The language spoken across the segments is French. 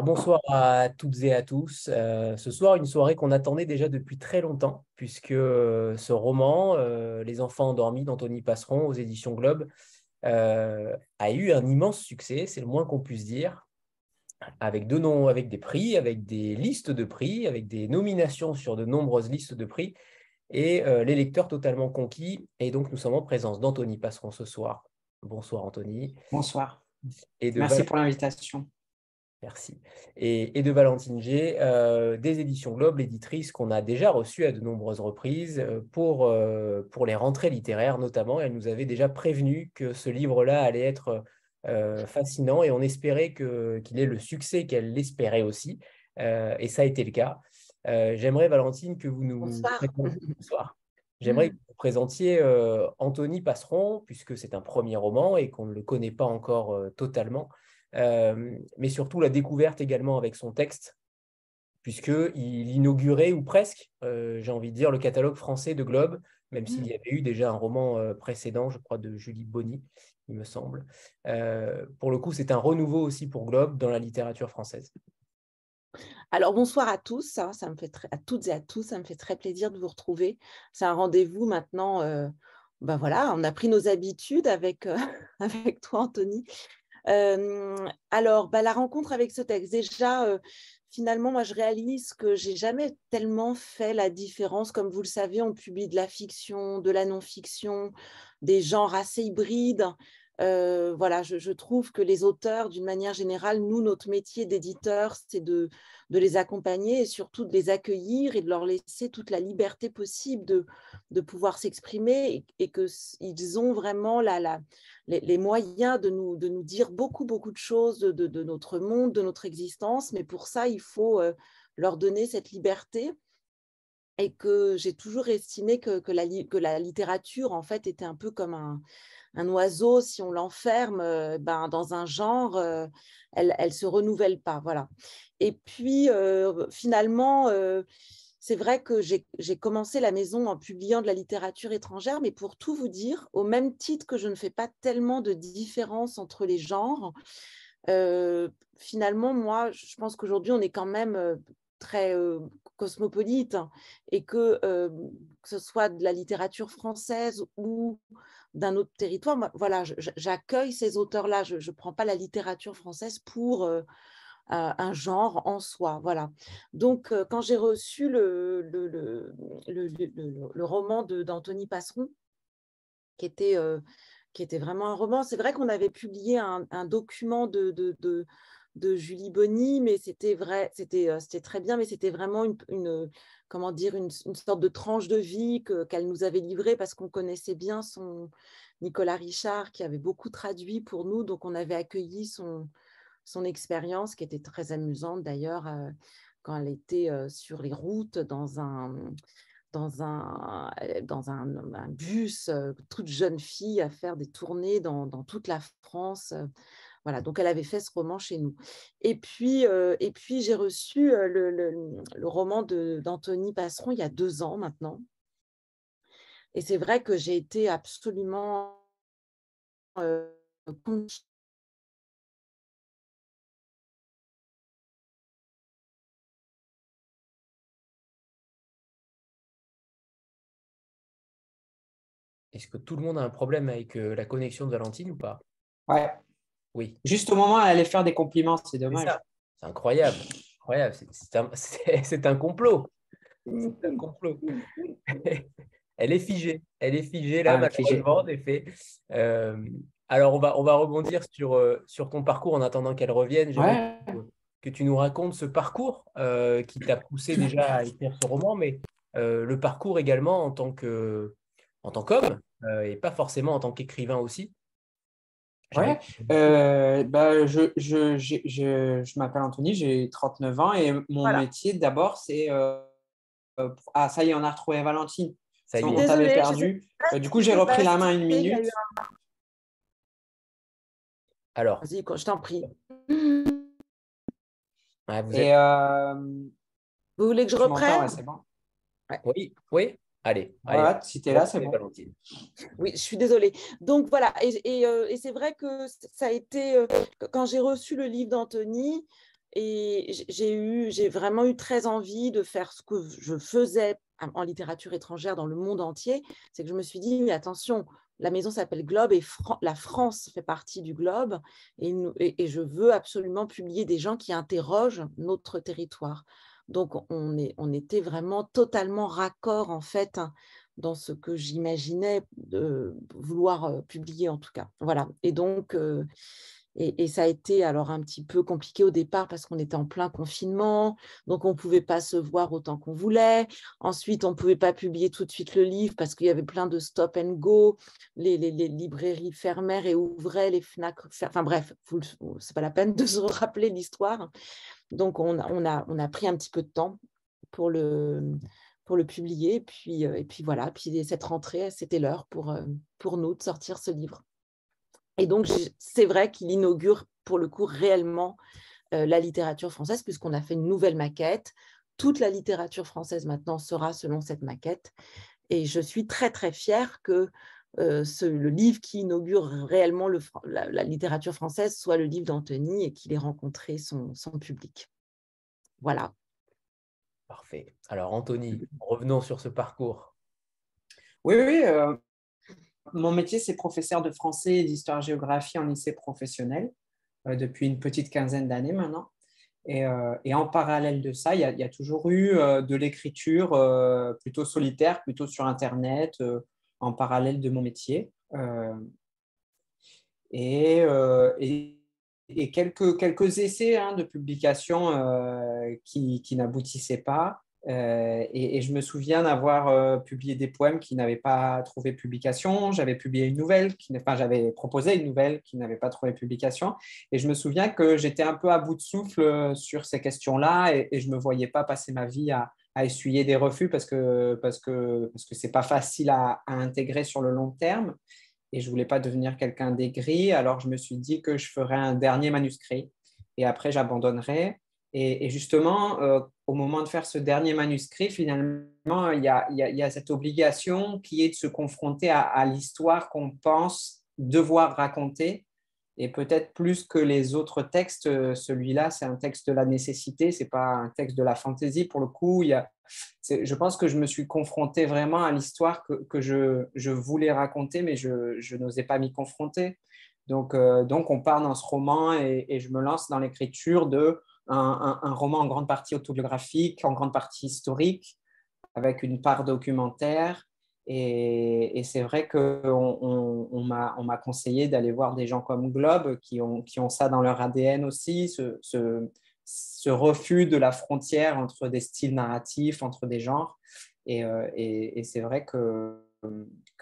Alors bonsoir à toutes et à tous. Euh, ce soir, une soirée qu'on attendait déjà depuis très longtemps, puisque euh, ce roman, euh, Les enfants endormis d'Anthony Passeron aux éditions Globe, a eu un immense succès, c'est le moins qu'on puisse dire, avec, deux noms, avec des prix, avec des listes de prix, avec des nominations sur de nombreuses listes de prix, et les lecteurs totalement conquis. Et donc nous sommes en présence d'Anthony Passeron ce soir. Bonsoir Anthony. Bonsoir. Et Merci pour l'invitation. Merci. Et, de Valentine G, euh, des éditions Globe, l'éditrice qu'on a déjà reçue à de nombreuses reprises euh, pour, euh, pour les rentrées littéraires notamment. Elle nous avait déjà prévenu que ce livre-là allait être fascinant et on espérait qu'il ait le succès qu'elle l'espérait aussi. et ça a été le cas. J'aimerais, Valentine, que vous nous... Bonsoir. J'aimerais que vous présentiez Anthony Passeron, puisque c'est un premier roman et qu'on ne le connaît pas encore totalement. Euh, mais surtout la découverte également avec son texte, puisqu'il inaugurait, ou presque, euh, j'ai envie de dire, le catalogue français de Globe, même s'il y mmh. avait eu déjà un roman euh, précédent, je crois, de Julie Bonny, il me semble. pour le coup, c'est un renouveau aussi pour Globe dans la littérature française. Alors bonsoir à tous, ça, ça me fait à toutes et à tous, ça me fait très plaisir de vous retrouver. C'est un rendez-vous maintenant. ben voilà, on a pris nos habitudes avec, avec toi, Anthony alors, bah, la rencontre avec ce texte, déjà, finalement, moi, je réalise que j'ai jamais tellement fait la différence. Comme vous le savez, on publie de la fiction, de la non-fiction, des genres assez hybrides. Voilà, je, trouve que les auteurs, d'une manière générale, nous, notre métier d'éditeur, c'est de, de, les accompagner et surtout de les accueillir et de leur laisser toute la liberté possible de, de pouvoir s'exprimer et, et qu'ils ont vraiment la, la, les, moyens de nous, de nous dire beaucoup, beaucoup de choses de, notre monde, de notre existence, mais pour ça, il faut euh, leur donner cette liberté. Et que j'ai toujours estimé que, que, la, que, la, littérature, en fait, était un peu comme un, un oiseau, si on l'enferme euh, ben, dans un genre, euh, elle ne se renouvelle pas. Voilà. Et puis, finalement, c'est vrai que j'ai commencé la maison en publiant de la littérature étrangère, mais pour tout vous dire, au même titre que je ne fais pas tellement de différence entre les genres, euh, finalement, moi, je pense qu'aujourd'hui, on est quand même euh, très euh, cosmopolite et que que ce soit de la littérature française ou d'un autre territoire, voilà, j'accueille ces auteurs-là. Je ne prends pas la littérature française pour un genre en soi. Voilà. Donc, quand j'ai reçu le, roman d'Anthony Passeron, qui était, qui était vraiment un roman, c'est vrai qu'on avait publié un, document de, Julie Bonny, mais c'était vrai, c'était très bien, mais c'était vraiment une, comment dire, une, sorte de tranche de vie qu'elle nous avait livrée parce qu'on connaissait bien son Nicolas Richard qui avait beaucoup traduit pour nous, donc on avait accueilli son, son expérience qui était très amusante d'ailleurs euh, quand elle était euh, sur les routes dans un euh, bus, toute jeune fille à faire des tournées dans, toute la France. Voilà, donc elle avait fait ce roman chez nous. Et puis, et puis j'ai reçu le, le, le, roman d'Anthony Passeron il y a deux ans maintenant. Et c'est vrai que j'ai été absolument Est-ce que tout le monde a un problème avec euh, la connexion de Valentine ou pas? Ouais. Oui. Juste au moment où elle allait faire des compliments, c'est dommage. C'est incroyable. incroyable. C'est un, complot. C'est un complot. elle est figée. Elle est figée là, ah, effet. Euh, alors, on va, on va rebondir sur, euh, sur ton parcours en attendant qu'elle revienne. Ouais. Que tu nous racontes ce parcours qui t'a poussé déjà à écrire ce roman, mais le parcours également en tant que en tant qu'homme euh, et pas forcément en tant qu'écrivain aussi Ouais, euh, bah, je, je, je, je m'appelle Anthony, j'ai 39 ans et mon métier d'abord c'est. Euh, ah, ça y est, on a retrouvé Valentine. Ça y est, on t'avait perdu. du coup, j'ai repris la main une minute. Alors. Vas-y, je t'en prie. vous, et, vous voulez que je reprenne? bon. Oui, oui. Allez, voilà, si tu es là, c'est bon. Oui, je suis désolée. Donc voilà, et, euh, et, c'est vrai que ça a été, euh, quand j'ai reçu le livre d'Anthony, Et j'ai eu, j'ai vraiment eu très envie de faire ce que je faisais en littérature étrangère dans le monde entier. C'est que je me suis dit, mais attention, la maison s'appelle Globe et la France fait partie du Globe et, et, je veux absolument publier des gens qui interrogent notre territoire. Donc on, était vraiment totalement raccord en fait hein, dans ce que j'imaginais de vouloir publier en tout cas. Voilà. Et donc et, ça a été alors un petit peu compliqué au départ parce qu'on était en plein confinement, donc on ne pouvait pas se voir autant qu'on voulait. Ensuite, on ne pouvait pas publier tout de suite le livre parce qu'il y avait plein de stop and go. Les, librairies fermèrent et ouvraient, les FNAC. Enfin bref, ce n'est pas la peine de se rappeler l'histoire. Donc on, a, pris un petit peu de temps pour le, publier. Euh, puis voilà, puis cette rentrée, c'était l'heure pour, euh, pour nous de sortir ce livre. Et donc, c'est vrai qu'il inaugure pour le coup réellement euh, la littérature française, puisqu'on a fait une nouvelle maquette. Toute la littérature française maintenant sera selon cette maquette. Et je suis très, très fière que euh, le livre qui inaugure réellement la, littérature française soit le livre d'Anthony et qu'il ait rencontré son, public. Voilà. Parfait. Alors, Anthony, revenons sur ce parcours. Oui, oui. Euh, mon métier, c'est professeur de français et d'histoire-géographie en lycée professionnel euh, depuis une petite quinzaine d'années maintenant. Et, euh, en parallèle de ça, il y a, toujours eu euh, de l'écriture plutôt solitaire, plutôt sur Internet, en parallèle de mon métier. Et, et, quelques, essais hein, de publication qui n'aboutissaient pas. Euh, et, je me souviens d'avoir euh, publié des poèmes qui n'avaient pas trouvé publication. J'avais publié une nouvelle, qui, enfin, j'avais proposé une nouvelle qui n'avait pas trouvé publication. Et je me souviens que j'étais un peu à bout de souffle euh, sur ces questions-là et, je ne me voyais pas passer ma vie à, essuyer des refus parce que parce que parce que c'est pas facile à, intégrer sur le long terme. Et je voulais pas devenir quelqu'un d'aigri. Alors je me suis dit que je ferais un dernier manuscrit et après j'abandonnerais. Et, justement, euh, au moment de faire ce dernier manuscrit, finalement, il y a, cette obligation qui est de se confronter à, l'histoire qu'on pense devoir raconter. Et peut-être plus que les autres textes, euh, celui-là, c'est un texte de la nécessité, ce n'est pas un texte de la fantaisie. Pour le coup, il y a, je pense que je me suis confronté vraiment à l'histoire que, je, voulais raconter, mais je, n'osais pas m'y confronter. Donc, euh, donc, on part dans ce roman et je me lance dans l'écriture de un, roman en grande partie autobiographique, en grande partie historique, avec une part documentaire. Et, c'est vrai qu'on on, m'a conseillé d'aller voir des gens comme Globe qui ont, ça dans leur ADN aussi, ce, refus de la frontière entre des styles narratifs, entre des genres. Et, euh, c'est vrai que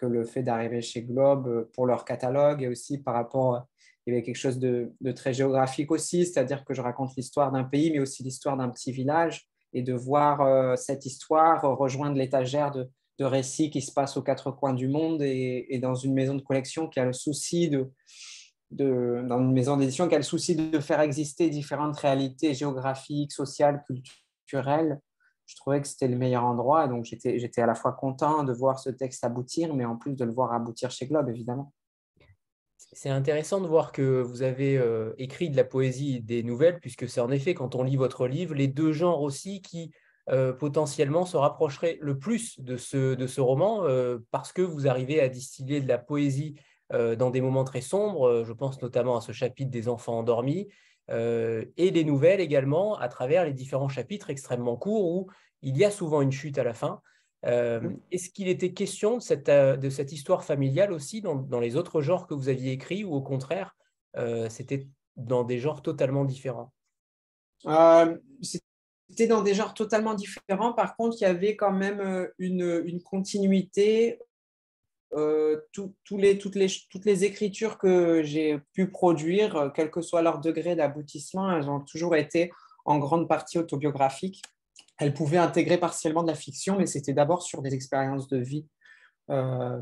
le fait d'arriver chez Globe pour leur catalogue et aussi par rapport il y avait quelque chose de, très géographique aussi, c'est-à-dire que je raconte l'histoire d'un pays, mais aussi l'histoire d'un petit village, et de voir euh, cette histoire rejoindre l'étagère de, récits qui se passent aux quatre coins du monde et, dans une maison de collection qui a le souci de, dans une maison d'édition qui a le souci de faire exister différentes réalités géographiques, sociales, culturelles. Je trouvais que c'était le meilleur endroit, donc j'étais à la fois content de voir ce texte aboutir, mais en plus de le voir aboutir chez Globe, évidemment. C'est intéressant de voir que vous avez euh, écrit de la poésie et des nouvelles, puisque c'est en effet, quand on lit votre livre, les deux genres aussi qui euh, potentiellement se rapprocheraient le plus de ce, roman, euh, parce que vous arrivez à distiller de la poésie dans des moments très sombres, je pense notamment à ce chapitre des enfants endormis, et des nouvelles également à travers les différents chapitres extrêmement courts où il y a souvent une chute à la fin. Euh, est-ce qu'il était question de cette, de cette, histoire familiale aussi dans, dans, les autres genres que vous aviez écrits ou au contraire, euh, c'était dans des genres totalement différents? C'était dans des genres totalement différents. Par contre, il y avait quand même une, une continuité. Tout, tous les, toutes, les, toutes les écritures que j'ai pu produire, quel que soit leur degré d'aboutissement, elles ont toujours été en grande partie autobiographiques elle pouvait intégrer partiellement de la fiction, mais c'était d'abord sur des expériences de vie. Euh,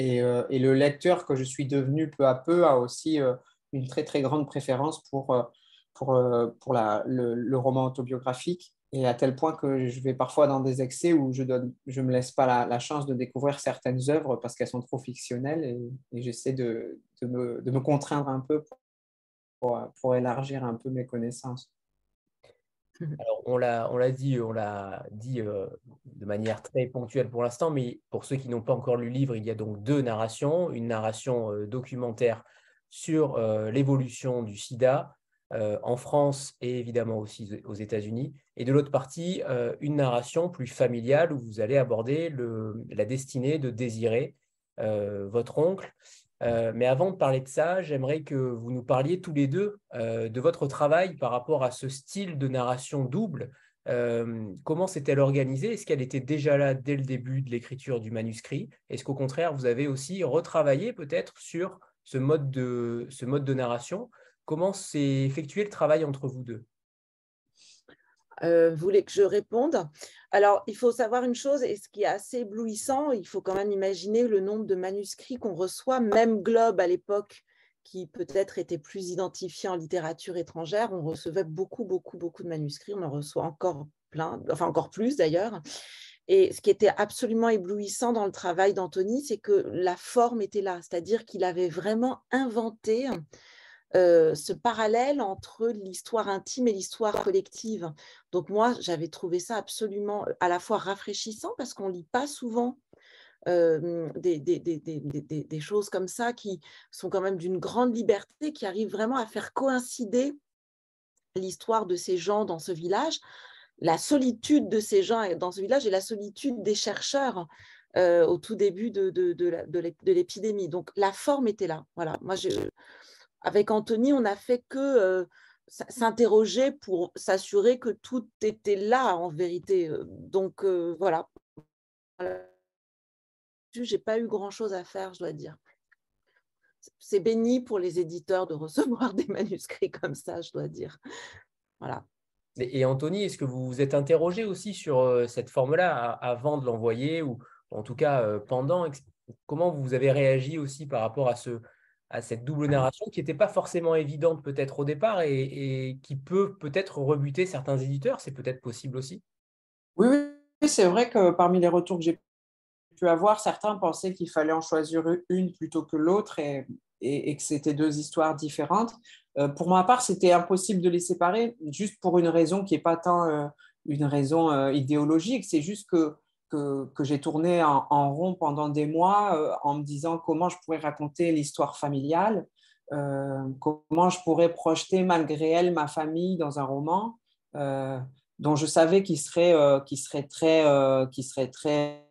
euh, et, le lecteur que je suis devenu peu à peu a aussi euh, une très très grande préférence pour, pour, pour la, le, roman autobiographique, et à tel point que je vais parfois dans des excès où je ne je me laisse pas la, chance de découvrir certaines œuvres parce qu'elles sont trop fictionnelles, et, j'essaie de, de, me, de, me, contraindre un peu pour, pour élargir un peu mes connaissances. Alors, on l'a dit, on l'a dit euh, de manière très ponctuelle pour l'instant, mais pour ceux qui n'ont pas encore lu le livre, il y a donc deux narrations. Une narration euh, documentaire sur euh, l'évolution du sida en France et évidemment aussi aux États-Unis. Et de l'autre partie, une narration plus familiale où vous allez aborder la destinée de Désiré, votre oncle, euh, mais avant de parler de ça, j'aimerais que vous nous parliez tous les deux euh, de votre travail par rapport à ce style de narration double. Euh, comment s'est-elle organisée? Est-ce qu'elle était déjà là dès le début de l'écriture du manuscrit? Est-ce qu'au contraire, vous avez aussi retravaillé peut-être sur ce mode de, ce mode de narration? Comment s'est effectué le travail entre vous deux? Euh, voulez que je réponde. Alors, il faut savoir une chose, et ce qui est assez éblouissant, il faut quand même imaginer le nombre de manuscrits qu'on reçoit, même Globe à l'époque, qui peut-être était plus identifié en littérature étrangère, on recevait beaucoup, beaucoup, beaucoup de manuscrits, on en reçoit encore plein, enfin encore plus d'ailleurs. Et ce qui était absolument éblouissant dans le travail d'Anthony, c'est que la forme était là, c'est-à-dire qu'il avait vraiment inventé euh, ce parallèle entre l'histoire intime et l'histoire collective. Donc moi, j'avais trouvé ça absolument euh, à la fois rafraîchissant parce qu'on ne lit pas souvent euh, des, choses comme ça qui sont quand même d'une grande liberté, qui arrivent vraiment à faire coïncider l'histoire de ces gens dans ce village, la solitude de ces gens dans ce village et la solitude des chercheurs au tout début de, de, de l'épidémie. Donc la forme était là. Voilà, moi je avec Anthony, on n'a fait que euh, s'interroger pour s'assurer que tout était là en vérité. Euh, donc euh, voilà. Je n'ai pas eu grand-chose à faire, je dois dire. C'est béni pour les éditeurs de recevoir des manuscrits comme ça, je dois dire. Voilà. Et Anthony, est-ce que vous vous êtes interrogé aussi sur cette forme-là avant de l'envoyer ou en tout cas pendant Comment vous avez réagi aussi par rapport à ce, à cette double narration qui n'était pas forcément évidente peut-être au départ et, qui peut peut-être rebuter certains éditeurs. C'est peut-être possible aussi. Oui, oui c'est vrai que parmi les retours que j'ai pu avoir, certains pensaient qu'il fallait en choisir une plutôt que l'autre et, que c'était deux histoires différentes. Euh, pour ma part, c'était impossible de les séparer, juste pour une raison qui n'est pas tant euh, une raison euh, idéologique, c'est juste que que, j'ai tourné en, rond pendant des mois euh, en me disant comment je pourrais raconter l'histoire familiale, euh, comment je pourrais projeter malgré elle ma famille dans un roman euh, dont je savais qu'il serait, qui serait très, qui serait très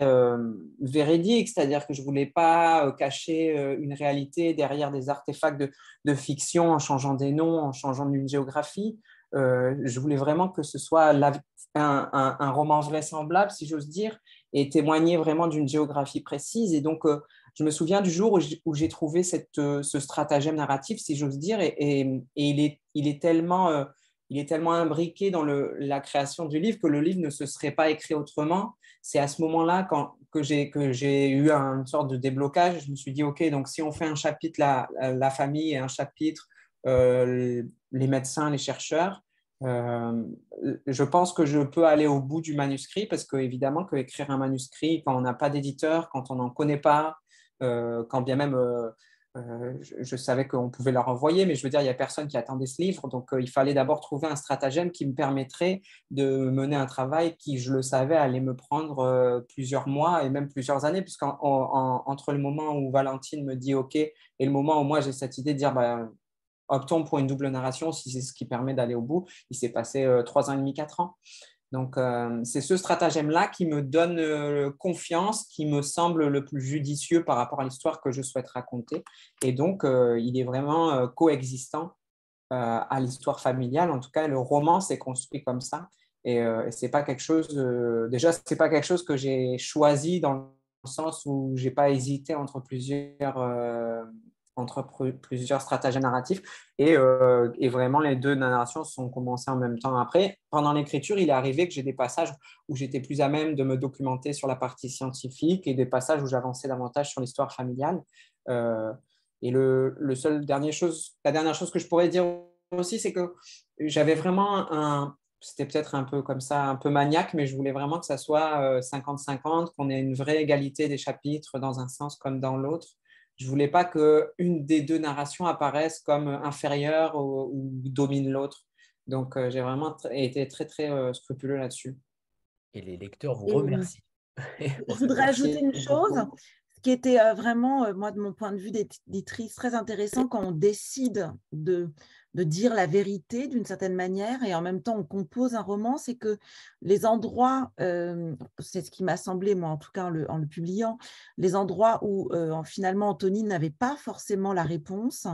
véridique, c'est-à-dire que je ne voulais pas cacher une réalité derrière des artefacts de, fiction en changeant des noms, en changeant d'une géographie. je voulais vraiment que ce soit la, un, roman vraisemblable, si j'ose dire, et témoigner vraiment d'une géographie précise. Et donc, euh, je me souviens du jour où j'ai trouvé euh, ce stratagème narratif, si j'ose dire, et, il, est, tellement, euh, il est tellement imbriqué dans la création du livre que le livre ne se serait pas écrit autrement. C'est à ce moment-là que j'ai eu une sorte de déblocage. Je me suis dit, OK, donc si on fait un chapitre la famille et un chapitre les médecins, les chercheurs, euh, je pense que je peux aller au bout du manuscrit parce que évidemment que écrire un manuscrit quand on n'a pas d'éditeur, quand on n'en connaît pas, euh, quand bien même euh, je, savais qu'on pouvait leur envoyer, mais je veux dire il n'y a personne qui attendait ce livre, donc il fallait d'abord trouver un stratagème qui me permettrait de mener un travail qui, je le savais, allait me prendre plusieurs mois et même plusieurs années, puisqu'entre le moment où Valentine me dit OK et le moment où moi j'ai cette idée de dire bah, optons pour une double narration si c'est ce qui permet d'aller au bout. Il s'est passé euh, trois ans et demi, quatre ans. Donc, euh, c'est ce stratagème-là qui me donne euh, confiance, qui me semble le plus judicieux par rapport à l'histoire que je souhaite raconter. Et donc, il est vraiment coexistant à l'histoire familiale. En tout cas, le roman s'est construit comme ça. Et, c'est pas quelque chose, déjà, c'est pas quelque chose que j'ai choisi dans le sens où j'ai pas hésité entre plusieurs entre plusieurs stratagèmes narratifs. Euh, et, vraiment, les deux narrations sont commencées en même temps. Après, pendant l'écriture, il est arrivé que j'ai des passages où j'étais plus à même de me documenter sur la partie scientifique et des passages où j'avançais davantage sur l'histoire familiale. Euh, et le, le, seul dernier chose, la dernière chose que je pourrais dire aussi, c'est que j'avais vraiment un, c'était peut-être un peu comme ça, un peu maniaque, mais je voulais vraiment que ça soit 50-50, euh, qu'on ait une vraie égalité des chapitres dans un sens comme dans l'autre. Je voulais pas qu'une des deux narrations apparaisse comme inférieure ou, domine l'autre. Donc, j'ai vraiment été très, très scrupuleux là-dessus. Et les lecteurs vous remercient. Je voudrais ajouter une chose, ce qui était vraiment, moi, de mon point de vue d'éditrice, très intéressant quand on décide de de dire la vérité d'une certaine manière et en même temps on compose un roman, c'est que les endroits, euh, c'est ce qui m'a semblé moi en tout cas en le, publiant, les endroits où euh, finalement Anthony n'avait pas forcément la réponse,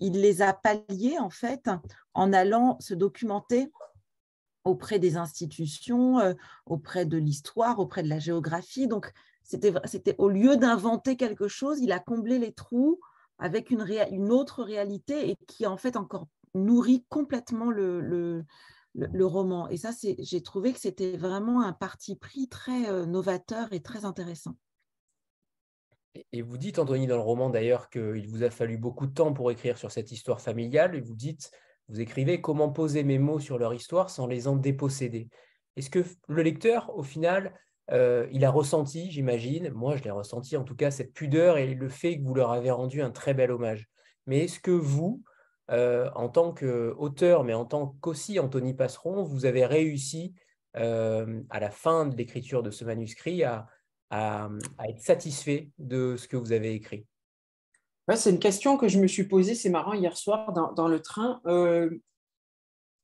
il les a palliés en fait en allant se documenter auprès des institutions, euh, auprès de l'histoire, auprès de la géographie. Donc c'était au lieu d'inventer quelque chose, il a comblé les trous avec une, une, autre réalité et qui en fait encore nourrit complètement le, le, roman. Et ça, j'ai trouvé que c'était vraiment un parti pris très euh, novateur et très intéressant. Et vous dites, Anthony, dans le roman d'ailleurs, qu'il vous a fallu beaucoup de temps pour écrire sur cette histoire familiale. Et vous dites, vous écrivez comment poser mes mots sur leur histoire sans les en déposséder? Est-ce que le lecteur, au final, euh, il a ressenti, j'imagine, moi je l'ai ressenti en tout cas, cette pudeur et le fait que vous leur avez rendu un très bel hommage. Mais est-ce que vous, euh, en tant qu'auteur, mais en tant qu'aussi Anthony Passeron, vous avez réussi euh, à la fin de l'écriture de ce manuscrit à, être satisfait de ce que vous avez écrit C'est une question que je me suis posée, c'est marrant, hier soir dans, le train. Euh,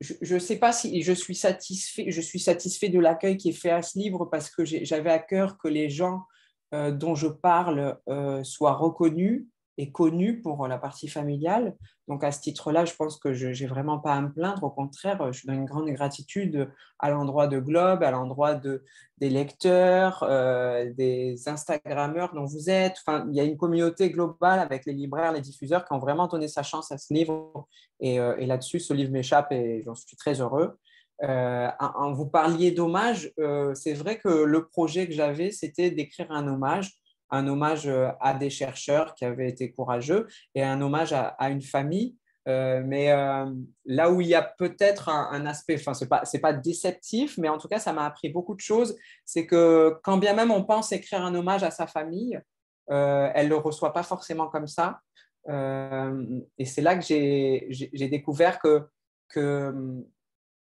je ne sais pas si je suis satisfait, je suis satisfait de l'accueil qui est fait à ce livre parce que j'avais à cœur que les gens dont je parle soient reconnus est connu pour la partie familiale. Donc à ce titre-là, je pense que je n'ai vraiment pas à me plaindre. Au contraire, je suis dans une grande gratitude à l'endroit de Globe, à l'endroit de, des lecteurs, euh, des Instagrammeurs dont vous êtes. Enfin, il y a une communauté globale avec les libraires, les diffuseurs qui ont vraiment donné sa chance à ce livre. Et, euh, là-dessus, ce livre m'échappe et j'en suis très heureux. Euh, vous parliez d'hommage, c'est vrai que le projet que j'avais, c'était d'écrire un hommage un hommage euh, à des chercheurs qui avaient été courageux et un hommage à, une famille. Euh, mais euh, là où il y a peut-être un, aspect, enfin, ce n'est pas, pas déceptif, mais en tout cas, ça m'a appris beaucoup de choses. C'est que quand bien même on pense écrire un hommage à sa famille, elle ne le reçoit pas forcément comme ça. et c'est là que j'ai découvert que, que,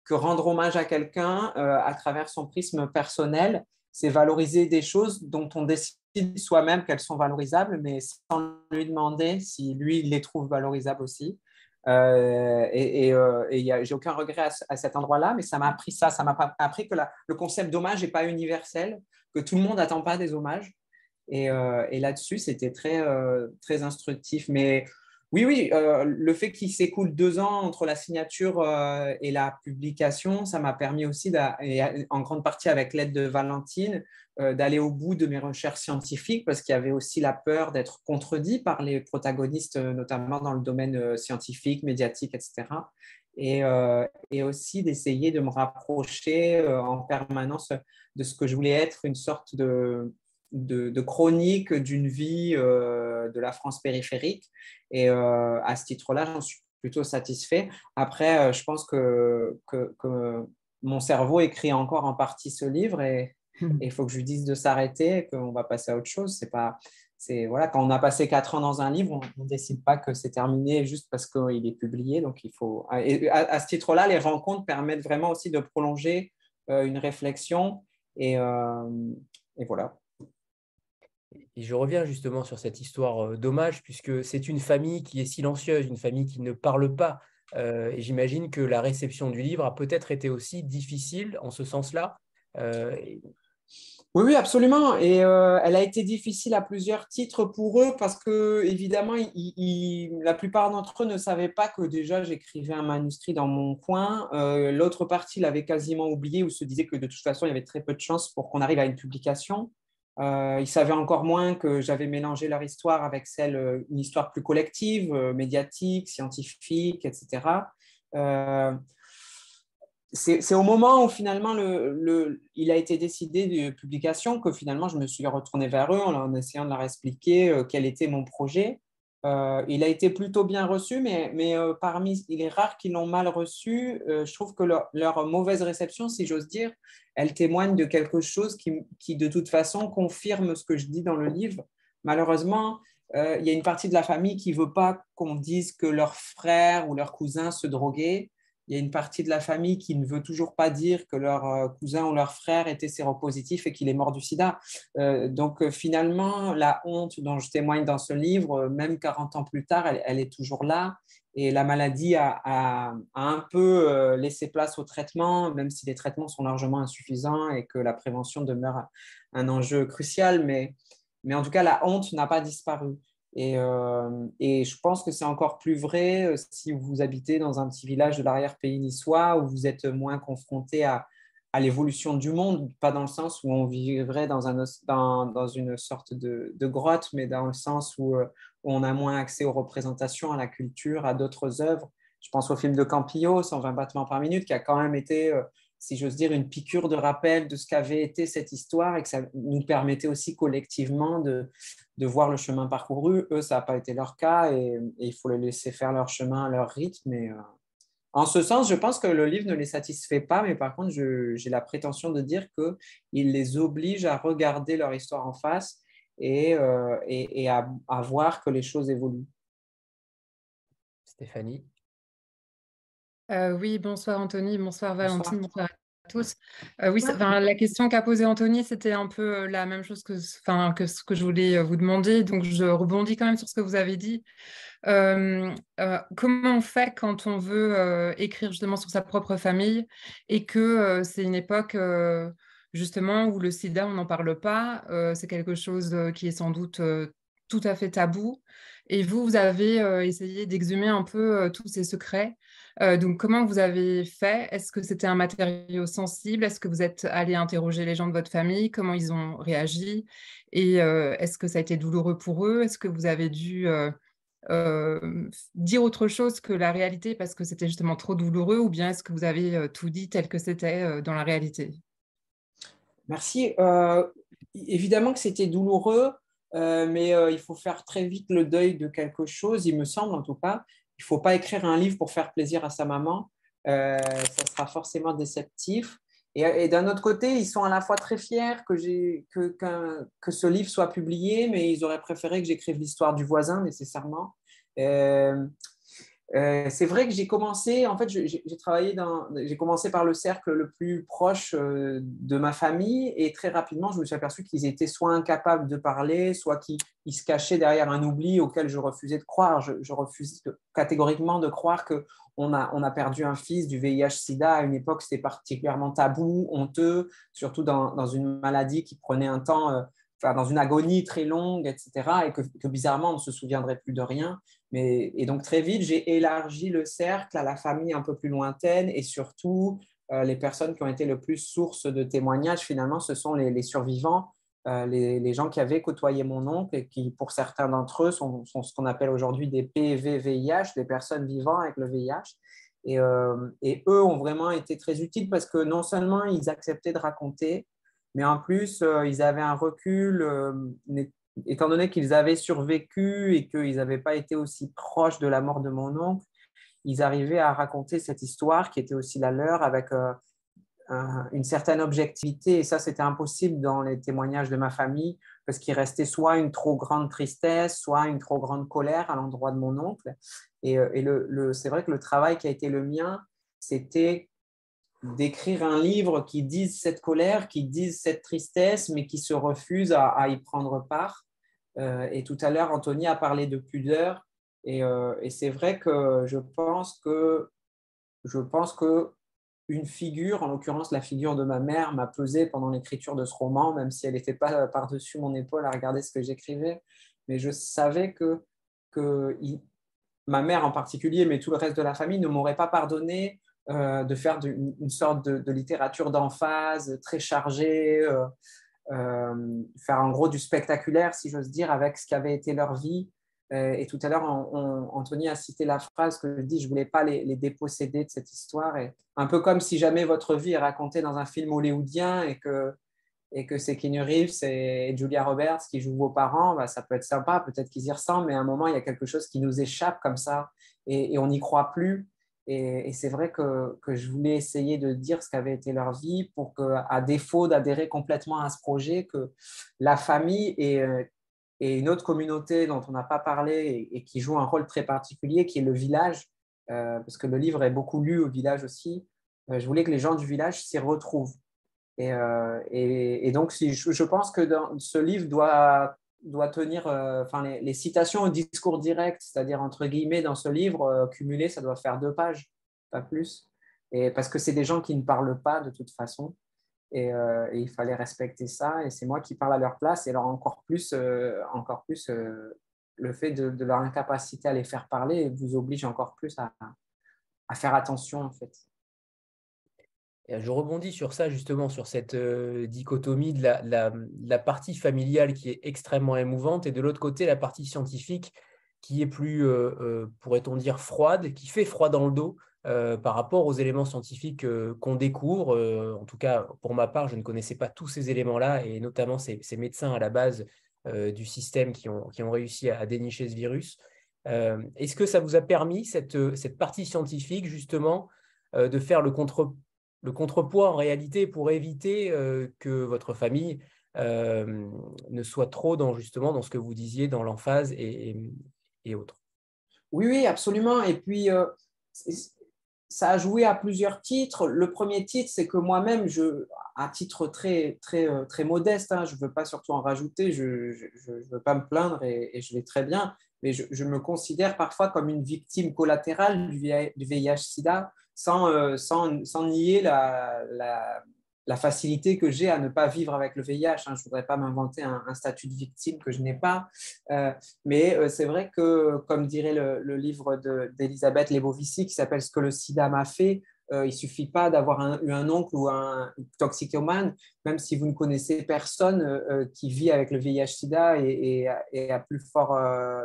que, rendre hommage à quelqu'un à travers son prisme personnel, c'est valoriser des choses dont on décide soi-même qu'elles sont valorisables, mais sans lui demander si lui les trouve valorisables aussi. Euh, et, euh, j'ai aucun regret à, cet endroit-là, mais ça m'a appris ça, ça m'a appris que le concept d'hommage n'est pas universel, que tout le monde n'attend pas des hommages. Et, euh, et là-dessus, c'était très, très instructif. Mais oui, oui, euh, le fait qu'il s'écoule deux ans entre la signature euh, et la publication, ça m'a permis aussi, en grande partie avec l'aide de Valentine, euh, d'aller au bout de mes recherches scientifiques parce qu'il y avait aussi la peur d'être contredit par les protagonistes, notamment dans le domaine scientifique, médiatique, etc. Et, et aussi d'essayer de me rapprocher en permanence de ce que je voulais être, une sorte de, de, chronique d'une vie euh, de la France périphérique. Et euh, à ce titre-là, j'en suis plutôt satisfait. Après, euh, je pense que, que, mon cerveau écrit encore en partie ce livre et hmm. il faut que je lui dise de s'arrêter, qu'on va passer à autre chose. C'est pas, c'est voilà, quand on a passé quatre ans dans un livre, on ne décide pas que c'est terminé juste parce qu'il est publié. Donc il faut. Et à, ce titre-là, les rencontres permettent vraiment aussi de prolonger une réflexion et, et voilà. Et je reviens justement sur cette histoire d'hommage, puisque c'est une famille qui est silencieuse, une famille qui ne parle pas. Et j'imagine que la réception du livre a peut-être été aussi difficile en ce sens-là. Oui, oui, absolument. Et elle a été difficile à plusieurs titres pour eux parce que, évidemment, la plupart d'entre eux ne savaient pas que déjà j'écrivais un manuscrit dans mon coin. L'autre partie l'avait quasiment oublié ou se disait que de toute façon, il y avait très peu de chances pour qu'on arrive à une publication. Euh, ils savaient encore moins que j'avais mélangé leur histoire avec celle, euh, une histoire plus collective, euh, médiatique, scientifique, etc. c'est au moment où finalement le, il a été décidé de publication que finalement je me suis retourné vers eux en, essayant de leur expliquer quel était mon projet. Euh, il a été plutôt bien reçu, mais, mais euh, parmi les rares qui l'ont mal reçu, euh, je trouve que leur, mauvaise réception, si j'ose dire, elle témoigne de quelque chose qui, qui, de toute façon, confirme ce que je dis dans le livre. Malheureusement, il y a une partie de la famille qui ne veut pas qu'on dise que leur frère ou leur cousin se droguait. Il y a une partie de la famille qui ne veut toujours pas dire que leur euh, cousin ou leur frère était séropositif et qu'il est mort du sida. Euh, donc euh, finalement, la honte dont je témoigne dans ce livre, même 40 ans plus tard, elle, est toujours là. Et la maladie a, un peu laissé place au traitement, même si les traitements sont largement insuffisants et que la prévention demeure un enjeu crucial. Mais, mais en tout cas, la honte n'a pas disparu. Euh, et, je pense que c'est encore plus vrai euh, si vous habitez dans un petit village de l'arrière-pays niçois où vous êtes moins confronté à, l'évolution du monde, pas dans le sens où on vivrait dans, un, dans, une sorte de, grotte, mais dans le sens euh, où, on a moins accès aux représentations, à la culture, à d'autres œuvres. Je pense au film de Campillo, 120 battements par minute, qui a quand même été si j'ose dire, une piqûre de rappel de ce qu'avait été cette histoire et que ça nous permettait aussi collectivement de, de voir le chemin parcouru. Eux, ça n'a pas été leur cas et, il faut les laisser faire leur chemin à leur rythme. Mais, euh, en ce sens, je pense que le livre ne les satisfait pas, mais par contre, j'ai la prétention de dire qu'il les oblige à regarder leur histoire en face et, euh, et, à voir que les choses évoluent. Stéphanie euh, oui, bonsoir Anthony, bonsoir Valentine, bonsoir, à tous. Euh, oui, la question qu'a posée Anthony, c'était un peu la même chose que, que ce que je voulais vous demander. Donc, je rebondis quand même sur ce que vous avez dit. comment on fait quand on veut écrire justement sur sa propre famille et que c'est une époque justement où le sida, on n'en parle pas, c'est quelque chose qui est sans doute tout à fait tabou. Et vous, vous avez essayé d'exhumer un peu tous ces secrets. Euh, donc, comment vous avez fait? Est-ce que c'était un matériau sensible? Est-ce que vous êtes allé interroger les gens de votre famille? Comment ils ont réagi? Et euh, est-ce que ça a été douloureux pour eux? Est-ce que vous avez dû euh, dire autre chose que la réalité parce que c'était justement trop douloureux Ou bien est-ce que vous avez tout dit tel que c'était dans la réalité? Merci. évidemment que c'était douloureux. mais il faut faire très vite le deuil de quelque chose, il me semble en tout cas. Il ne faut pas écrire un livre pour faire plaisir à sa maman. Euh, ça sera forcément déceptif. Et, d'un autre côté, ils sont à la fois très fiers que, ce livre soit publié, mais ils auraient préféré que j'écrive l'histoire du voisin nécessairement. Euh, euh, c'est vrai que j'ai commencé, en fait, j'ai travaillé dans, j'ai commencé par le cercle le plus proche euh, de ma famille et très rapidement, je me suis aperçu qu'ils étaient soit incapables de parler, soit qu'ils se cachaient derrière un oubli auquel je refusais de croire. Je, je refuse catégoriquement de croire que on a, perdu un fils du VIH/SIDA à une époque, c'était particulièrement tabou, honteux, surtout dans, une maladie qui prenait un temps. Euh, dans une agonie très longue, etc., et que, bizarrement, on ne se souviendrait plus de rien. Et donc, très vite, j'ai élargi le cercle à la famille un peu plus lointaine et surtout, euh, les personnes qui ont été le plus source de témoignages, finalement, ce sont les, survivants, euh, les, gens qui avaient côtoyé mon oncle et qui, pour certains d'entre eux, sont, ce qu'on appelle aujourd'hui des PV-VIH, des personnes vivant avec le VIH. Et, euh, et, eux ont vraiment été très utiles parce que non seulement ils acceptaient de raconter, mais en plus, ils avaient un recul, étant donné qu'ils avaient survécu et qu'ils n'avaient pas été aussi proches de la mort de mon oncle, ils arrivaient à raconter cette histoire qui était aussi la leur avec euh, une certaine objectivité. Et ça, c'était impossible dans les témoignages de ma famille parce qu'il restait soit une trop grande tristesse, soit une trop grande colère à l'endroit de mon oncle. Et, le, c'est vrai que le travail qui a été le mien, c'était d'écrire un livre qui dise cette colère, qui dise cette tristesse, mais qui se refuse à, y prendre part. Euh, et tout à l'heure, Anthony a parlé de pudeur. Euh, et, c'est vrai que je pense que je pense que une figure, en l'occurrence la figure de ma mère, m'a pesé pendant l'écriture de ce roman, même si elle n'était pas par-dessus mon épaule à regarder ce que j'écrivais. Mais je savais que, que ma mère en particulier, mais tout le reste de la famille, ne m'aurait pas pardonné euh, de faire une, sorte de, littérature d'emphase très chargée, faire en gros du spectaculaire, si j'ose dire, avec ce qu'avait été leur vie. et tout à l'heure, Anthony a cité la phrase que je dis, je ne voulais pas les, déposséder de cette histoire. Et un peu comme si jamais votre vie est racontée dans un film hollywoodien et que, et que c'est Keanu Reeves et Julia Roberts qui jouent vos parents, bah, ça peut être sympa, peut-être qu'ils y ressemblent, mais à un moment, il y a quelque chose qui nous échappe comme ça et on n'y croit plus. Et, c'est vrai que, je voulais essayer de dire ce qu'avait été leur vie pour que, à défaut d'adhérer complètement à ce projet, que la famille et, euh, une autre communauté dont on n'a pas parlé et, qui joue un rôle très particulier, qui est le village, parce que le livre est beaucoup lu au village aussi. je voulais que les gens du village s'y retrouvent. Et, donc, je, pense que ce livre doit, doit tenir, enfin, les, citations au discours direct, c'est-à-dire entre guillemets dans ce livre, cumulé, ça doit faire deux pages, pas plus. Parce que c'est des gens qui ne parlent pas de toute façon. Euh, et, il fallait respecter ça. Et c'est moi qui parle à leur place. Et alors encore plus, euh, encore plus euh, le fait de, leur incapacité à les faire parler vous oblige encore plus à, à faire attention en fait. Je rebondis sur ça, justement, sur cette dichotomie de la, la, partie familiale qui est extrêmement émouvante et de l'autre côté, la partie scientifique qui est plus, pourrait-on dire, froide, qui fait froid dans le dos, par rapport aux éléments scientifiques qu'on découvre. En tout cas, pour ma part, je ne connaissais pas tous ces éléments-là, et notamment ces, médecins à la base du système qui ont, qui ont, réussi à, dénicher ce virus. Est-ce que ça vous a permis, cette, cette partie scientifique, justement, de faire le, contre, le contrepoids en réalité pour éviter que votre famille ne soit trop dans, justement, dans ce que vous disiez, dans l'emphase et, et, autres oui, oui, absolument. Et puis, ça a joué à plusieurs titres. Le premier titre, c'est que moi-même, je, à titre très, très, euh, très modeste, hein, je ne veux pas surtout en rajouter, je ne veux pas me plaindre et, je vais très bien, mais je, me considère parfois comme une victime collatérale du VIH-Sida sans, euh, sans, sans, nier la, facilité que j'ai à ne pas vivre avec le VIH. Hein. Je ne voudrais pas m'inventer un, statut de victime que je n'ai pas. Euh, mais euh, c'est vrai que, comme dirait le, livre d'Elisabeth Lebovici qui s'appelle Ce que le sida m'a fait, euh, il suffit pas d'avoir eu un oncle ou un toxicomane, même si vous ne connaissez personne qui vit avec le VIH-Sida et, et, à plus fort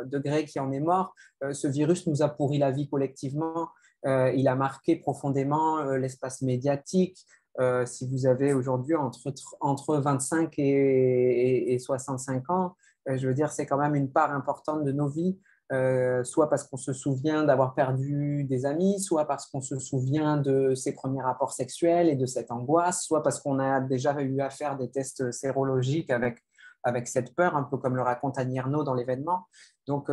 degré qui en est mort. ce virus nous a pourri la vie collectivement. il a marqué profondément l'espace médiatique, euh, si vous avez aujourd'hui entre, entre 25 et, 65 ans, euh, je veux dire, c'est quand même une part importante de nos vies, euh, soit parce qu'on se souvient d'avoir perdu des amis, soit parce qu'on se souvient de ses premiers rapports sexuels et de cette angoisse, soit parce qu'on a déjà eu à faire des tests sérologiques avec, avec cette peur, un peu comme le raconte Annie dans l'événement. Donc,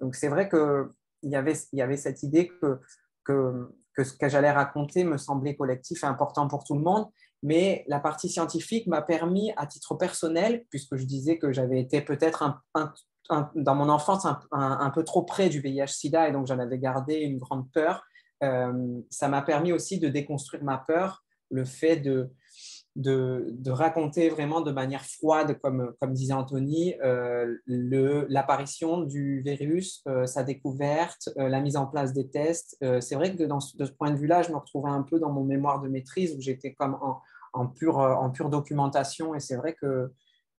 donc c'est vrai qu'il y avait, y avait cette idée que, que que ce que j'allais raconter me semblait collectif et important pour tout le monde. Mais la partie scientifique m'a permis, à titre personnel, puisque je disais que j'avais été peut-être dans mon enfance un, peu trop près du VIH-Sida et donc j'en avais gardé une grande peur, euh, ça m'a permis aussi de déconstruire ma peur, le fait de, raconter vraiment de manière froide, comme, disait Anthony, euh, l'apparition du virus, euh, sa découverte, la mise en place des tests. c'est vrai que de ce point de vue-là, je me retrouvais un peu dans mon mémoire de maîtrise où j'étais comme en pure documentation. Et c'est vrai que,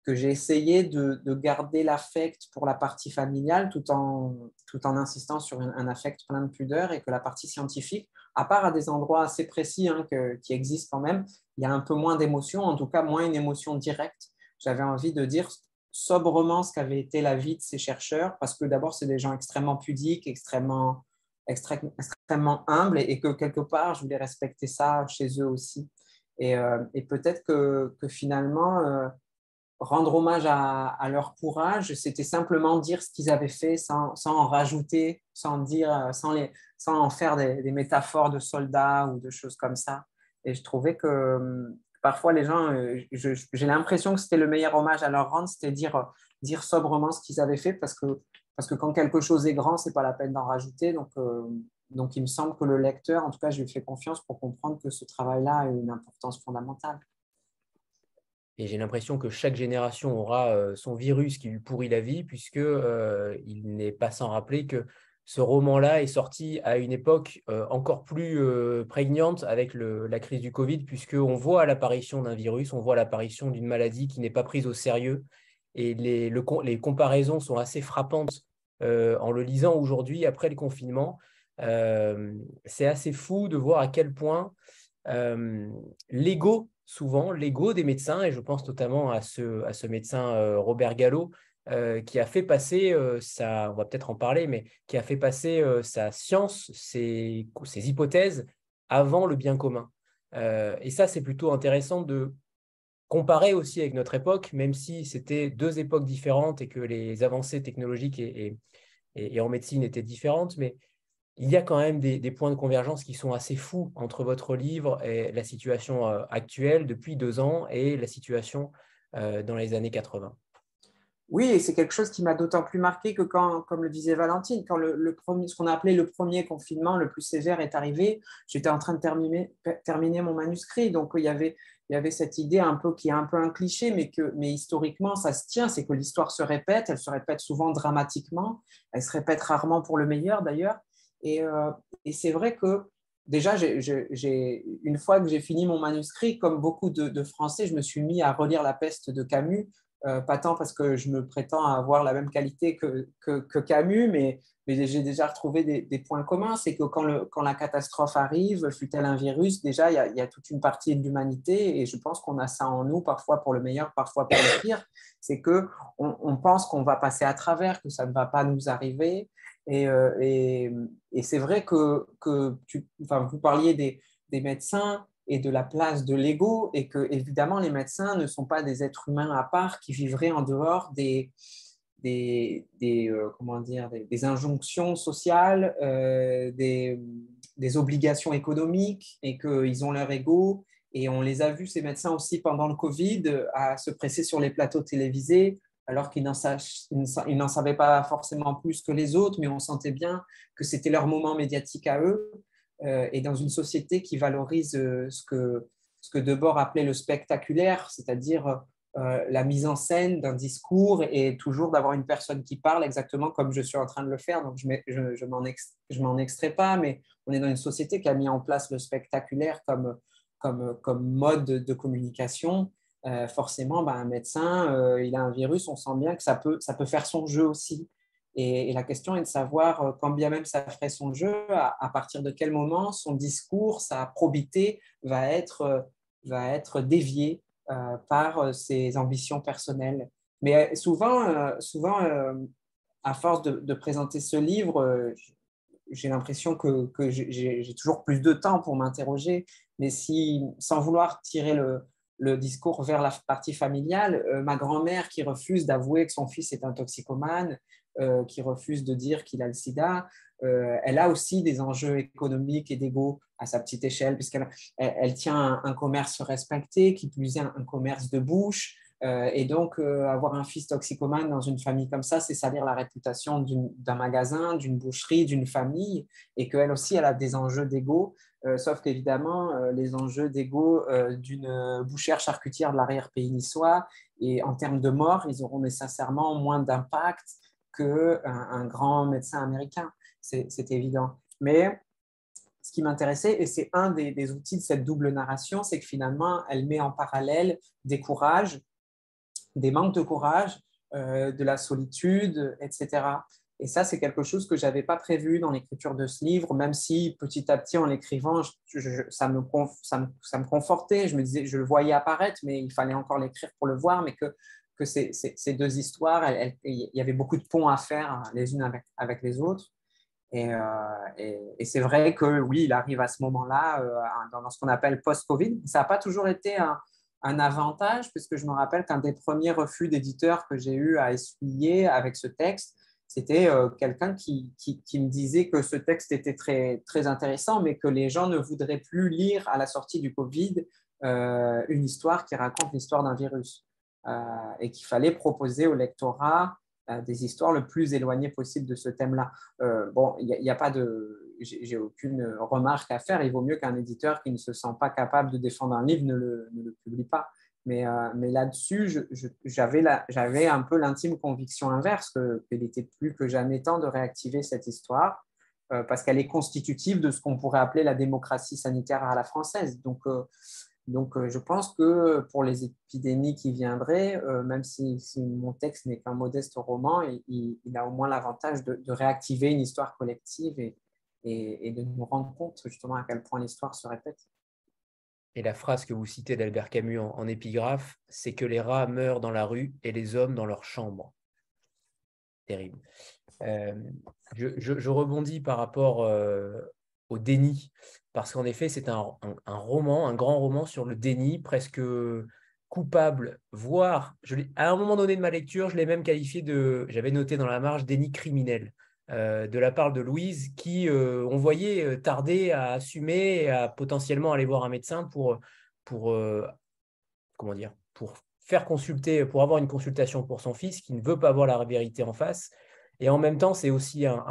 que j'ai essayé de, de garder l'affect pour la partie familiale tout en, tout en insistant sur un, affect plein de pudeur et que la partie scientifique, à part à des endroits assez précis hein, qui existent quand même, il y a un peu moins d'émotion, en tout cas moins une émotion directe. J'avais envie de dire sobrement ce qu'avait été la vie de ces chercheurs, parce que d'abord, c'est des gens extrêmement pudiques, extrêmement, extrêmement humbles, et, que quelque part, je voulais respecter ça chez eux aussi. Et, euh, peut-être que, finalement, euh, rendre hommage à, leur courage, c'était simplement dire ce qu'ils avaient fait sans, en rajouter, sans, dire, sans, les, sans en faire des, métaphores de soldats ou de choses comme ça. Et je trouvais que hum, parfois les gens, euh, j'ai l'impression que c'était le meilleur hommage à leur rendre, c'était dire, dire sobrement ce qu'ils avaient fait parce que, parce que quand quelque chose est grand, c'est pas la peine d'en rajouter. Donc, euh, donc il me semble que le lecteur, en tout cas, je lui fais confiance pour comprendre que ce travail-là a une importance fondamentale. Et j'ai l'impression que chaque génération aura son virus qui lui pourrit la vie, puisque il n'est pas sans rappeler que ce roman-là est sorti à une époque encore plus prégnante avec la crise du Covid, puisqu'on voit l'apparition d'un virus, on voit l'apparition d'une maladie qui n'est pas prise au sérieux. Et les, les comparaisons sont assez frappantes en le lisant aujourd'hui, après le confinement. C'est assez fou de voir à quel point l'ego, souvent, l'ego des médecins, et je pense notamment à ce, médecin Robert Gallo, euh, qui a fait passer euh, sa, on va peut-être en parler, mais qui a fait passer euh, sa science, ses, ses, hypothèses avant le bien commun. et ça, c'est plutôt intéressant de comparer aussi avec notre époque, même si c'était deux époques différentes et que les avancées technologiques et, et, et en médecine étaient différentes, mais il y a quand même des, points de convergence qui sont assez fous entre votre livre et la situation actuelle depuis deux ans et la situation dans les années 80. Oui, et c'est quelque chose qui m'a d'autant plus marqué que quand, comme le disait Valentine, quand le, premier, ce qu'on a appelé le premier confinement le plus sévère est arrivé, j'étais en train de terminer, terminer mon manuscrit. Donc il y avait, il y avait cette idée un peu qui est un peu un cliché, mais que, mais historiquement ça se tient, c'est que l'histoire se répète. Elle se répète souvent dramatiquement. Elle se répète rarement pour le meilleur d'ailleurs. Et, euh, et c'est vrai que déjà, une fois que j'ai fini mon manuscrit, comme beaucoup de, Français, je me suis mis à relire La peste de Camus euh, pas tant parce que je me prétends avoir la même qualité que, Camus, mais, j'ai déjà retrouvé des, points communs. C'est que quand, la catastrophe arrive, fut-elle un virus, déjà, il y, a, il y a toute une partie de l'humanité, et je pense qu'on a ça en nous, parfois pour le meilleur, parfois pour le pire. C'est qu'on on pense qu'on va passer à travers, que ça ne va pas nous arriver. Et, euh, et, c'est vrai que, tu, enfin, vous parliez des, médecins et de la place de l'ego, et que évidemment les médecins ne sont pas des êtres humains à part qui vivraient en dehors des, des, euh, comment dire, des, injonctions sociales, euh, des, obligations économiques, et qu'ils ont leur ego. Et on les a vus, ces médecins aussi, pendant le Covid, à se presser sur les plateaux télévisés, alors qu'ils n'en savaient pas forcément plus que les autres, mais on sentait bien que c'était leur moment médiatique à eux. Euh, et dans une société qui valorise euh, ce que, ce que Debord appelait le spectaculaire, c'est-à-dire euh, la mise en scène d'un discours et toujours d'avoir une personne qui parle exactement comme je suis en train de le faire. Donc, je ne je, m'en extrais pas, mais on est dans une société qui a mis en place le spectaculaire comme, comme, comme mode de communication. Forcément, ben, un médecin, il a un virus, on sent bien que ça peut, ça peut faire son jeu aussi. Et, la question est de savoir, euh, quand bien même ça ferait son jeu, à, partir de quel moment son discours, sa probité va être, euh, va être dévié euh, par ses ambitions personnelles. Mais souvent, souvent à force de, présenter ce livre, j'ai l'impression que, que j'ai toujours plus de temps pour m'interroger. Mais si, sans vouloir tirer le, le discours vers la partie familiale, ma grand-mère qui refuse d'avouer que son fils est un toxicomane, euh, qui refuse de dire qu'il a le sida, euh, elle a aussi des enjeux économiques et d'ego à sa petite échelle, puisqu'elle elle, tient un, commerce respecté, qui plus est un, commerce de bouche. Euh, et donc, avoir un fils toxicomane dans une famille comme ça, c'est salir la réputation d'un magasin, d'une boucherie, d'une famille, et qu'elle aussi, elle a des enjeux d'ego. Sauf qu'évidemment, les enjeux d'ego d'une bouchère charcutière de l'arrière-pays niçois, et en termes de mort, ils auront nécessairement moins d'impact qu'un un grand médecin américain, c'est évident. Mais ce qui m'intéressait, et c'est un des, outils de cette double narration, c'est que finalement, elle met en parallèle des courages, des manques de courage, euh, de la solitude, etc. Et ça, c'est quelque chose que je n'avais pas prévu dans l'écriture de ce livre, même si petit à petit, en l'écrivant, ça, me, ça, me, ça, me, confortait. Je me disais, je le voyais apparaître, mais il fallait encore l'écrire pour le voir, mais que que ces, ces, deux histoires, il y avait beaucoup de ponts à faire hein, les unes avec, avec les autres. Euh, et, et, c'est vrai que oui, il arrive à ce moment-là, euh, dans ce qu'on appelle post-Covid. Ça n'a pas toujours été un, un, avantage, puisque je me rappelle qu'un des premiers refus d'éditeurs que j'ai eu à essuyer avec ce texte, c'était euh, quelqu'un qui, me disait que ce texte était très, très intéressant, mais que les gens ne voudraient plus lire à la sortie du Covid une histoire qui raconte l'histoire d'un virus. Euh, et qu'il fallait proposer au lectorat euh, des histoires le plus éloignées possible de ce thème-là. Euh, bon, il n'y a, pas de, j'ai aucune remarque à faire. Il vaut mieux qu'un éditeur qui ne se sent pas capable de défendre un livre ne le, ne le publie pas. Mais, mais là-dessus, j'avais un peu l'intime conviction inverse qu'il était plus que jamais temps de réactiver cette histoire parce qu'elle est constitutive de ce qu'on pourrait appeler la démocratie sanitaire à la française. Donc, euh, je pense que pour les épidémies qui viendraient, euh, même si, mon texte n'est qu'un modeste roman, il, a au moins l'avantage de, réactiver une histoire collective et, de nous rendre compte justement à quel point l'histoire se répète. Et la phrase que vous citez d'Albert Camus en, épigraphe, c'est que les rats meurent dans la rue et les hommes dans leur chambre. Terrible. Euh, je, rebondis par rapport au déni parce qu'en effet, c'est un, roman, un grand roman sur le déni, presque coupable, voire, à un moment donné de ma lecture, je l'ai même qualifié de, j'avais noté dans la marge, déni criminel. De la part de Louise qui, on voyait, tarder à assumer et à potentiellement aller voir un médecin pour, pour comment dire, pour faire consulter, pour avoir une consultation pour son fils qui ne veut pas voir la vérité en face. Et en même temps, c'est aussi un,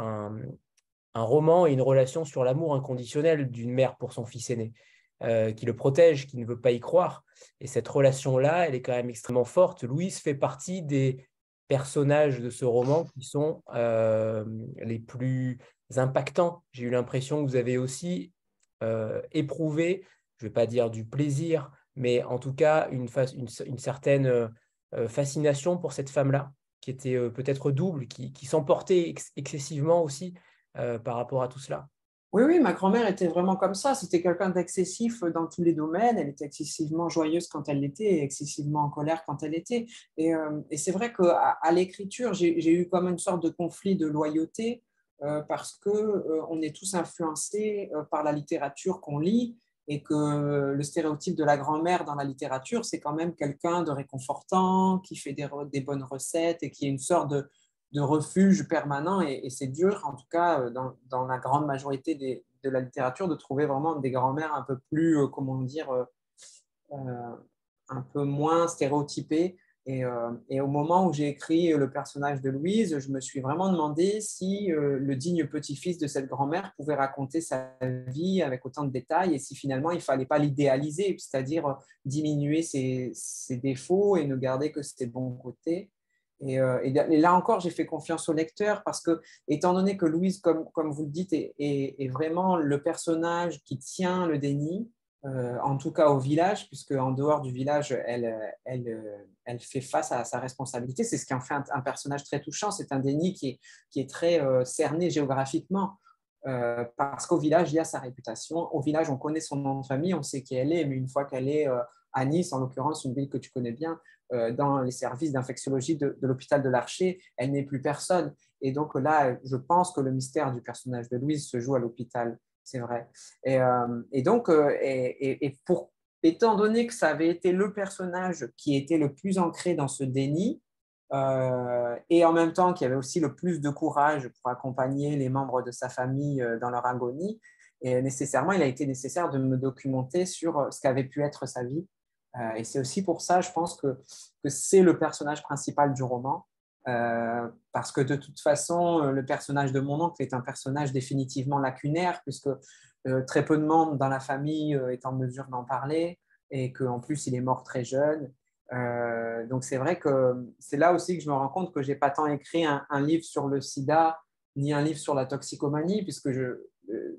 un, roman et une relation sur l'amour inconditionnel d'une mère pour son fils aîné, euh, qui le protège, qui ne veut pas y croire. Et cette relation-là, elle est quand même extrêmement forte. Louise fait partie des personnages de ce roman qui sont euh, les plus impactants. J'ai eu l'impression que vous avez aussi euh, éprouvé, je ne vais pas dire du plaisir, mais en tout cas une, certaine euh, fascination pour cette femme-là, qui était peut-être double, qui, s'emportait excessivement aussi par rapport à tout cela. Oui, oui, ma grand-mère était vraiment comme ça. C'était quelqu'un d'excessif dans tous les domaines. Elle était excessivement joyeuse quand elle l'était et excessivement en colère quand elle était. Et, c'est vrai qu'à à, l'écriture, j'ai eu comme une sorte de conflit de loyauté parce que on est tous influencés par la littérature qu'on lit et que le stéréotype de la grand-mère dans la littérature, c'est quand même quelqu'un de réconfortant, qui fait des, bonnes recettes et qui est une sorte de, de refuge permanent. Et, c'est dur, en tout cas, euh, dans, la grande majorité de la littérature, de trouver vraiment des grand-mères un peu plus, euh, comment dire, euh, un peu moins stéréotypées et, au moment où j'ai écrit le personnage de Louise, je me suis vraiment demandé si le digne petit-fils de cette grand-mère pouvait raconter sa vie avec autant de détails et si finalement il ne fallait pas l'idéaliser, c'est-à-dire diminuer ses, défauts et ne garder que ses bons côtés. Et, là encore, j'ai fait confiance au lecteur parce que, étant donné que Louise, comme, vous le dites, est vraiment le personnage qui tient le déni, euh, en tout cas au village, puisque en dehors du village, elle, elle, fait face à sa responsabilité. C'est ce qui en fait un, personnage très touchant. C'est un déni qui est, très euh, cerné géographiquement, euh, parce qu'au village, il y a sa réputation. Au village, on connaît son nom de famille, on sait qui elle est, mais une fois qu'elle est à Nice, en l'occurrence, une ville que tu connais bien, dans les services d'infectiologie de, l'hôpital de l'Archer, elle n'est plus personne. Et donc là, je pense que le mystère du personnage de Louise se joue à l'hôpital c'est vrai. Et, euh, donc, euh, et, pour, étant donné que ça avait été le personnage qui était le plus ancré dans ce déni, euh, et en même temps qui avait aussi le plus de courage pour accompagner les membres de sa famille dans leur agonie, et nécessairement, il a été nécessaire de me documenter sur ce qu'avait pu être sa vie. Et c'est aussi pour ça, je pense que, c'est le personnage principal du roman. Euh, parce que de toute façon, euh, le personnage de mon oncle est un personnage définitivement lacunaire, puisque euh, très peu de monde dans la famille est en mesure d'en parler, et qu'en plus, il est mort très jeune. donc c'est vrai que c'est là aussi que je me rends compte que je n'ai pas tant écrit un, livre sur le sida, ni un livre sur la toxicomanie, puisque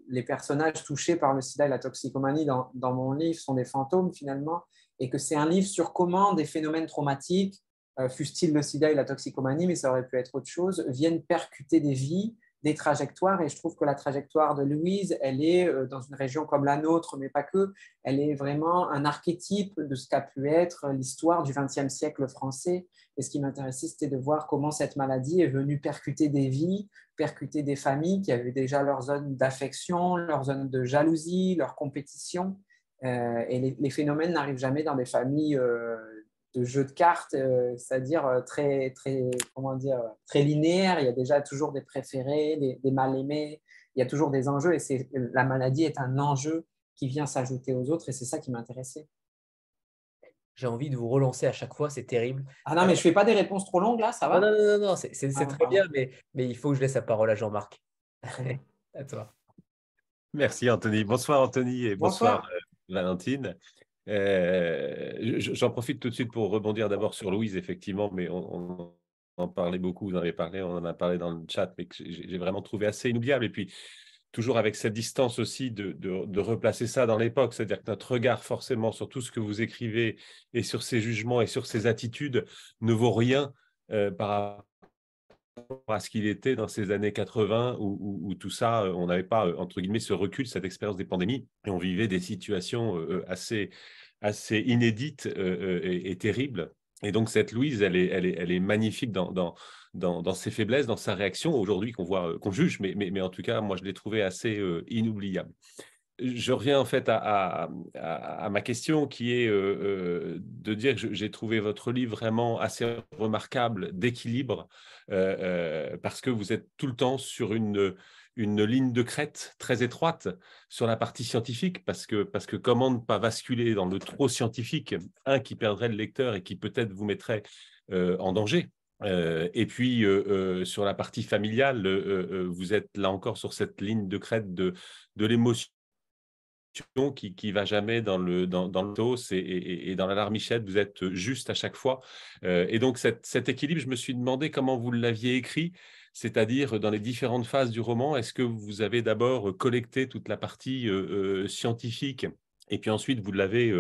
les personnages touchés par le sida et la toxicomanie dans mon livre sont des fantômes finalement, et que c'est un livre sur comment des phénomènes traumatiques euh, fût-il le sida et la toxicomanie, mais ça aurait pu être autre chose, viennent percuter des vies, des trajectoires. Et je trouve que la trajectoire de Louise, elle est euh, dans une région comme la nôtre, mais pas que, elle est vraiment un archétype de ce qu'a pu être l'histoire du XXe siècle français. Et ce qui m'intéressait, c'était de voir comment cette maladie est venue percuter des vies, percuter des familles qui avaient déjà leur zone d'affection, leur zone de jalousie, leur compétition. Euh, et les, phénomènes n'arrivent jamais dans des familles de jeu de cartes, euh, c'est-à-dire euh, très, très, comment dire, très linéaire. Il y a déjà toujours des préférés, des, mal-aimés. Il y a toujours des enjeux et c'est, la maladie est un enjeu qui vient s'ajouter aux autres et c'est ça qui m'intéressait. J'ai envie de vous relancer à chaque fois, c'est terrible. Ah non, mais je ne fais pas des réponses trop longues là, ça va? Non, non, non, non c'est, ah, très bien, mais, mais il faut que je laisse la parole à Jean-Marc. à toi. Merci Anthony. Bonsoir Anthony et bonsoir, bonsoir. Valentine. Euh, j'en profite tout de suite pour rebondir d'abord sur Louise, effectivement, mais on, en parlait beaucoup, vous en avez parlé, on en a parlé dans le chat, mais j'ai vraiment trouvé assez inoubliable. Et puis, toujours avec cette distance aussi de, replacer ça dans l'époque, c'est-à-dire que notre regard forcément sur tout ce que vous écrivez et sur ces jugements et sur ces attitudes ne vaut rien euh, par rapport à ce qu'il était dans ces années 80 où, tout ça, on n'avait pas, entre guillemets, ce recul, cette expérience des pandémies, et on vivait des situations euh, assez assez inédite euh, euh, et, terrible. Et donc cette Louise, elle est, magnifique dans, ses faiblesses, dans sa réaction aujourd'hui qu'on voit, euh, qu'on juge, mais, en tout cas, moi je l'ai trouvée assez inoubliable. Je reviens en fait à, ma question qui est euh, euh, de dire que j'ai trouvé votre livre vraiment assez remarquable d'équilibre euh, parce que vous êtes tout le temps sur une, une ligne de crête très étroite sur la partie scientifique parce que, parce que comment ne pas basculer dans le trop scientifique, un qui perdrait le lecteur et qui peut-être vous mettrait en danger. et puis sur la partie familiale, vous êtes là encore sur cette ligne de crête de, de l'émotion qui qui va jamais dans le dans, le dos et, dans la larmichette, vous êtes juste à chaque fois. Euh, et donc cet, cet, équilibre, je me suis demandé comment vous l'aviez écrit, c'est-à-dire dans les différentes phases du roman. Est-ce que vous avez d'abord collecté toute la partie euh, euh, scientifique et puis ensuite vous l'avez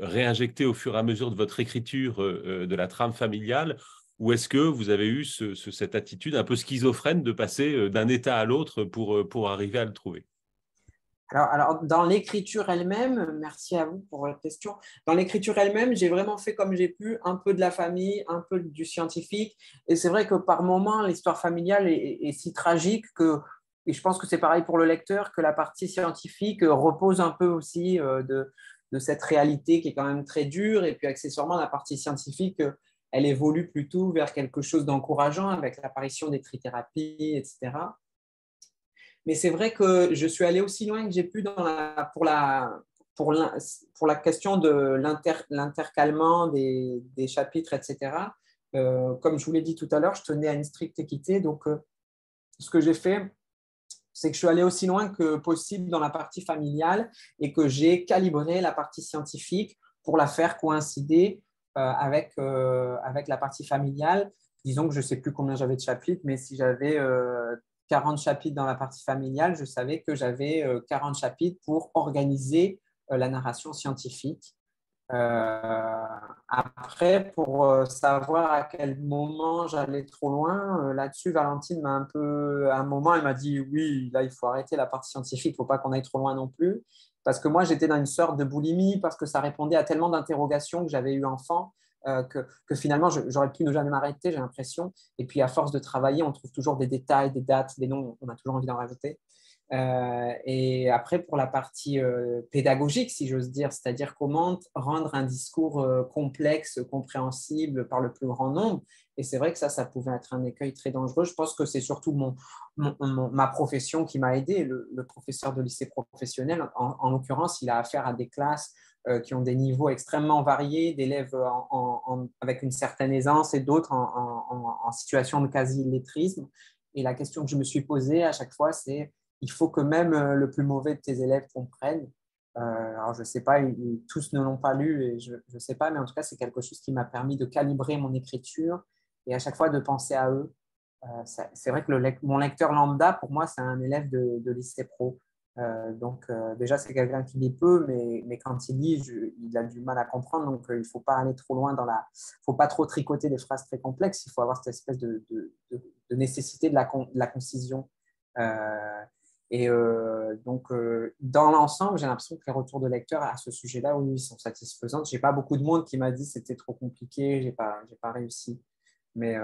réinjecté au fur et à mesure de votre écriture de la trame familiale ou est-ce que vous avez eu ce, cette attitude un peu schizophrène de passer d'un état à l'autre pour, pour arriver à le trouver? Alors, dans l'écriture elle-même, merci à vous pour votre question. Dans l'écriture elle-même, j'ai vraiment fait comme j'ai pu, un peu de la famille, un peu du scientifique. Et c'est vrai que par moments, l'histoire familiale est, si tragique que, et je pense que c'est pareil pour le lecteur, que la partie scientifique repose un peu aussi euh, de, de cette réalité qui est quand même très dure. Et puis accessoirement, la partie scientifique, elle évolue plutôt vers quelque chose d'encourageant avec l'apparition des trithérapies, etc. Mais c'est vrai que je suis allé aussi loin que j'ai pu pour, la, pour, la, question de l'intercalement des, des, chapitres, etc. Euh, comme je vous l'ai dit tout à l'heure, je tenais à une stricte équité. Donc, euh, ce que j'ai fait, c'est que je suis allé aussi loin que possible dans la partie familiale et que j'ai calibré la partie scientifique pour la faire coïncider euh, avec, avec la partie familiale. Disons que je ne sais plus combien j'avais de chapitres, mais si j'avais 40 chapitres dans la partie familiale, je savais que j'avais 40 euh, chapitres pour organiser euh, la narration scientifique. Euh, après, pour savoir à quel moment j'allais trop loin, là-dessus, Valentine m'a un peu, à un moment, elle m'a dit oui, là, il faut arrêter la partie scientifique, il ne faut pas qu'on aille trop loin non plus. Parce que moi, j'étais dans une sorte de boulimie, parce que ça répondait à tellement d'interrogations que j'avais eu enfant. Euh, que, finalement j'aurais pu ne jamais m'arrêter, j'ai l'impression. Et puis à force de travailler, on trouve toujours des détails, des dates, des noms, on a toujours envie d'en rajouter. Euh, et après, pour la partie euh, pédagogique, si j'ose dire, c'est-à-dire comment rendre un discours complexe, compréhensible par le plus grand nombre. Et c'est vrai que ça, ça pouvait être un écueil très dangereux. Je pense que c'est surtout mon, ma profession qui m'a aidé. Le, professeur de lycée professionnel, en l'occurrence, il a affaire à des classes qui ont des niveaux extrêmement variés, d'élèves avec une certaine aisance et d'autres en, situation de quasi-illettrisme. Et la question que je me suis posée à chaque fois, c'est il faut que même euh, le plus mauvais de tes élèves comprenne. Euh, alors, je ne sais pas, tous ne l'ont pas lu je ne sais pas, mais en tout cas, c'est quelque chose qui m'a permis de calibrer mon écriture et à chaque fois de penser à eux. c'est vrai que mon lecteur lambda, pour moi, c'est un élève de lycée pro. Euh, donc euh, déjà, c'est quelqu'un qui lit peu, mais, mais quand il lit, il a du mal à comprendre. Donc euh, il ne faut pas aller trop loin dans la... Il ne faut pas trop tricoter des phrases très complexes. Il faut avoir cette espèce de, de, nécessité de la, la concision. et donc, dans l'ensemble, j'ai l'impression que les retours de lecteurs à ce sujet-là, oui, ils sont satisfaisants. Je n'ai pas beaucoup de monde qui m'a dit que c'était trop compliqué, je n'ai pas, pas réussi. Mais,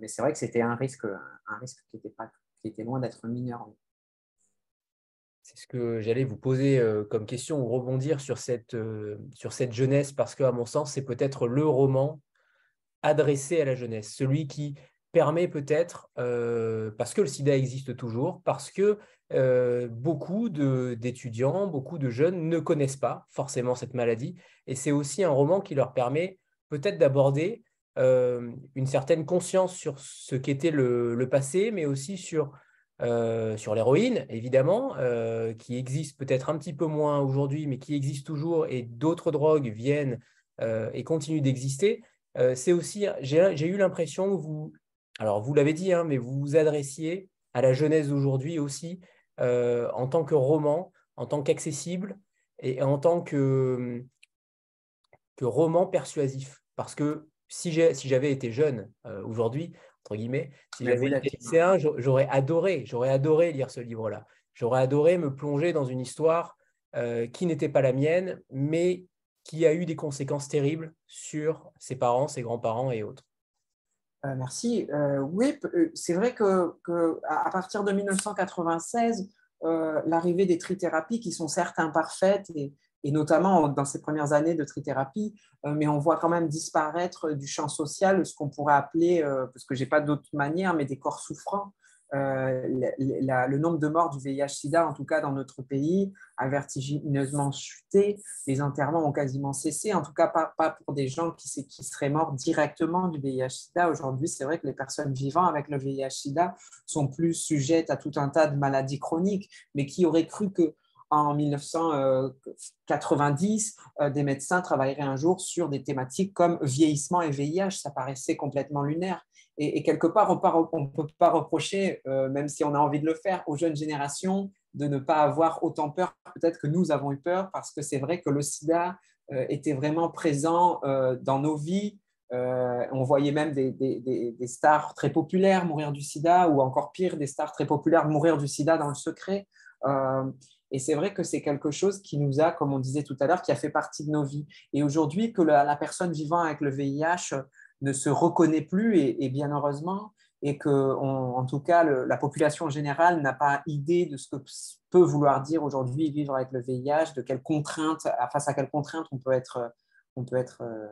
mais c'est vrai que c'était un risque, un risque qui était, pas, qui était loin d'être mineur. C'est ce que j'allais vous poser euh, comme question ou rebondir sur cette, euh, sur cette jeunesse, parce qu'à mon sens, c'est peut-être le roman adressé à la jeunesse, celui qui permet peut-être, euh, parce que le sida existe toujours, parce que beaucoup d'étudiants, beaucoup de jeunes ne connaissent pas forcément cette maladie, et c'est aussi un roman qui leur permet peut-être d'aborder une certaine conscience sur ce qu'était le, le, passé, mais aussi sur euh, sur l'héroïne, évidemment, euh, qui existe peut-être un petit peu moins aujourd'hui, mais qui existe toujours, et d'autres drogues viennent euh, et continuent d'exister. c'est aussi, j'ai eu l'impression que vous, alors vous l'avez dit, hein, mais vous vous adressiez à la jeunesse d'aujourd'hui aussi, en tant que roman, en tant qu'accessible et en tant que, que roman persuasif. Parce que si j'avais été jeune aujourd'hui, entre guillemets. Si j'avais été lycéen, j'aurais adoré, j'aurais adoré lire ce livre-là. J'aurais adoré me plonger dans une histoire euh, qui n'était pas la mienne, mais qui a eu des conséquences terribles sur ses parents, ses grands-parents et autres. Euh, merci. Euh, oui, c'est vrai que, que, à partir de 1996, l'arrivée des trithérapies qui sont certes imparfaites et, et notamment dans ces premières années de trithérapie, euh, mais on voit quand même disparaître du champ social ce qu'on pourrait appeler, euh, parce que je n'ai pas d'autre manière, mais des corps souffrants. Euh, le nombre de morts du VIH-Sida, en tout cas dans notre pays, a vertigineusement chuté. Les enterrements ont quasiment cessé, en tout cas pas, pour des gens qui, qui seraient morts directement du VIH-Sida. Aujourd'hui, c'est vrai que les personnes vivant avec le VIH-Sida sont plus sujettes à tout un tas de maladies chroniques, mais qui auraient cru que en 1990, euh, des médecins travailleraient un jour sur des thématiques comme vieillissement et VIH. Ça paraissait complètement lunaire. Et, quelque part, on ne peut pas reprocher, euh, même si on a envie de le faire, aux jeunes générations de ne pas avoir autant peur peut-être que nous avons eu peur, parce que c'est vrai que le sida euh, était vraiment présent dans nos vies. on voyait même des, des, stars très populaires mourir du sida, ou encore pire, des stars très populaires mourir du sida dans le secret. Et c'est vrai que c'est quelque chose qui nous a, comme on disait tout à l'heure, qui a fait partie de nos vies. Et aujourd'hui, que la, personne vivant avec le VIH ne se reconnaît plus, et, bien heureusement, et que, en tout cas, la population générale n'a pas idée de ce que peut vouloir dire aujourd'hui vivre avec le VIH, de quelles contraintes, face à quelles contraintes on peut être, on peut être euh,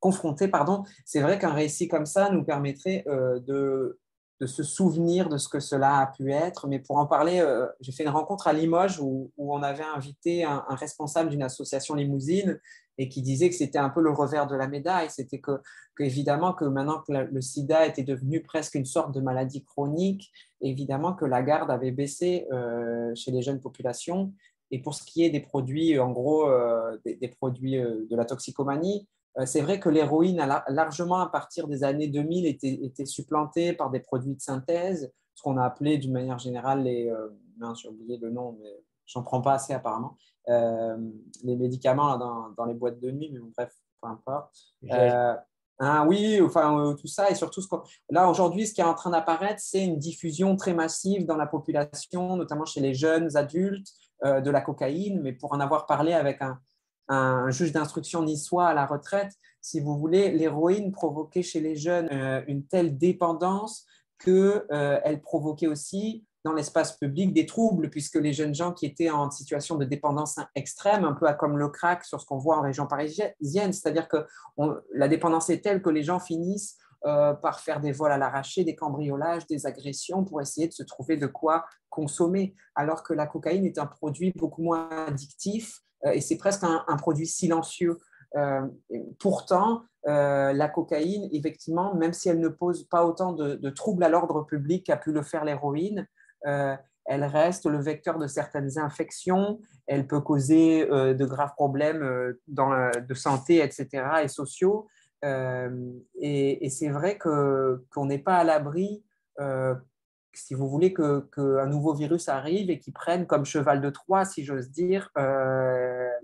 confronté. Pardon. C'est vrai qu'un récit comme ça nous permettrait euh, de de se souvenir de ce que cela a pu être. Mais pour en parler, euh, j'ai fait une rencontre à Limoges où, on avait invité un, responsable d'une association limousine et qui disait que c'était un peu le revers de la médaille. C'était que, évidemment, que maintenant que le sida était devenu presque une sorte de maladie chronique, évidemment que la garde avait baissé euh, chez les jeunes populations. Et pour ce qui est des produits, en gros, euh, des, produits de la toxicomanie, euh, c'est vrai que l'héroïne, a largement à partir des années 2000, été, été supplantée par des produits de synthèse, ce qu'on a appelé d'une manière générale les. Euh, j'ai oublié le nom, mais j'en prends pas assez apparemment. Euh, les médicaments dans, les boîtes de nuit, mais bref, peu importe. Hein, oui, enfin tout ça et surtout ce là aujourd'hui, ce qui est en train d'apparaître, c'est une diffusion très massive dans la population, notamment chez les jeunes adultes, de la cocaïne. Mais pour en avoir parlé avec un, un juge d'instruction niçois à la retraite, si vous voulez, l'héroïne provoquait chez les jeunes euh, une telle dépendance qu'elle euh, provoquait aussi dans l'espace public des troubles, puisque les jeunes gens qui étaient en situation de dépendance extrême, un peu comme le crack sur ce qu'on voit en région parisienne, c'est-à-dire que la dépendance est telle que les gens finissent euh, par faire des vols à l'arraché, des cambriolages, des agressions pour essayer de se trouver de quoi consommer, alors que la cocaïne est un produit beaucoup moins addictif et c'est presque un, produit silencieux. Euh, pourtant, euh, la cocaïne, effectivement, même si elle ne pose pas autant de, troubles à l'ordre public qu'a pu le faire l'héroïne, elle reste le vecteur de certaines infections, elle peut causer de graves problèmes de santé, etc., et sociaux. et, c'est vrai qu'on n'est pas à l'abri si vous voulez qu'un nouveau virus arrive et qu'il prenne comme cheval de Troie, si j'ose dire,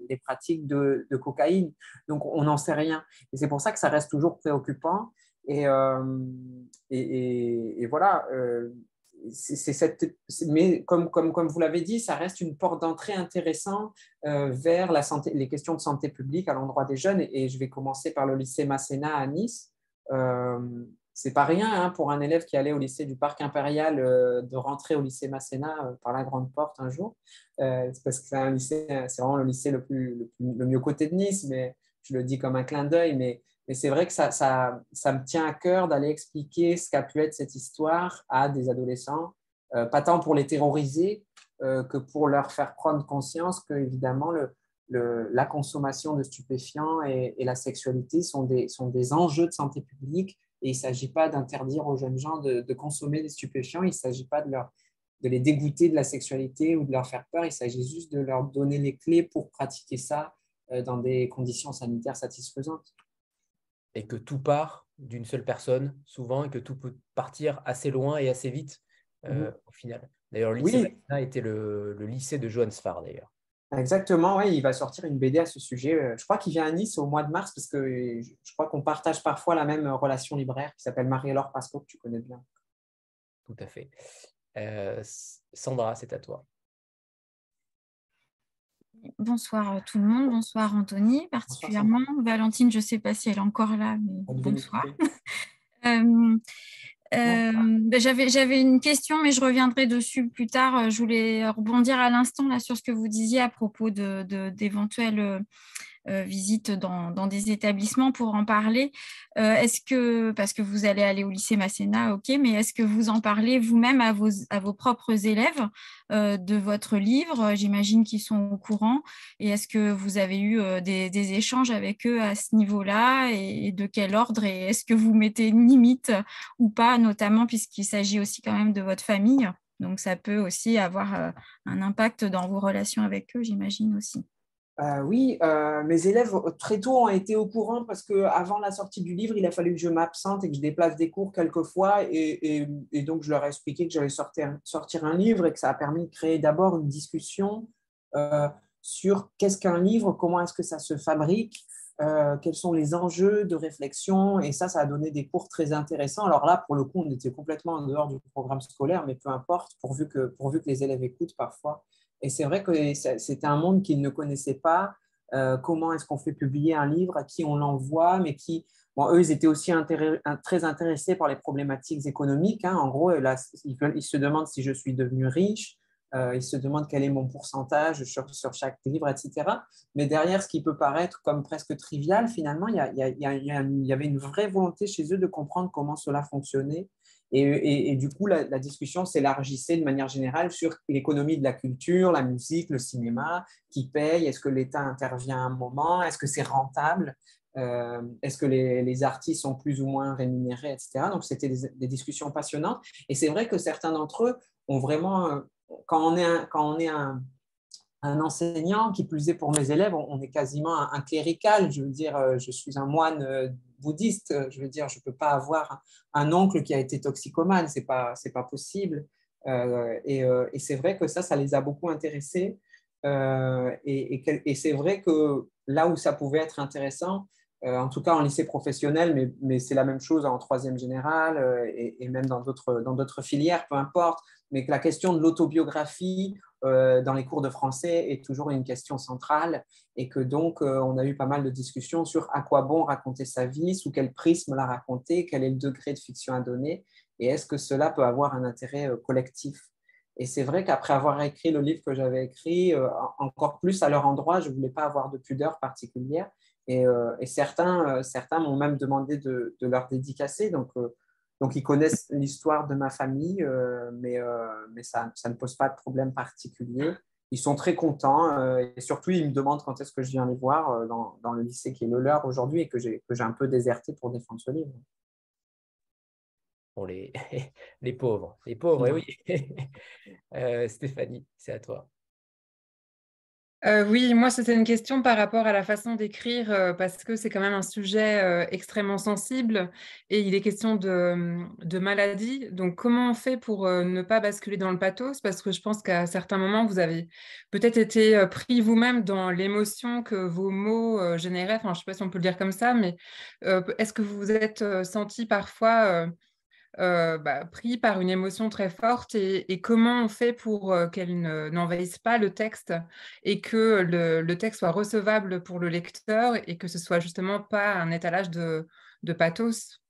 euh, les pratiques de, cocaïne. Donc, on n'en sait rien. Et c'est pour ça que ça reste toujours préoccupant. Et, euh, voilà, euh, c'est cette, mais comme, comme, comme vous l'avez dit, ça reste une porte d'entrée intéressante vers la santé, les questions de santé publique à l'endroit des jeunes. Et, je vais commencer par le lycée Masséna à Nice c'est pas rien hein, pour un élève qui allait au lycée du Parc Impérial euh, de rentrer au lycée Masséna euh, par la grande porte un jour. Euh, parce que lycée, c'est vraiment le lycée le, plus, le, mieux côté de Nice, mais je le dis comme un clin d'œil. Mais, mais c'est vrai que ça, ça, ça, me tient à cœur d'aller expliquer ce qu'a pu être cette histoire à des adolescents, pas tant pour les terroriser que pour leur faire prendre conscience que, évidemment, le, le, la consommation de stupéfiants et, et, la sexualité sont des, sont des enjeux de santé publique et il ne s'agit pas d'interdire aux jeunes gens de, consommer des stupéfiants, il ne s'agit pas de, leur, de les dégoûter de la sexualité ou de leur faire peur, il s'agit juste de leur donner les clés pour pratiquer ça euh, dans des conditions sanitaires satisfaisantes. Et que tout part d'une seule personne, souvent, et que tout peut partir assez loin et assez vite euh, mhm. au final. D'ailleurs, le lycée oui. le, le, lycée de Johannes Farr, d'ailleurs. Exactement, oui, il va sortir une BD à ce sujet. Euh, je crois qu'il vient à Nice au mois de mars parce que je crois qu'on partage parfois la même relation libraire qui s'appelle Marie-Laure Pasco, que tu connais bien. Tout à fait. Euh, Sandra, c'est à toi. Bonsoir tout le monde, bonsoir Anthony, particulièrement. Valentine, je ne sais pas si elle est encore là, mais bonsoir. ben, J'avais une question, mais je reviendrai dessus plus tard. Je voulais rebondir à l'instant là sur ce que vous disiez à propos d'éventuels de, euh, visite dans, des établissements pour en parler. Euh, est-ce que, parce que vous allez aller au lycée Masséna, ok, mais est-ce que vous en parlez vous-même à vos, à vos propres élèves euh, de votre livre? J'imagine qu'ils sont au courant. Et est-ce que vous avez eu des, échanges avec eux à ce niveau-là? Et, de quel ordre? Et est-ce que vous mettez une limite ou pas, notamment puisqu'il s'agit aussi quand même de votre famille? Donc ça peut aussi avoir un impact dans vos relations avec eux, j'imagine aussi. Euh, oui, euh, mes élèves très tôt ont été au courant parce qu'avant la sortie du livre, il a fallu que je m'absente et que je déplace des cours quelquefois. Et, et, donc, je leur ai expliqué que j'allais sortir, un livre et que ça a permis de créer d'abord une discussion euh, sur qu'est-ce qu'un livre, comment est-ce que ça se fabrique, quels sont les enjeux de réflexion. Et ça, ça a donné des cours très intéressants. Alors là, pour le coup, on était complètement en dehors du programme scolaire, mais peu importe, que, pourvu que les élèves écoutent parfois. Et c'est vrai que c'était un monde qu'ils ne connaissaient pas. Euh, comment est-ce qu'on fait publier un livre, à qui on l'envoie, mais qui, eux, ils étaient aussi très intéressés par les problématiques économiques. Hein. En gros, là, ils, se demandent si je suis devenu riche, euh, ils se demandent quel est mon pourcentage sur, chaque livre, etc. Mais derrière ce qui peut paraître comme presque trivial, finalement, il y, avait une vraie volonté chez eux de comprendre comment cela fonctionnait et, du coup, la, discussion s'élargissait de manière générale sur l'économie de la culture, la musique, le cinéma, qui paye, est-ce que l'État intervient à un moment, est-ce que c'est rentable, euh, est-ce que les, artistes sont plus ou moins rémunérés, etc. Donc, c'était des, discussions passionnantes. Et c'est vrai que certains d'entre eux ont vraiment, euh, quand on est un, enseignant, qui plus est pour mes élèves, on, est quasiment un, clérical. Je veux dire, euh, je suis un moine bouddhiste. Je veux dire, je ne peux pas avoir un, oncle qui a été toxicomane. Ce n'est pas, pas possible. Euh, et, c'est vrai que ça, ça les a beaucoup intéressés. et, c'est vrai que là où ça pouvait être intéressant, en tout cas en lycée professionnel, mais, mais c'est la même chose en troisième général et, même dans d'autres filières, peu importe, mais que la question de l'autobiographie, euh, dans les cours de français est toujours une question centrale et que donc euh, on a eu pas mal de discussions sur à quoi bon raconter sa vie, sous quel prisme la raconter, quel est le degré de fiction à donner et est-ce que cela peut avoir un intérêt euh, collectif. Et c'est vrai qu'après avoir écrit le livre que j'avais écrit, encore plus à leur endroit, je ne voulais pas avoir de pudeur particulière. Et, certains, certains m'ont même demandé de, de leur dédicacer. Donc, donc, ils connaissent l'histoire de ma famille, euh, mais, euh, mais ça, ça, ne pose pas de problème particulier. Ils sont très contents euh, et surtout, ils me demandent quand est-ce que je viens les voir dans, dans, le lycée qui est le leur aujourd'hui et que j'ai un peu déserté pour défendre ce livre. Pour les, les pauvres, les pauvres, oui. Stéphanie, c'est à toi. Euh, oui, moi, c'était une question par rapport à la façon d'écrire, euh, parce que c'est quand même un sujet euh, extrêmement sensible et il est question de, de, maladie. Donc, comment on fait pour ne pas basculer dans le pathos? Parce que je pense qu'à certains moments, vous avez peut-être été pris vous-même dans l'émotion que vos mots généraient. Enfin, je ne sais pas si on peut le dire comme ça, mais est-ce que vous vous êtes senti parfois euh, bah, pris par une émotion très forte et, comment on fait pour euh, qu'elle n'envahisse pas le texte et que le, texte soit recevable pour le lecteur et que ce soit justement pas un étalage de, pathos?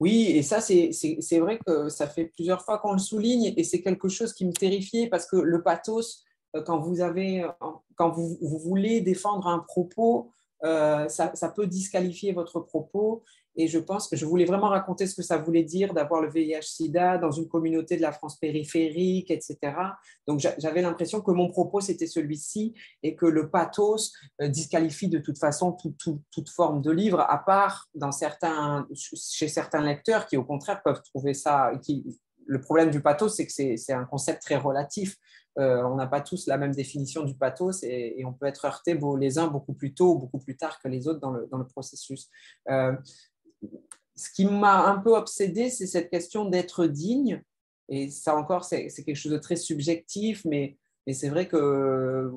Oui, et ça, c'est vrai que ça fait plusieurs fois qu'on le souligne et c'est quelque chose qui me terrifiait parce que le pathos, euh, quand vous, avez, quand vous, voulez défendre un propos, ça, ça, peut disqualifier votre propos et je pense que je voulais vraiment raconter ce que ça voulait dire d'avoir le VIH-Sida dans une communauté de la France périphérique, etc. Donc j'avais l'impression que mon propos, c'était celui-ci et que le pathos euh, disqualifie de toute façon toute forme de livre, à part chez certains lecteurs qui, au contraire, peuvent trouver ça. Le problème du pathos, c'est que c'est un concept très relatif. Euh, on n'a pas tous la même définition du pathos et, on peut être heurté les uns beaucoup plus tôt ou beaucoup plus tard que les autres dans le, dans le processus. Euh, ce qui m'a un peu obsédé, c'est cette question d'être digne. Et ça encore, c'est quelque chose de très subjectif, mais, c'est vrai que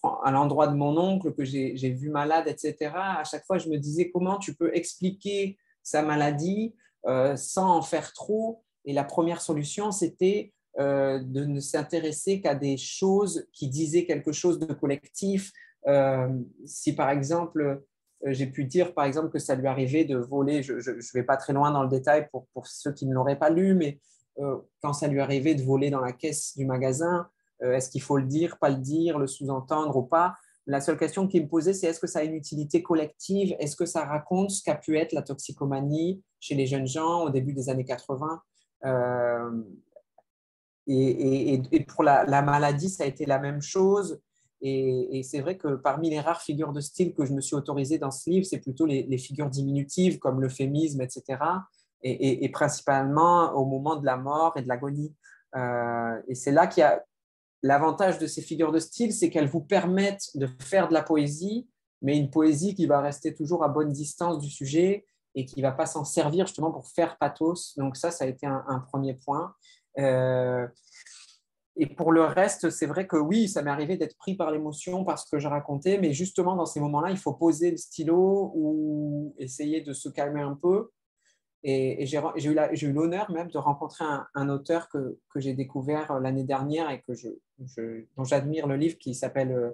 prends à l'endroit de mon oncle que j'ai vu malade, etc. À chaque fois, je me disais comment tu peux expliquer sa maladie euh, sans en faire trop? Et la première solution, c'était euh, de ne s'intéresser qu'à des choses qui disaient quelque chose de collectif. Euh, si par exemple, j'ai pu dire, par exemple, que ça lui arrivait de voler, je ne vais pas très loin dans le détail pour, pour ceux qui ne l'auraient pas lu, mais quand ça lui arrivait de voler dans la caisse du magasin, est-ce qu'il faut le dire, pas le dire, le sous-entendre ou pas? La seule question qui me posait, c'est est-ce que ça a une utilité collective? Est-ce que ça raconte ce qu'a pu être la toxicomanie chez les jeunes gens au début des années 80 euh, et, pour la, maladie, ça a été la même chose. Et, c'est vrai que parmi les rares figures de style que je me suis autorisé dans ce livre, c'est plutôt les, figures diminutives comme l'euphémisme, etc. Et, principalement au moment de la mort et de l'agonie. Euh, et c'est là qu'il y a L'avantage de ces figures de style, c'est qu'elles vous permettent de faire de la poésie, mais une poésie qui va rester toujours à bonne distance du sujet et qui ne va pas s'en servir justement pour faire pathos. Donc ça, ça a été un, premier point. Euh, et pour le reste, c'est vrai que oui, ça m'est arrivé d'être pris par l'émotion parce que je racontais, mais justement dans ces moments-là, il faut poser le stylo ou essayer de se calmer un peu et, j'ai eu l'honneur même de rencontrer un, auteur que, j'ai découvert euh, l'année dernière et que dont j'admire le livre qui s'appelle euh,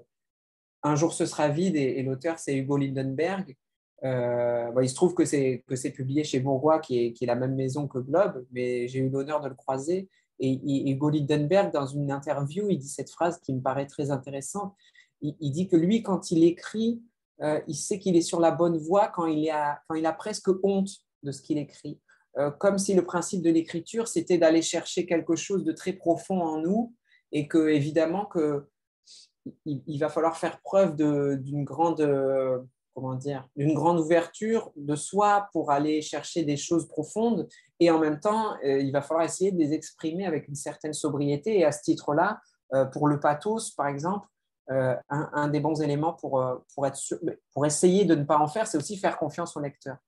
Un jour ce sera vide et, l'auteur c'est Hugo Lindenberg. Euh, il se trouve que c'est publié chez Bourgois qui est, la même maison que Globe, mais j'ai eu l'honneur de le croiser. Et, Hugo Lindenberg, dans une interview, il dit cette phrase qui me paraît très intéressante. Il, dit que lui, quand il écrit, il sait qu'il est sur la bonne voie quand il, a, quand il a presque honte de ce qu'il écrit. Euh, comme si le principe de l'écriture, c'était d'aller chercher quelque chose de très profond en nous et que, évidemment, que il, va falloir faire preuve d'une grande, euh, comment dire, d'une grande ouverture de soi pour aller chercher des choses profondes et en même temps, euh, il va falloir essayer de les exprimer avec une certaine sobriété. Et à ce titre-là, pour le pathos, par exemple, un, un, des bons éléments pour, pour, essayer de ne pas en faire, c'est aussi faire confiance au lecteur.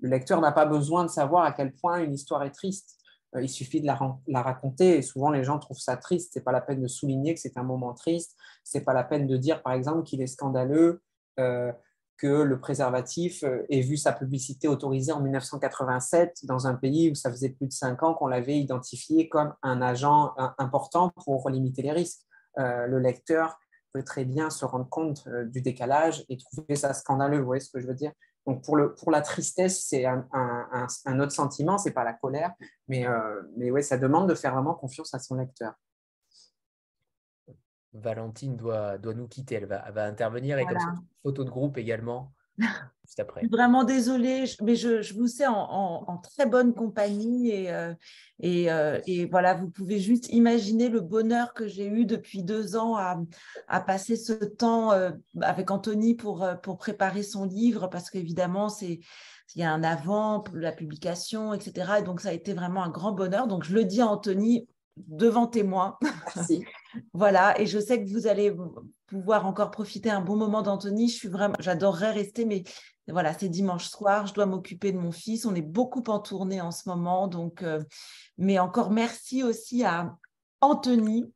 Le lecteur n'a pas besoin de savoir à quel point une histoire est triste. Euh, il suffit de la, raconter et souvent les gens trouvent ça triste. Ce n'est pas la peine de souligner que c'est un moment triste. Ce n'est pas la peine de dire, par exemple, qu'il est scandaleux euh, que le préservatif euh, ait vu sa publicité autorisée en 1987 dans un pays où ça faisait plus de cinq ans qu'on l'avait identifié comme un agent important pour limiter les risques. le lecteur peut très bien se rendre compte du décalage et trouver ça scandaleux. Vous voyez ce que je veux dire? Donc pour, la tristesse, c'est un, autre sentiment, c'est pas la colère, mais, euh, mais ça demande de faire vraiment confiance à son lecteur. Valentine doit, doit nous quitter, elle va, va intervenir et comme ça, photo de groupe également. juste après. Vraiment désolée, mais je, vous sais en, très bonne compagnie et, euh, euh, et, voilà, vous pouvez juste imaginer le bonheur que j'ai eu depuis deux ans à, à passer ce temps euh, avec Anthony pour, pour préparer son livre parce qu'évidemment, c'est il y a un avant, la publication, etc. Et donc, ça a été vraiment un grand bonheur. Donc, je le dis à Anthony devant témoin. Merci. voilà, et je sais que vous allez pouvoir encore profiter un bon moment d'Anthony. Je suis vraiment, j'adorerais rester, mais voilà, c'est dimanche soir, je dois m'occuper de mon fils. On est beaucoup en tournée en ce moment, donc, euh, mais encore merci aussi à Anthony.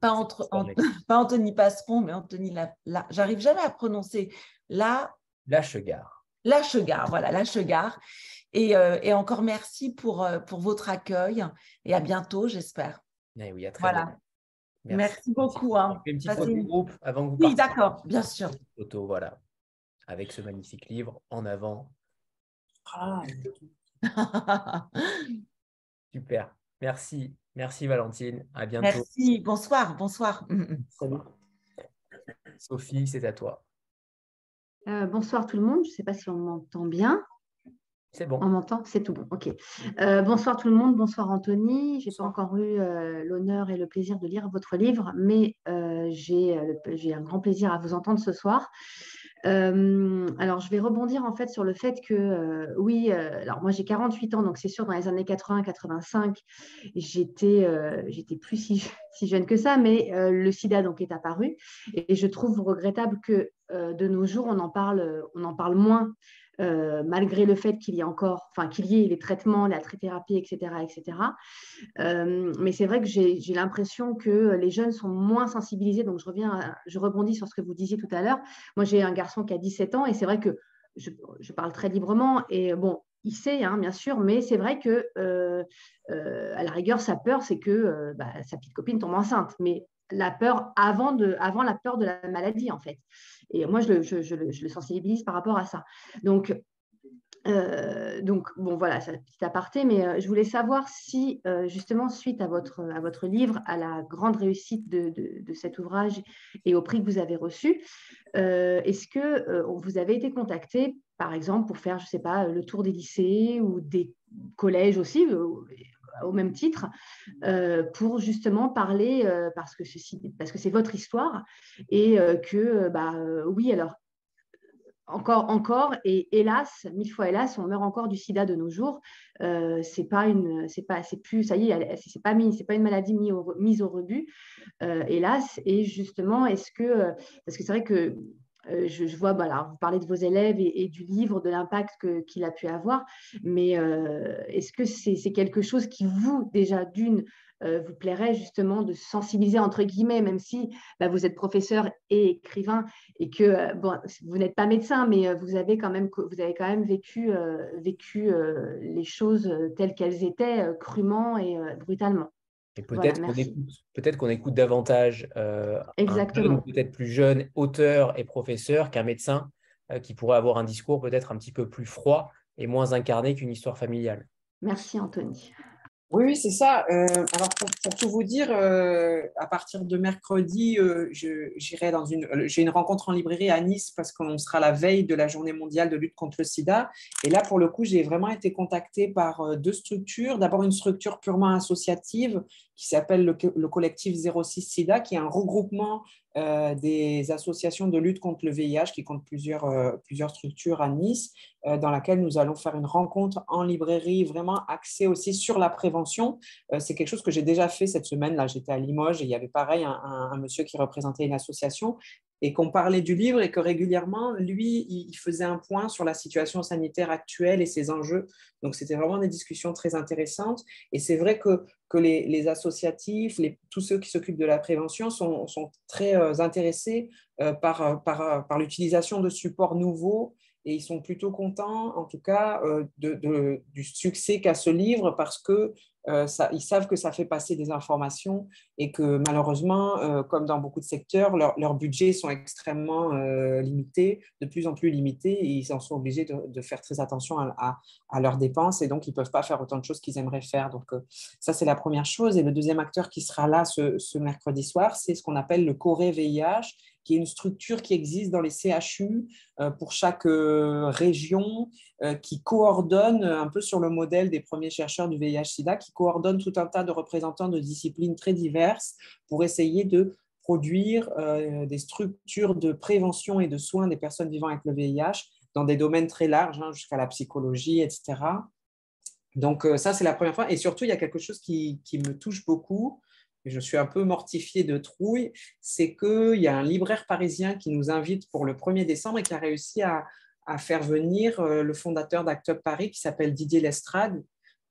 Pas, entre, pas Anthony Passeron, mais Anthony, la, j'arrive jamais à prononcer la. Lâche-gare. Lâche-gare, voilà, Lâche-gare. Et, euh, et, encore merci pour, euh, pour votre accueil et à bientôt, j'espère. Eh oui, à très voilà. Merci, beaucoup. Hein. Une petite photo de groupe avant que vous Oui, d'accord, bien sûr. Photo, voilà. Avec ce magnifique livre en avant. Ah. Super. Merci. Merci Valentine. À bientôt. Merci. Bonsoir. Bonsoir. Salut. Sophie, c'est à toi. Euh, bonsoir tout le monde. Je ne sais pas si on m'entend bien. C'est bon. On m'entend C'est tout bon. OK. Euh, bonsoir tout le monde. Bonsoir Anthony. Je n'ai pas encore eu euh, l'honneur et le plaisir de lire votre livre, mais euh, j'ai un grand plaisir à vous entendre ce soir. alors, je vais rebondir en fait sur le fait que, oui, alors moi j'ai 48 ans, donc c'est sûr, dans les années 80-85, j'étais j'étais plus si, si, jeune que ça, mais le sida donc est apparu. Et je trouve regrettable que de nos jours, on en parle, on en parle moins. Euh, malgré le fait qu'il y ait encore, enfin qu'il y ait les traitements, la trithérapie, etc., etc. Euh, mais c'est vrai que j'ai l'impression que les jeunes sont moins sensibilisés. Donc je reviens, je rebondis sur ce que vous disiez tout à l'heure. Moi, j'ai un garçon qui a 17 ans et c'est vrai que je, parle très librement et bon, il sait, hein, bien sûr, mais c'est vrai que euh, à la rigueur, sa peur, c'est que bah, sa petite copine tombe enceinte. Mais la peur avant, de, avant la peur de la maladie, en fait. Et moi, je le, je, le, sensibilise par rapport à ça. Donc, euh, donc, bon, voilà, c'est un petit aparté, mais euh, je voulais savoir si, euh, justement, suite à votre, à votre livre, à la grande réussite de, de, cet ouvrage et au prix que vous avez reçu, est-ce que vous avez été contacté, par exemple, pour faire, je ne sais pas, le tour des lycées ou des collèges aussi, au même titre, euh, pour justement parler, euh, parce que parce que c'est votre histoire, et euh, que, bah, oui, alors, encore, encore, et hélas, mille fois hélas, on meurt encore du sida de nos jours. c'est pas une, pas, ça y est, c'est pas pas une maladie mise au, mise au rebut, hélas. Et justement, est-ce que, parce que c'est vrai que euh, je, vois, bah, vous parlez de vos élèves et, du livre, de l'impact qu'il a pu avoir, mais euh, est-ce que c'est quelque chose qui, vous, déjà d'une, euh, vous plairait justement de sensibiliser, entre guillemets, même si bah, vous êtes professeur et écrivain et que, bon, vous n'êtes pas médecin, mais vous avez quand même, vous avez quand même vécu, vécu les choses telles qu'elles étaient, crûment et brutalement? Et peut-être qu'on écoute, peut qu'on écoute davantage euh, peut-être plus jeune auteur et professeur qu'un médecin euh, qui pourrait avoir un discours peut-être un petit peu plus froid et moins incarné qu'une histoire familiale. Merci Anthony. Oui, c'est ça. Euh, alors, pour, tout vous dire, euh, à partir de mercredi, euh, dans une. J'ai une rencontre en librairie à Nice parce qu'on sera la veille de la journée mondiale de lutte contre le sida. Et là, pour le coup, j'ai vraiment été contactée par deux structures. D'abord, une structure purement associative qui s'appelle le, le, collectif 06 SIDA, qui est un regroupement euh, des associations de lutte contre le VIH qui comptent plusieurs, euh, plusieurs structures à Nice, euh, dans laquelle nous allons faire une rencontre en librairie vraiment axée aussi sur la prévention. c'est quelque chose que j'ai déjà fait cette semaine. Là, j'étais à Limoges et il y avait pareil un monsieur qui représentait une association et qu'on parlait du livre et que régulièrement, lui, il faisait un point sur la situation sanitaire actuelle et ses enjeux. Donc, c'était vraiment des discussions très intéressantes. Et c'est vrai que, que les, associatifs, les, tous ceux qui s'occupent de la prévention sont, sont très euh, intéressés euh, par, euh, par, par l'utilisation de supports nouveaux et ils sont plutôt contents, en tout cas, de, du succès qu'a ce livre parce que euh, ils savent que ça fait passer des informations et que malheureusement, euh, comme dans beaucoup de secteurs, leurs budgets sont extrêmement euh, limités, de plus en plus limités, et ils en sont obligés de, faire très attention à, leurs dépenses et donc ils ne peuvent pas faire autant de choses qu'ils aimeraient faire. Donc ça, c'est la première chose. Et le deuxième acteur qui sera là ce, ce mercredi soir, c'est ce qu'on appelle le Corée VIH qui est une structure qui existe dans les CHU euh, pour chaque euh, région, euh, qui coordonne un peu sur le modèle des premiers chercheurs du VIH-Sida, qui coordonne tout un tas de représentants de disciplines très diverses pour essayer de produire des structures de prévention et de soins des personnes vivant avec le VIH dans des domaines très larges, hein, jusqu'à la psychologie, etc. Donc ça, c'est la première fois. Et surtout, il y a quelque chose qui, qui me touche beaucoup, je suis un peu mortifié de trouille, c'est qu'il y a un libraire parisien qui nous invite pour le 1er décembre et qui a réussi à, faire venir euh, le fondateur d'Act Paris qui s'appelle Didier Lestrade,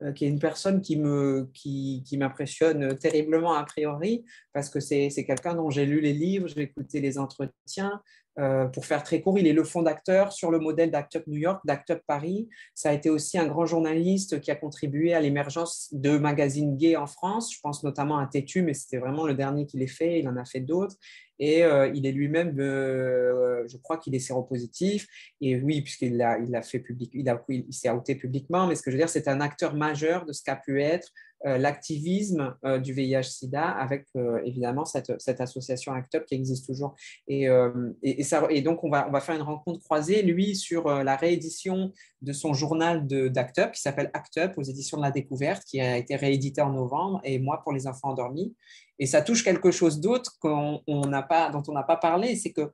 euh, qui est une personne qui m'impressionne terriblement a priori parce que c'est quelqu'un dont j'ai lu les livres, j'ai écouté les entretiens, euh, pour faire très court, il est le fondateur sur le modèle d'Act Up New York, d'Act Up Paris. Ça a été aussi un grand journaliste qui a contribué à l'émergence de magazines gays en France. Je pense notamment à Tétu, mais c'était vraiment le dernier qu'il ait fait. Il en a fait d'autres. Et euh, il est lui-même, euh, je crois qu'il est séropositif. Et oui, puisqu'il l'a il a fait public, il, a, il s'est outé publiquement. Mais ce que je veux dire, c'est un acteur majeur de ce qu'a pu être l'activisme euh, du VIH-Sida avec euh, évidemment cette, cette, association ACT UP qui existe toujours. Et, et, donc, on va, on va faire une rencontre croisée, lui, sur la réédition de son journal d'ACT UP qui s'appelle ACT UP aux éditions de la découverte, qui a été réédité en novembre, et moi pour les enfants endormis. Et ça touche quelque chose d'autre qu'on, dont on n'a pas parlé, c'est que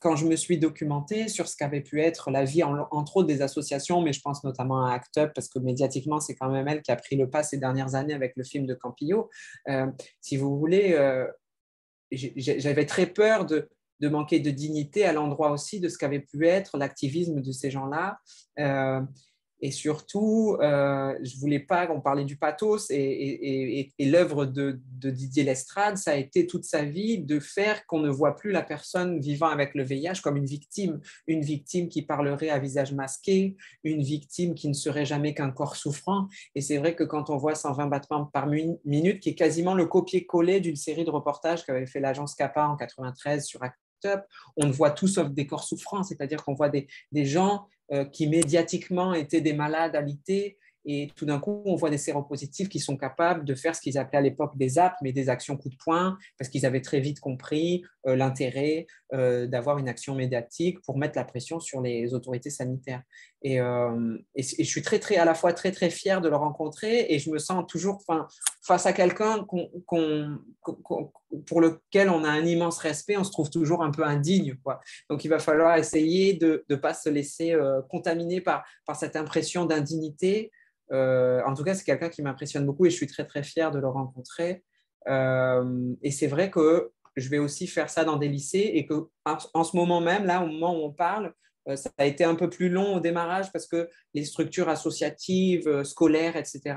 quand je me suis documentée sur ce qu'avait pu être la vie, entre autres des associations, mais je pense notamment à ACT UP, parce que médiatiquement, c'est quand même elle qui a pris le pas ces dernières années avec le film de Campillo. Euh, si vous voulez, euh, j'avais très peur de, manquer de dignité à l'endroit aussi de ce qu'avait pu être l'activisme de ces gens-là. Euh, Et surtout, euh, je voulais pas qu'on parlait du pathos et, l'œuvre de, de, Didier Lestrade, ça a été toute sa vie de faire qu'on ne voit plus la personne vivant avec le VIH comme une victime, une victime qui parlerait à visage masqué, une victime qui ne serait jamais qu'un corps souffrant. Et c'est vrai que quand on voit 120 battements par minute, qui est quasiment le copier-coller d'une série de reportages qu'avait fait l'agence CAPA en 93 sur On voit tout sauf des corps souffrants, c'est-à-dire qu'on voit des, des gens euh, qui médiatiquement étaient des malades alités. Et tout d'un coup, on voit des séropositifs qui sont capables de faire ce qu'ils appelaient à l'époque des apps, mais des actions coup de poing, parce qu'ils avaient très vite compris euh, l'intérêt euh, d'avoir une action médiatique pour mettre la pression sur les autorités sanitaires. Et, je suis très, très, à la fois très, très fier de le rencontrer et je me sens toujours face à quelqu'un pour lequel on a un immense respect, on se trouve toujours un peu indigne. Donc, il va falloir essayer de ne pas se laisser contaminer par, cette impression d'indignité euh, en tout cas, c'est quelqu'un qui m'impressionne beaucoup et je suis très très fier de le rencontrer. Euh, et c'est vrai que je vais aussi faire ça dans des lycées et que en, ce moment même, là, au moment où on parle, euh, ça a été un peu plus long au démarrage parce que les structures associatives, scolaires, etc.,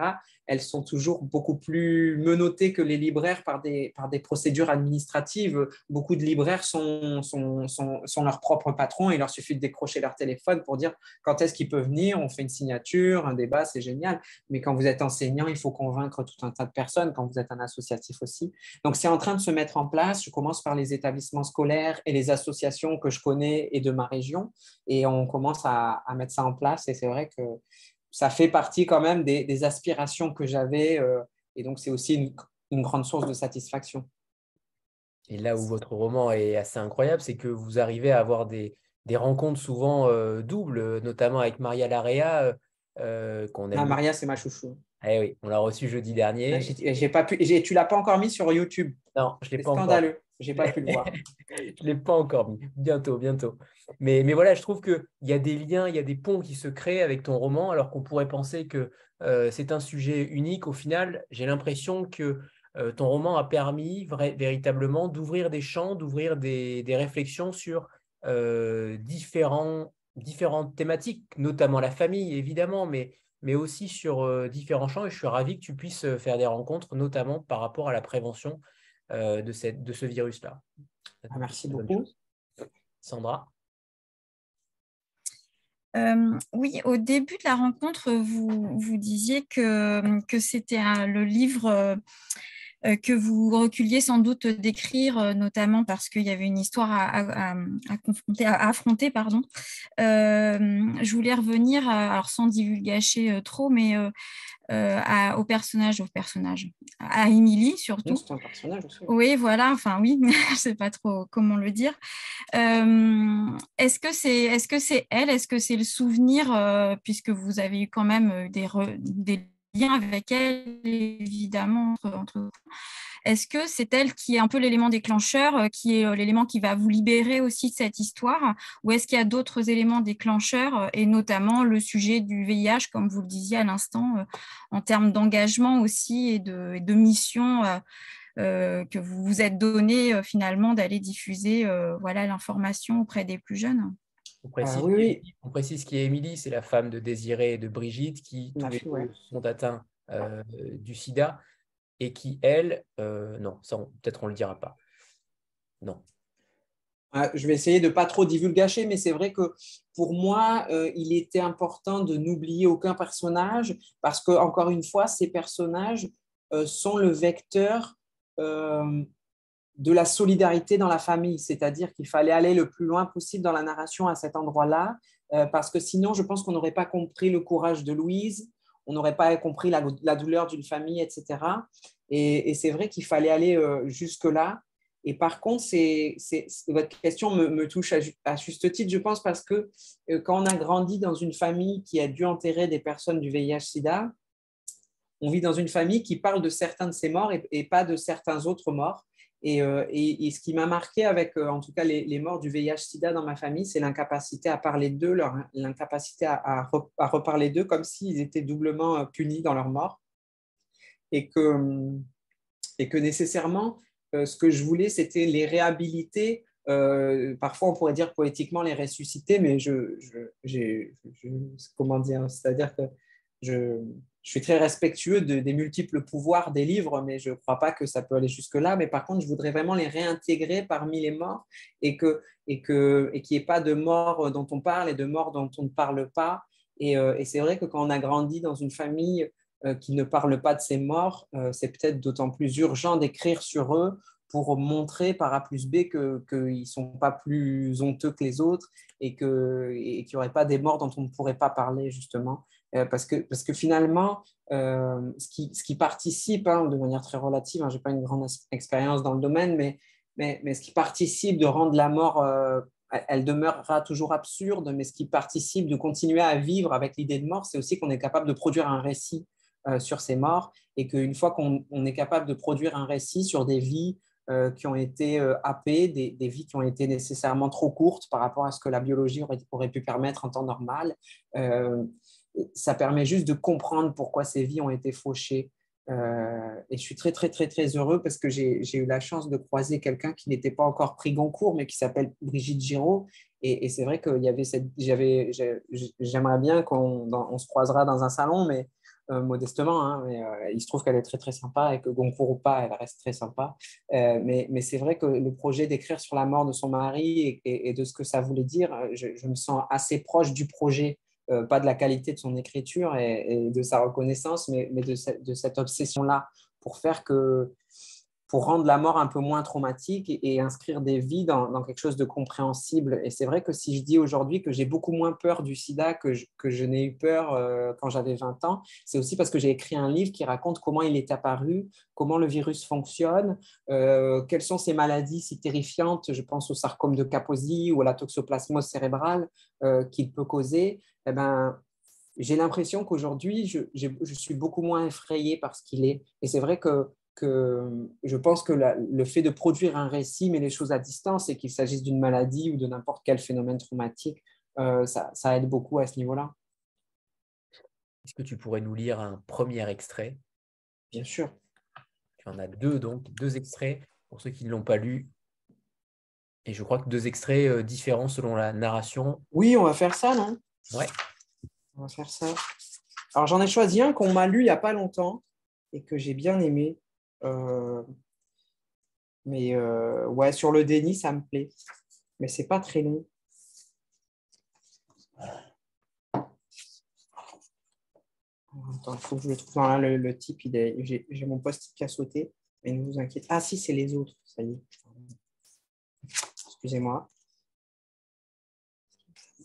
elles sont toujours beaucoup plus menottées que les libraires par des, par des procédures administratives. Beaucoup de libraires sont, sont, sont, sont leurs propres patrons il leur suffit de décrocher leur téléphone pour dire quand est-ce qu'ils peuvent venir, on fait une signature, un débat, c'est génial. Mais quand vous êtes enseignant, il faut convaincre tout un tas de personnes, quand vous êtes un associatif aussi. Donc c'est en train de se mettre en place. Je commence par les établissements scolaires et les associations que je connais et de ma région et on commence à, à mettre ça en place et c'est vrai que ça fait partie quand même des, aspirations que j'avais. Euh, et donc, c'est aussi une, grande source de satisfaction. Et là où votre roman est assez incroyable, c'est que vous arrivez à avoir des, rencontres souvent euh, doubles, notamment avec Maria Larea. Euh, qu'on ah, Maria, c'est ma chouchou. Eh oui, on l'a reçu jeudi dernier. Ah, j'ai pas pu, tu l'as pas encore mis sur YouTube. Non, je l'ai pas scandaleux. J'ai pas pu le voir. je l'ai pas encore mis. Bientôt, bientôt. Mais, mais voilà, je trouve qu'il y a des liens, il y a des ponts qui se créent avec ton roman, alors qu'on pourrait penser que euh, c'est un sujet unique. Au final, j'ai l'impression que euh, ton roman a permis véritablement d'ouvrir des champs, d'ouvrir des, des, réflexions sur euh, différents, différentes thématiques, notamment la famille, évidemment, mais mais aussi sur différents champs. Et je suis ravi que tu puisses faire des rencontres, notamment par rapport à la prévention euh, de, cette, de ce virus-là. Ah, merci beaucoup. Sandra? Oui, au début de la rencontre, vous, vous disiez que, que c'était le livre euh, que vous reculiez sans doute d'écrire, euh, notamment parce qu'il y avait une histoire à, confronter, à affronter. Pardon. Euh, je voulais revenir, alors sans divulgacher trop, mais au personnage, au personnage, à Émilie surtout. C'est un personnage aussi. Oui, voilà, enfin oui, je ne sais pas trop comment le dire. est-ce que c'est est -ce c'est elle? Est-ce que c'est le souvenir, puisque vous avez eu quand même des, des lien avec elle, évidemment, entre, Est-ce que c'est elle qui est un peu l'élément déclencheur, euh, qui est euh, l'élément qui va vous libérer aussi de cette histoire Ou est-ce qu'il y a d'autres éléments déclencheurs, euh, et notamment le sujet du VIH, comme vous le disiez à l'instant, en termes d'engagement aussi et de, mission que vous vous êtes donné finalement d'aller diffuser voilà l'information auprès des plus jeunes? On précise, ah oui, on précise qui est Émilie, c'est la femme de Désiré et de Brigitte qui tous les sont atteints euh, du sida et qui, elle, euh, non, ça peut-être on ne le dira pas. Non. Ah, je vais essayer de ne pas trop divulgacher, mais c'est vrai que pour moi, euh, il était important de n'oublier aucun personnage parce que, encore une fois, ces personnages sont le vecteur de la solidarité dans la famille, c'est-à-dire qu'il fallait aller le plus loin possible dans la narration à cet endroit-là, euh, parce que sinon, je pense qu'on n'aurait pas compris le courage de Louise, on n'aurait pas compris la, douleur d'une famille, etc. Et, c'est vrai qu'il fallait aller euh, jusque-là. Et par contre, c'est, votre question me, touche à, juste titre, je pense, parce que euh, quand on a grandi dans une famille qui a dû enterrer des personnes du VIH-Sida, on vit dans une famille qui parle de certains de ces morts et pas de certains autres morts. Euh, et, ce qui m'a marqué avec, euh, en tout cas, les, morts du VIH-Sida dans ma famille, c'est l'incapacité à parler d'eux, l'incapacité à, reparler d'eux comme s'ils étaient doublement euh, punis dans leur mort. Et que, que nécessairement, ce que je voulais, c'était les réhabiliter parfois on pourrait dire poétiquement les ressusciter, mais je, comment dire, c'est-à-dire que je, suis très respectueux des multiples pouvoirs des livres, mais je ne crois pas que ça peut aller jusque-là. Mais par contre, je voudrais vraiment les réintégrer parmi les morts et que et que et qu'il n'y ait pas de morts dont on parle et de morts dont on ne parle pas. Et, euh, c'est vrai que quand on a grandi dans une famille euh, qui ne parle pas de ses morts, euh, c'est peut-être d'autant plus urgent d'écrire sur eux pour montrer par A plus B qu'ils ne sont pas plus honteux que les autres et qu'il n'y aurait pas des morts dont on ne pourrait pas parler, justement. Euh, parce, que, parce que finalement, euh, ce, qui, ce qui participe, hein, de manière très relative, hein, je n'ai pas une grande expérience dans le domaine, mais, mais, mais, ce qui participe de rendre la mort, euh, elle demeurera toujours absurde, mais ce qui participe de continuer à vivre avec l'idée de mort, c'est aussi qu'on est capable de produire un récit sur ces morts et qu'une fois qu'on est capable de produire un récit sur des vies qui ont été happées, des, des, vies qui ont été nécessairement trop courtes par rapport à ce que la biologie aurait, aurait pu permettre en temps normal, ça permet juste de comprendre pourquoi ces vies ont été fauchées. Euh, et je suis très, très, très, très heureux parce que j'ai eu la chance de croiser quelqu'un qui n'était pas encore pris Goncourt, mais qui s'appelle Brigitte Giraud. Et, c'est vrai qu'il y avait cette. J'aimerais bien qu'on se croisera dans un salon, mais euh, modestement. Hein, mais, euh, il se trouve qu'elle est très, très sympa et que Goncourt ou pas, elle reste très sympa. mais, c'est vrai que le projet d'écrire sur la mort de son mari et, de ce que ça voulait dire, je me sens assez proche du projet euh, pas de la qualité de son écriture et, de sa reconnaissance, mais, de, cette obsession-là pour faire que, pour rendre la mort un peu moins traumatique et, inscrire des vies dans, quelque chose de compréhensible. Et c'est vrai que si je dis aujourd'hui que j'ai beaucoup moins peur du sida que je, n'ai eu peur euh, quand j'avais 20 ans, c'est aussi parce que j'ai écrit un livre qui raconte comment il est apparu, comment le virus fonctionne, euh, quelles sont ces maladies si terrifiantes, je pense au sarcome de Kaposi ou à la toxoplasmose cérébrale qu'il peut causer. Eh ben, j'ai l'impression qu'aujourd'hui, je, je, suis beaucoup moins effrayé par ce qu'il est. Et c'est vrai que que je pense que le fait de produire un récit met les choses à distance et qu'il s'agisse d'une maladie ou de n'importe quel phénomène traumatique, euh, ça, ça, aide beaucoup à ce niveau-là. Est-ce que tu pourrais nous lire un premier extrait? Bien sûr. Tu en as deux, donc deux extraits pour ceux qui ne l'ont pas lu. Et je crois que deux extraits euh, différents selon la narration. Oui, on va faire ça, non? Ouais. On va faire ça. Alors j'en ai choisi un qu'on m'a lu il n'y a pas longtemps et que j'ai bien aimé. Euh, mais euh, ouais, sur le déni, ça me plaît. Mais c'est pas très long. Attends, il faut que je le trouve. Là, le, type, j'ai mon post qui a sauté. Mais ne vous inquiétez. Ah, si, c'est les autres. Ça y est. Excusez-moi.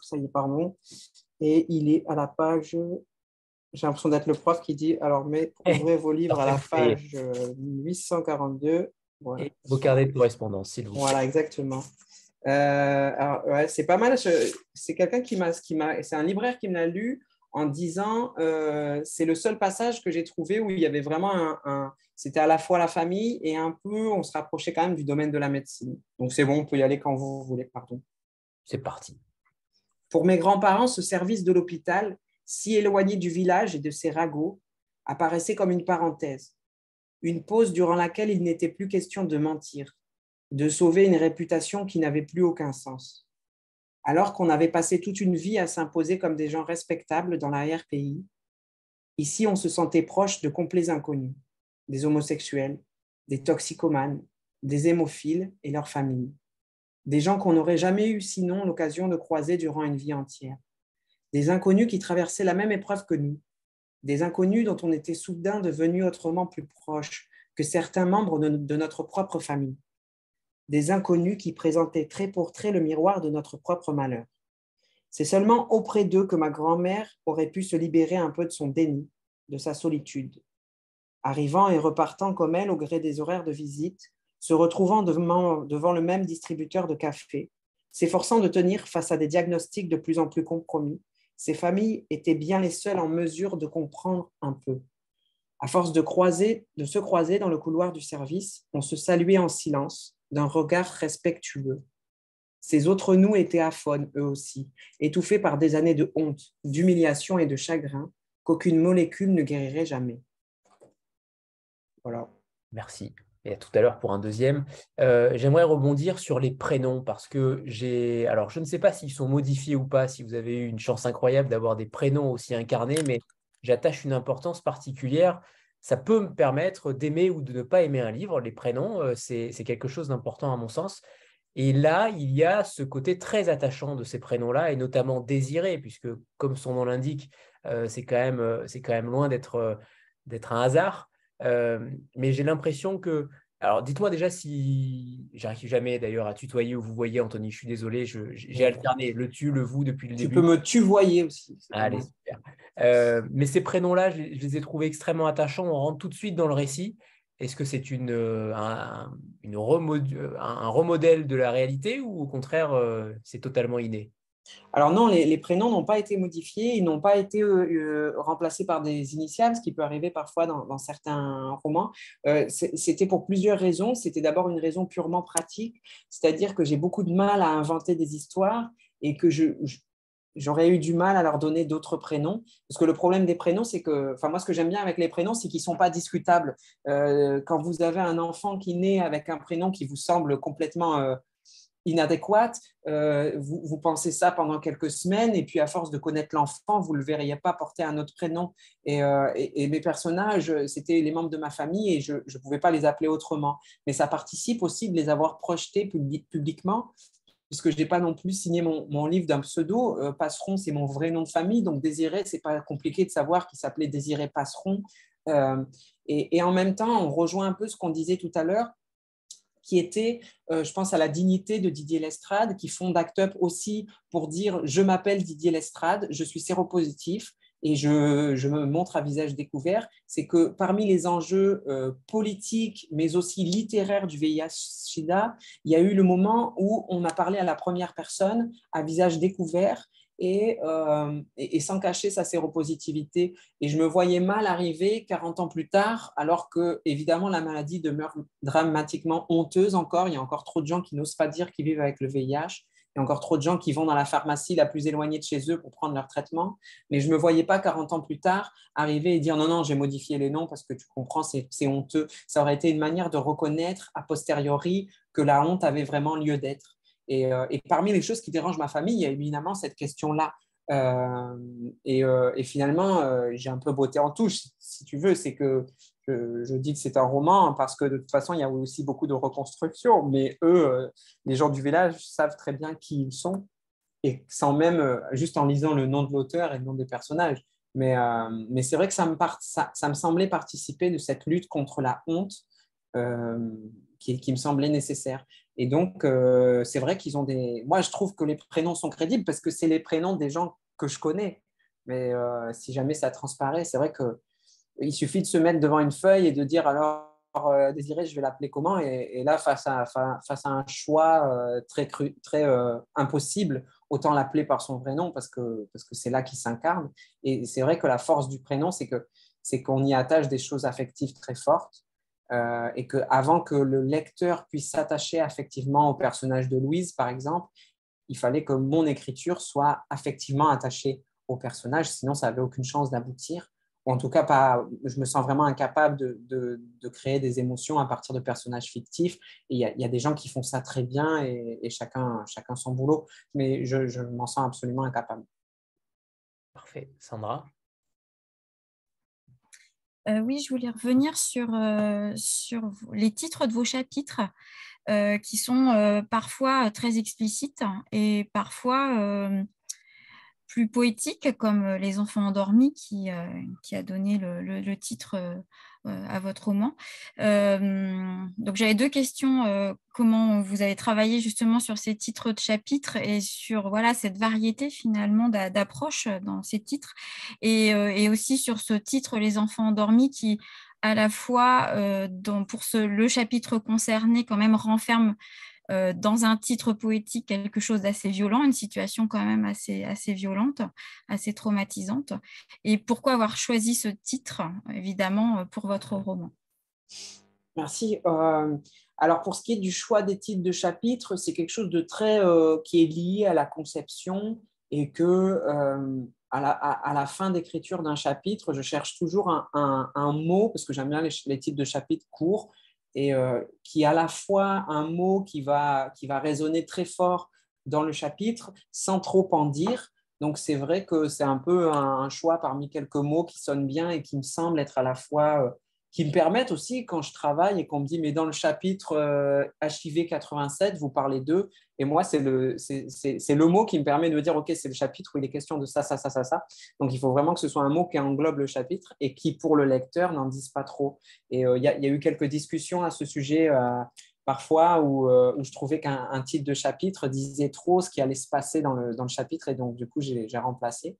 Ça y est, pardon. Et il est à la page j'ai l'impression d'être le prof qui dit alors, mais ouvrez vos livres à la page 842. Euh, voilà. vos carnets de correspondance, s'il vous plaît. Voilà, exactement. Euh, ouais, c'est pas mal. C'est quelqu'un qui m'a, qui m'a, c'est un libraire qui me l'a lu en disant euh, c'est le seul passage que j'ai trouvé où il y avait vraiment un, c'était à la fois la famille et un peu on se rapprochait quand même du domaine de la médecine. Donc c'est bon, on peut y aller quand vous voulez, pardon. C'est parti. Pour mes grands-parents, ce service de l'hôpital si éloigné du village et de ses ragots, apparaissait comme une parenthèse, une pause durant laquelle il n'était plus question de mentir, de sauver une réputation qui n'avait plus aucun sens. Alors qu'on avait passé toute une vie à s'imposer comme des gens respectables dans l'arrière-pays, ici on se sentait proche de complets inconnus, des homosexuels, des toxicomanes, des hémophiles et leurs familles, des gens qu'on n'aurait jamais eu sinon l'occasion de croiser durant une vie entière des inconnus qui traversaient la même épreuve que nous, des inconnus dont on était soudain devenus autrement plus proches que certains membres de notre propre famille, des inconnus qui présentaient trait pour trait le miroir de notre propre malheur. C'est seulement auprès d'eux que ma grand-mère aurait pu se libérer un peu de son déni, de sa solitude. Arrivant et repartant comme elle au gré des horaires de visite, se retrouvant devant, le même distributeur de café, s'efforçant de tenir face à des diagnostics de plus en plus compromis, ces familles étaient bien les seules en mesure de comprendre un peu. À force de, croiser, de se croiser dans le couloir du service, on se saluait en silence, d'un regard respectueux. Ces autres nous étaient aphones, eux aussi, étouffés par des années de honte, d'humiliation et de chagrin qu'aucune molécule ne guérirait jamais. Voilà. Merci. Et tout à l'heure pour un deuxième. J'aimerais rebondir sur les prénoms parce que j'ai. Alors, je ne sais pas s'ils sont modifiés ou pas, si vous avez eu une chance incroyable d'avoir des prénoms aussi incarnés, mais j'attache une importance particulière. Ça peut me permettre d'aimer ou de ne pas aimer un livre. Les prénoms, c'est quelque chose d'important à mon sens. Et là, il y a ce côté très attachant de ces prénoms-là, et notamment désiré, puisque comme son nom l'indique, euh, c'est quand, même, euh, quand même loin d'être euh, un hasard. Mais j'ai l'impression que... Alors, dites-moi déjà si... J'arrive jamais d'ailleurs à tutoyer ou vous voyez, Anthony, je suis désolé, j'ai alterné le tu, le vous depuis le début. Tu peux me tuvoyer aussi. Allez, super. mais ces prénoms-là, je, je, les ai trouvés extrêmement attachants. On rentre tout de suite dans le récit. Est-ce que c'est une, euh, un, une un, remodèle de la réalité ou au contraire, euh, c'est totalement inné? Alors non, les, prénoms n'ont pas été modifiés, ils n'ont pas été euh, remplacés par des initiales, ce qui peut arriver parfois dans, certains romans. c'était pour plusieurs raisons. C'était d'abord une raison purement pratique, c'est-à-dire que j'ai beaucoup de mal à inventer des histoires et que j'aurais eu du mal à leur donner d'autres prénoms. Parce que le problème des prénoms, c'est que, enfin, moi, ce que j'aime bien avec les prénoms, c'est qu'ils ne sont pas discutables. Euh, quand vous avez un enfant qui naît avec un prénom qui vous semble complètement euh, inadéquat, euh, vous, pensez ça pendant quelques semaines, et puis à force de connaître l'enfant, vous ne le verriez pas porter un autre prénom. Et, et mes personnages, c'était les membres de ma famille, et je ne pouvais pas les appeler autrement. Mais ça participe aussi de les avoir projetés publiquement puisque je n'ai pas non plus signé mon, livre d'un pseudo. Euh, Passeron, c'est mon vrai nom de famille, donc Désiré, c'est pas compliqué de savoir qu'il s'appelait Désiré Passeron. Euh, et, en même temps, on rejoint un peu ce qu'on disait tout à l'heure, qui était, euh, je pense, à la dignité de Didier Lestrade, qui fonde Act Up aussi pour dire je m'appelle Didier Lestrade, je suis séropositif, et je, me montre à visage découvert, c'est que parmi les enjeux euh, politiques, mais aussi littéraires du VIH-Sida, il y a eu le moment où on a parlé à la première personne à visage découvert euh, et, sans cacher sa séropositivité. Et je me voyais mal arriver 40 ans plus tard, alors que, évidemment, la maladie demeure dramatiquement honteuse encore. Il y a encore trop de gens qui n'osent pas dire qu'ils vivent avec le VIH. Il y a encore trop de gens qui vont dans la pharmacie la plus éloignée de chez eux pour prendre leur traitement. Mais je ne me voyais pas 40 ans plus tard arriver et dire non, non, j'ai modifié les noms parce que tu comprends, c'est honteux. Ça aurait été une manière de reconnaître a posteriori que la honte avait vraiment lieu d'être. Et, euh, parmi les choses qui dérangent ma famille, il y a évidemment cette question-là. Euh, euh, et, finalement, j'ai un peu beauté en touche, si tu veux. C'est que je, dis que c'est un roman parce que de toute façon, il y a aussi beaucoup de reconstruction, mais eux, les gens du village, savent très bien qui ils sont, et sans même, juste en lisant le nom de l'auteur et le nom des personnages. Mais, c'est vrai que ça me, semblait participer de cette lutte contre la honte qui, me semblait nécessaire. Et donc, c'est vrai qu'ils ont des... Moi, je trouve que les prénoms sont crédibles parce que c'est les prénoms des gens que je connais. Mais si jamais ça transparaît, c'est vrai que il suffit de se mettre devant une feuille et de dire alors euh, Désiré, je vais l'appeler comment? Et, là, face à, face à un choix euh, très, cru, très euh, impossible, autant l'appeler par son vrai nom parce que parce que c'est là qu'il s'incarne. Et c'est vrai que la force du prénom, c'est c'est qu'on y attache des choses affectives très fortes et que avant que le lecteur puisse s'attacher affectivement au personnage de Louise, par exemple, il fallait que mon écriture soit affectivement attachée au personnage, sinon ça n'avait aucune chance d'aboutir en tout cas, pas, je me sens vraiment incapable de, créer des émotions à partir de personnages fictifs. il y, a des gens qui font ça très bien et, chacun, chacun son boulot, mais je m'en sens absolument incapable. Parfait. Sandra? Euh, Oui, je voulais revenir sur, euh, les titres de vos chapitres. Euh, qui sont parfois très explicites et parfois plus poétique, comme euh, Les enfants endormis, qui, euh, a donné le, titre euh, à votre roman. donc j'avais deux questions. comment vous avez travaillé justement sur ces titres de chapitres et sur voilà, cette variété finalement d'approche dans ces titres, et, aussi sur ce titre Les enfants endormis qui à la fois pour ce, le chapitre concerné quand même renferme euh, dans un titre poétique quelque chose d'assez violent, une situation quand même assez, assez violente, assez traumatisante. Et pourquoi avoir choisi ce titre, évidemment, pour votre roman? Merci. Euh, alors pour ce qui est du choix des titres de chapitres, c'est quelque chose de très euh, qui est lié à la conception et que à la, à, la, fin d'écriture d'un chapitre, je cherche toujours un, un, mot parce que j'aime bien les, les, titres de chapitres courts et qui est à la fois un mot qui va, qui va résonner très fort dans le chapitre sans trop en dire. Donc c'est vrai que c'est un peu un, choix parmi quelques mots qui sonnent bien et qui me semblent être à la fois qui me permettent aussi, quand je travaille et qu'on me dit, mais dans le chapitre euh, HIV 87, vous parlez d'eux, et moi, c'est le, le mot qui me permet de me dire, OK, c'est le chapitre où il est question de ça, ça, ça, ça, ça. Donc, il faut vraiment que ce soit un mot qui englobe le chapitre et qui, pour le lecteur, n'en dise pas trop. Et euh, il y, a eu quelques discussions à ce sujet. Euh, parfois où, où, je trouvais qu'un titre de chapitre disait trop ce qui allait se passer dans le, dans le chapitre et donc du coup j'ai remplacé.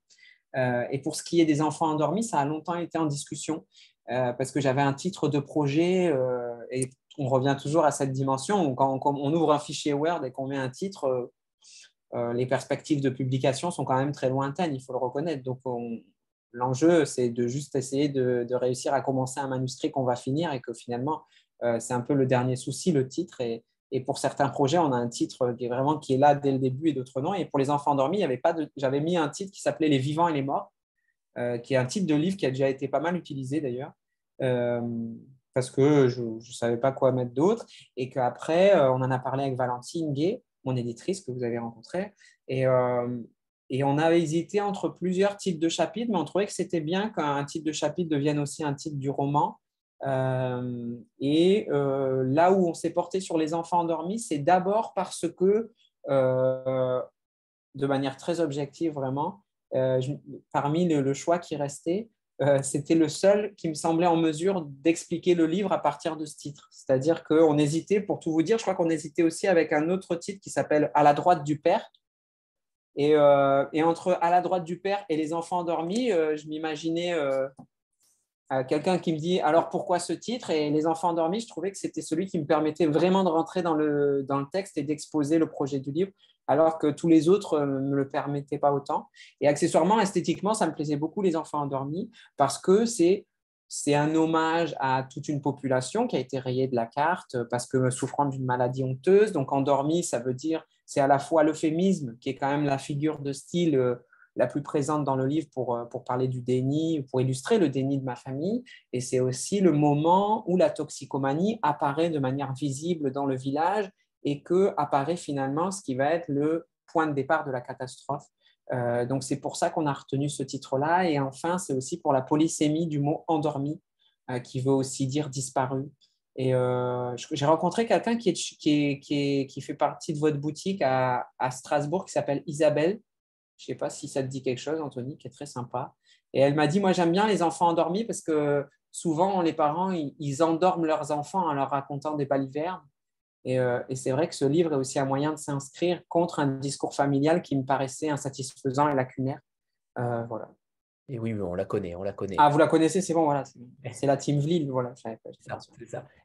et pour ce qui est des enfants endormis, ça a longtemps été en discussion euh, parce que j'avais un titre de projet euh, et on revient toujours à cette dimension. Quand, on ouvre un fichier Word et qu'on met un titre, euh, les perspectives de publication sont quand même très lointaines, il faut le reconnaître. Donc, l'enjeu, c'est de juste essayer de, réussir à commencer un manuscrit qu'on va finir et que finalement, c'est un peu le dernier souci, le titre. Et, pour certains projets, on a un titre qui est vraiment qui est là dès le début et d'autres non. Et pour les enfants endormis, j'avais mis un titre qui s'appelait Les vivants et les morts. Euh, qui est un type de livre qui a déjà été pas mal utilisé d'ailleurs, euh, parce que je ne savais pas quoi mettre d'autre, et qu'après, euh, on en a parlé avec Valentine Gay, mon éditrice que vous avez rencontrée, et, et on avait hésité entre plusieurs types de chapitres, mais on trouvait que c'était bien qu'un type de chapitre devienne aussi un titre du roman. et là où on s'est porté sur les enfants endormis, c'est d'abord parce que, de manière très objective vraiment, euh, parmi le, choix qui restait, euh, c'était le seul qui me semblait en mesure d'expliquer le livre à partir de ce titre. C'est-à-dire qu'on hésitait, pour tout vous dire, je crois qu'on hésitait aussi avec un autre titre qui s'appelle À la droite du Père. Euh, et, entre À la droite du Père et Les enfants endormis, je m'imaginais quelqu'un qui me dit alors pourquoi ce titre? Et les enfants endormis je trouvais que c'était celui qui me permettait vraiment de rentrer dans le, dans le texte et d'exposer le projet du livre alors que tous les autres ne me le permettaient pas autant. Et accessoirement esthétiquement ça me plaisait beaucoup les enfants endormis parce que c'est c'est un hommage à toute une population qui a été rayée de la carte parce que souffrant d'une maladie honteuse. Donc endormi ça veut dire c'est à la fois l'euphémisme qui est quand même la figure de style euh, la plus présente dans le livre pour, euh, pour parler du déni, pour illustrer le déni de ma famille. Et c'est aussi le moment où la toxicomanie apparaît de manière visible dans le village et que apparaît finalement ce qui va être le point de départ de la catastrophe. Euh, donc c'est pour ça qu'on a retenu ce titre-là. Et enfin, c'est aussi pour la polysémie du mot endormi, euh, qui veut aussi dire disparu. Et j'ai rencontré quelqu'un qui, qui, qui, fait partie de votre boutique à, à Strasbourg, qui s'appelle Isabelle, je ne sais pas si ça te dit quelque chose, Anthony, qui est très sympa. Et elle m'a dit, moi j'aime bien les enfants endormis parce que souvent les parents, ils, endorment leurs enfants en leur racontant des balivernes. Et, euh, et c'est vrai que ce livre est aussi un moyen de s'inscrire contre un discours familial qui me paraissait insatisfaisant et lacunaire. Euh, voilà. Et oui, on la connaît, on la connaît. Ah, vous la connaissez, c'est bon, voilà. C'est la team Vlil, voilà. Ça,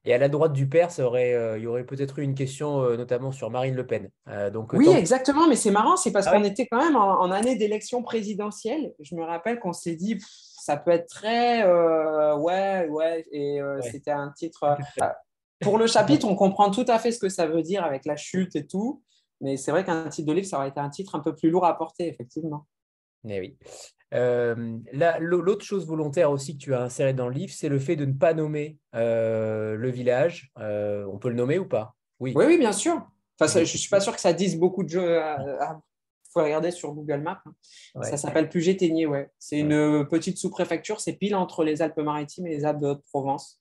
Et à la droite du père, ça aurait, euh, il y aurait peut-être eu une question, euh, notamment sur Marine Le Pen. Euh, donc, oui, exactement, mais c'est marrant, c'est parce ah qu'on était quand même en, année d'élection présidentielle. Je me rappelle qu'on s'est dit, ça peut être très, ouais, ouais, et c'était un titre. pour le chapitre, on comprend tout à fait ce que ça veut dire avec la chute et tout, mais c'est vrai qu'un titre de livre, ça aurait été un titre un peu plus lourd à porter, effectivement. Eh oui. Euh, l'autre chose volontaire aussi que tu as inséré dans le livre, c'est le fait de ne pas nommer euh, le village. Euh, on peut le nommer ou pas? Oui. oui. bien sûr. Enfin, je ne suis pas sûr que ça dise beaucoup de jeux. Il faut regarder sur Google Maps. Hein. Ça s'appelle Puget-Ténier, ouais. C'est une petite sous-préfecture, c'est pile entre les Alpes-Maritimes et les Alpes de Haute-Provence.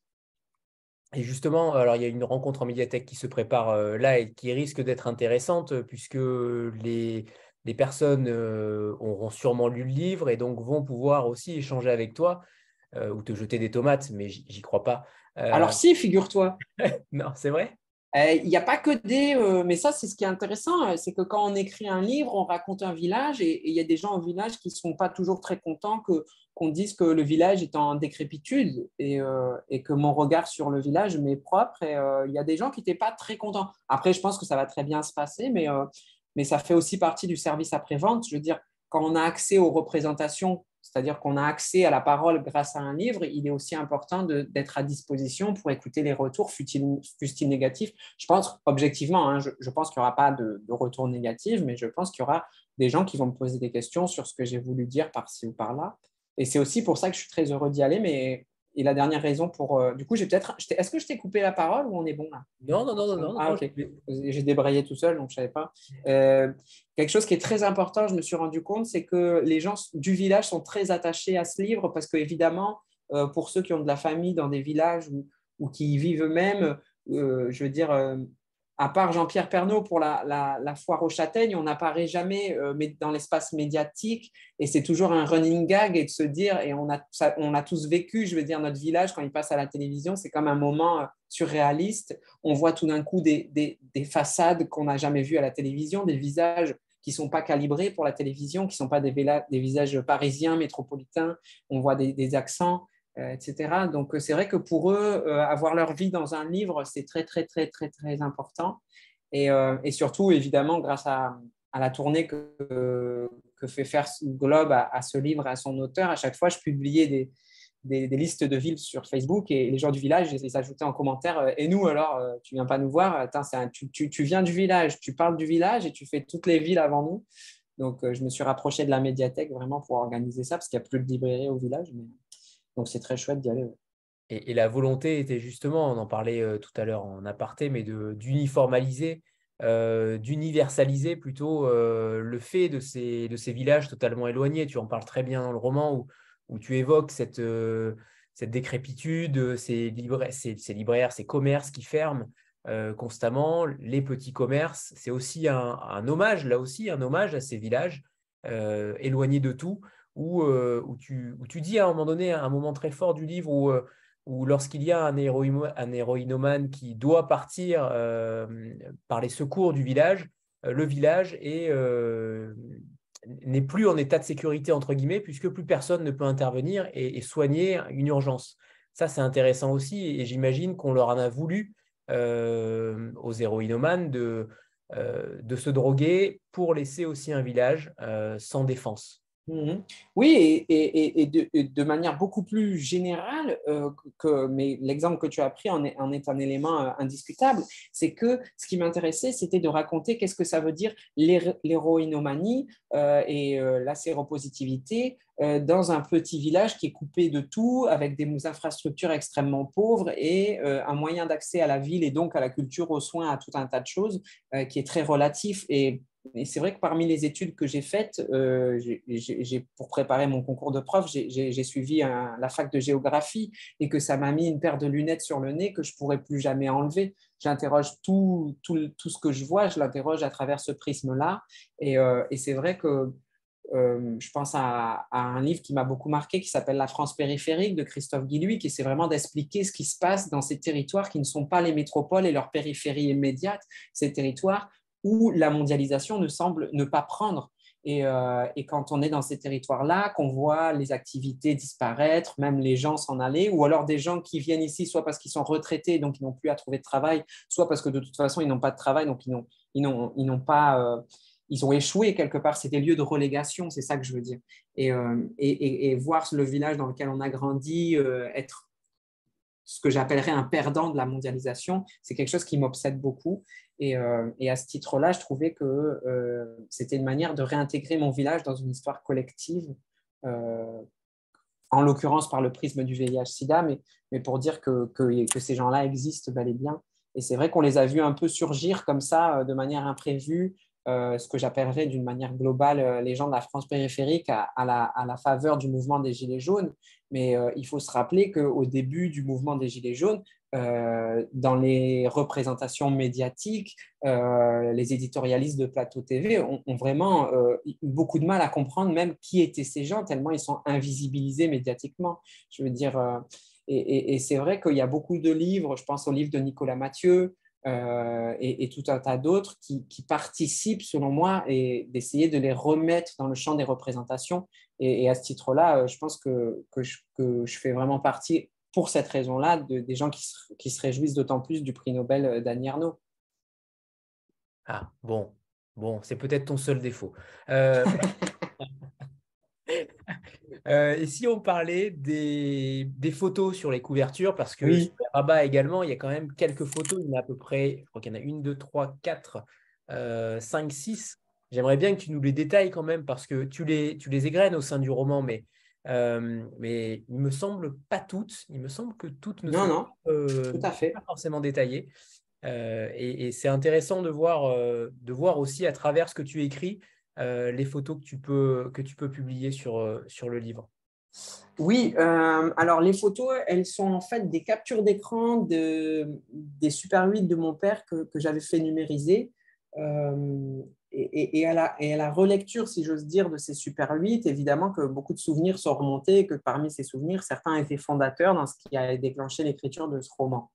Et justement, alors il y a une rencontre en médiathèque qui se prépare là et qui risque d'être intéressante puisque les, les personnes euh, auront sûrement lu le livre et donc vont pouvoir aussi échanger avec toi euh, ou te jeter des tomates, mais j'y crois pas. Euh, Alors si, figure-toi. non, c'est vrai? Il n'y a pas que des... mais ça, c'est ce qui est intéressant, c'est que quand on écrit un livre, on raconte un village et il y a des gens au village qui ne sont pas toujours très contents que qu'on dise que le village est en décrépitude et, et que mon regard sur le village m'est propre. Et il y a des gens qui n'étaient pas très contents. Après, je pense que ça va très bien se passer, mais mais ça fait aussi partie du service après-vente. Je veux dire, quand on a accès aux représentations, c'est-à-dire qu'on a accès à la parole grâce à un livre, il est aussi important d'être à disposition pour écouter les retours, fussent-ils négatifs. Je pense, objectivement, hein, je, pense qu'il n'y aura pas de, de retour négatif, mais je pense qu'il y aura des gens qui vont me poser des questions sur ce que j'ai voulu dire par-ci ou par-là. Et c'est aussi pour ça que je suis très heureux d'y aller, mais et la dernière raison pour. Euh, du coup, j'ai peut-être. Est-ce que je t'ai coupé la parole ou on est bon là? Non, non, non, non. Ah, ok. J'ai débrayé tout seul, donc je ne savais pas. Euh, quelque chose qui est très important, je me suis rendu compte, c'est que les gens du village sont très attachés à ce livre parce qu'évidemment, euh, pour ceux qui ont de la famille dans des villages ou, ou qui y vivent eux-mêmes, je veux dire, à part Jean-Pierre Pernaud pour la, foire aux châtaignes, on n'apparaît jamais euh, dans l'espace médiatique et c'est toujours un running gag et de se dire, et on a, on a tous vécu, je veux dire, notre village quand il passe à la télévision, c'est comme un moment euh, surréaliste. On voit tout d'un coup des, façades qu'on n'a jamais vues à la télévision, des visages qui ne sont pas calibrés pour la télévision, qui ne sont pas des, des, visages parisiens, métropolitains. On voit des accents. Euh, etc. Donc, euh, c'est vrai que pour eux, euh, avoir leur vie dans un livre, c'est très, très, très, très, très important. Et, surtout, évidemment, grâce à, à la tournée que, que, fait faire Globe à, ce livre, à son auteur, à chaque fois, je publiais des, des, listes de villes sur Facebook et les gens du village, ils ajoutaient en commentaire Et nous, alors, tu viens pas nous voir tu, tu, tu, viens du village, tu parles du village et tu fais toutes les villes avant nous. Donc, je me suis rapproché de la médiathèque vraiment pour organiser ça parce qu'il n'y a plus de librairie au village. Donc c'est très chouette d'y aller. Et, la volonté était justement, on en parlait euh, tout à l'heure en aparté, mais d'uniformaliser, euh, d'universaliser plutôt euh, le fait de ces, de ces villages totalement éloignés. Tu en parles très bien dans le roman où, où tu évoques cette, cette décrépitude, ces, libraires, ces, commerces qui ferment. constamment, les petits commerces, c'est aussi un, un, hommage, là aussi, un hommage à ces villages éloignés de tout, où, euh, où, tu, où, tu, dis à un moment donné, un moment très fort du livre, où, euh, où lorsqu'il y a un, un héroïnomane qui doit partir euh, par les secours du village, le village n'est plus en état de sécurité, entre guillemets, puisque plus personne ne peut intervenir et, soigner une urgence. Ça, c'est intéressant aussi, et j'imagine qu'on leur en a voulu aux héroïnomanes de, de se droguer pour laisser aussi un village sans défense. Mhm. Oui, et, de, manière beaucoup plus générale, euh, que, mais l'exemple que tu as pris en est, un élément euh, indiscutable, c'est que ce qui m'intéressait, c'était de raconter qu'est-ce que ça veut dire l'héroïnomanie euh, et la séropositivité dans un petit village qui est coupé de tout, avec des infrastructures extrêmement pauvres et un moyen d'accès à la ville et donc à la culture, aux soins, à tout un tas de choses qui est très relatif et et c'est vrai que parmi les études que j'ai faites, euh, pour préparer mon concours de prof, j'ai suivi la fac de géographie et que ça m'a mis une paire de lunettes sur le nez que je ne pourrais plus jamais enlever. J'interroge tout, ce que je vois, je l'interroge à travers ce prisme-là. Et, euh, c'est vrai que euh, je pense à, un livre qui m'a beaucoup marqué qui s'appelle La France périphérique de Christophe Guilluy, qui c'est vraiment d'expliquer ce qui se passe dans ces territoires qui ne sont pas les métropoles et leur périphérie immédiate, ces territoires où la mondialisation ne semble ne pas prendre. Euh, et, quand on est dans ces territoires-là, qu'on voit les activités disparaître, même les gens s'en aller, ou alors des gens qui viennent ici soit parce qu'ils sont retraités, donc ils n'ont plus à trouver de travail, soit parce que de toute façon, ils n'ont pas de travail, donc ils n'ont, ils n'ont, ils n'ont pas... Euh, ils ont échoué quelque part, c'est des lieux de relégation, c'est ça que je veux dire. Et, euh, et, et, voir le village dans lequel on a grandi être ce que j'appellerais un perdant de la mondialisation, c'est quelque chose qui m'obsède beaucoup. Et, euh, à ce titre-là, je trouvais que euh, c'était une manière de réintégrer mon village dans une histoire collective, euh, en l'occurrence par le prisme du VIH-Sida, mais, pour dire que ces gens-là existent bel et bien. Et c'est vrai qu'on les a vus un peu surgir comme ça, de manière imprévue, euh, ce que j'appellerais d'une manière globale euh, les gens de la France périphérique à, la, faveur du mouvement des Gilets jaunes. Mais euh, il faut se rappeler qu'au début du mouvement des Gilets jaunes, dans les représentations médiatiques, les éditorialistes de Plateau TV ont, vraiment beaucoup de mal à comprendre même qui étaient ces gens, tellement ils sont invisibilisés médiatiquement. Je veux dire, et c'est vrai qu'il y a beaucoup de livres, je pense au livre de Nicolas Mathieu, euh, et, tout un tas d'autres qui, participent, selon moi, et d'essayer de les remettre dans le champ des représentations. Et, à ce titre-là, euh, je pense que, que, je, fais vraiment partie, pour cette raison-là, de, des gens qui se, qui se réjouissent d'autant plus du prix Nobel euh, d'Annie Arnaud. Ah, bon, bon, c'est peut-être ton seul défaut. Euh, et si on parlait des, photos sur les couvertures, parce que oui. sur également, il y a quand même quelques photos. Il y en a à peu près, je crois qu'il y en a une, deux, trois, quatre, euh, cinq, six. J'aimerais bien que tu nous les détailles quand même, parce que tu les, tu les égrènes au sein du roman, mais mais il me semble pas toutes. Il me semble que toutes ne sont non, tout à fait. pas forcément détaillées. et, c'est intéressant de voir, de voir aussi à travers ce que tu écris les photos que tu peux, que tu peux publier sur, sur le livre? Oui, euh, alors les photos, elles sont en fait des captures d'écran de, des Super 8 de mon père que, j'avais fait numériser. Euh, et, à la, et, à la, relecture, si j'ose dire, de ces Super 8, évidemment que beaucoup de souvenirs sont remontés, que parmi ces souvenirs, certains étaient fondateurs dans ce qui a déclenché l'écriture de ce roman.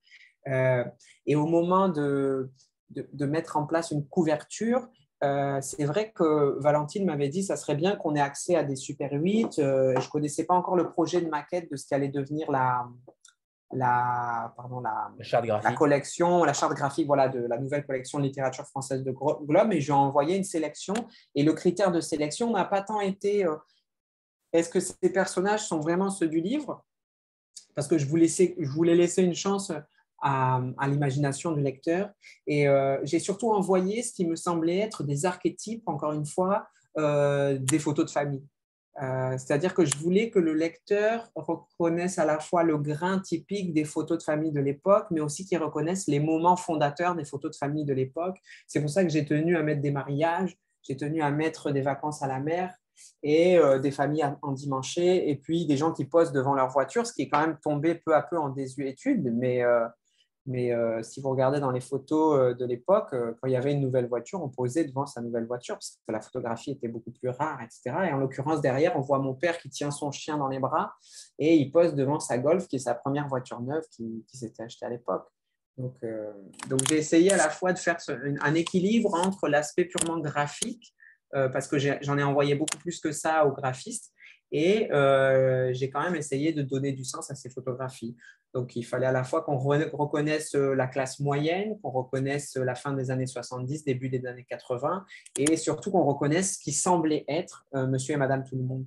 Euh, et au moment de, de, mettre en place une couverture, euh, c'est vrai que Valentine m'avait dit que ça serait bien qu'on ait accès à des Super 8. Euh, je ne connaissais pas encore le projet de maquette de ce qu'allait devenir la, la, pardon, la, charte la, collection, la charte graphique voilà, de la nouvelle collection de littérature française de Globe. Et j'ai envoyé une sélection. Et le critère de sélection n'a pas tant été euh, est-ce que ces personnages sont vraiment ceux du livre? Parce que je voulais, je voulais laisser une chance à, l'imagination du lecteur. Et euh, j'ai surtout envoyé ce qui me semblait être des archétypes, encore une fois, euh, des photos de famille. Euh, c'est-à-dire que je voulais que le lecteur reconnaisse à la fois le grain typique des photos de famille de l'époque, mais aussi qu'il reconnaisse les moments fondateurs des photos de famille de l'époque. C'est pour ça que j'ai tenu à mettre des mariages, j'ai tenu à mettre des vacances à la mer, et des familles endimanchées, et puis des gens qui posent devant leur voiture, ce qui est quand même tombé peu à peu en désuétude, mais mais euh, si vous regardez dans les photos euh, de l'époque, euh, quand il y avait une nouvelle voiture, on posait devant sa nouvelle voiture parce que la photographie était beaucoup plus rare, etc. Et en l'occurrence, derrière, on voit mon père qui tient son chien dans les bras et il pose devant sa Golf, qui est sa première voiture neuve qui, s'était achetée à l'époque. Donc, donc j'ai essayé à la fois de faire un équilibre entre l'aspect purement graphique, parce que j'en ai envoyé beaucoup plus que ça aux graphistes, et euh, j'ai quand même essayé de donner du sens à ces photographies. Donc, il fallait à la fois qu'on reconnaisse euh, la classe moyenne, qu'on reconnaisse la fin des années 70, début des années 80, et surtout qu'on reconnaisse ce qui semblait être euh, monsieur et madame tout le monde.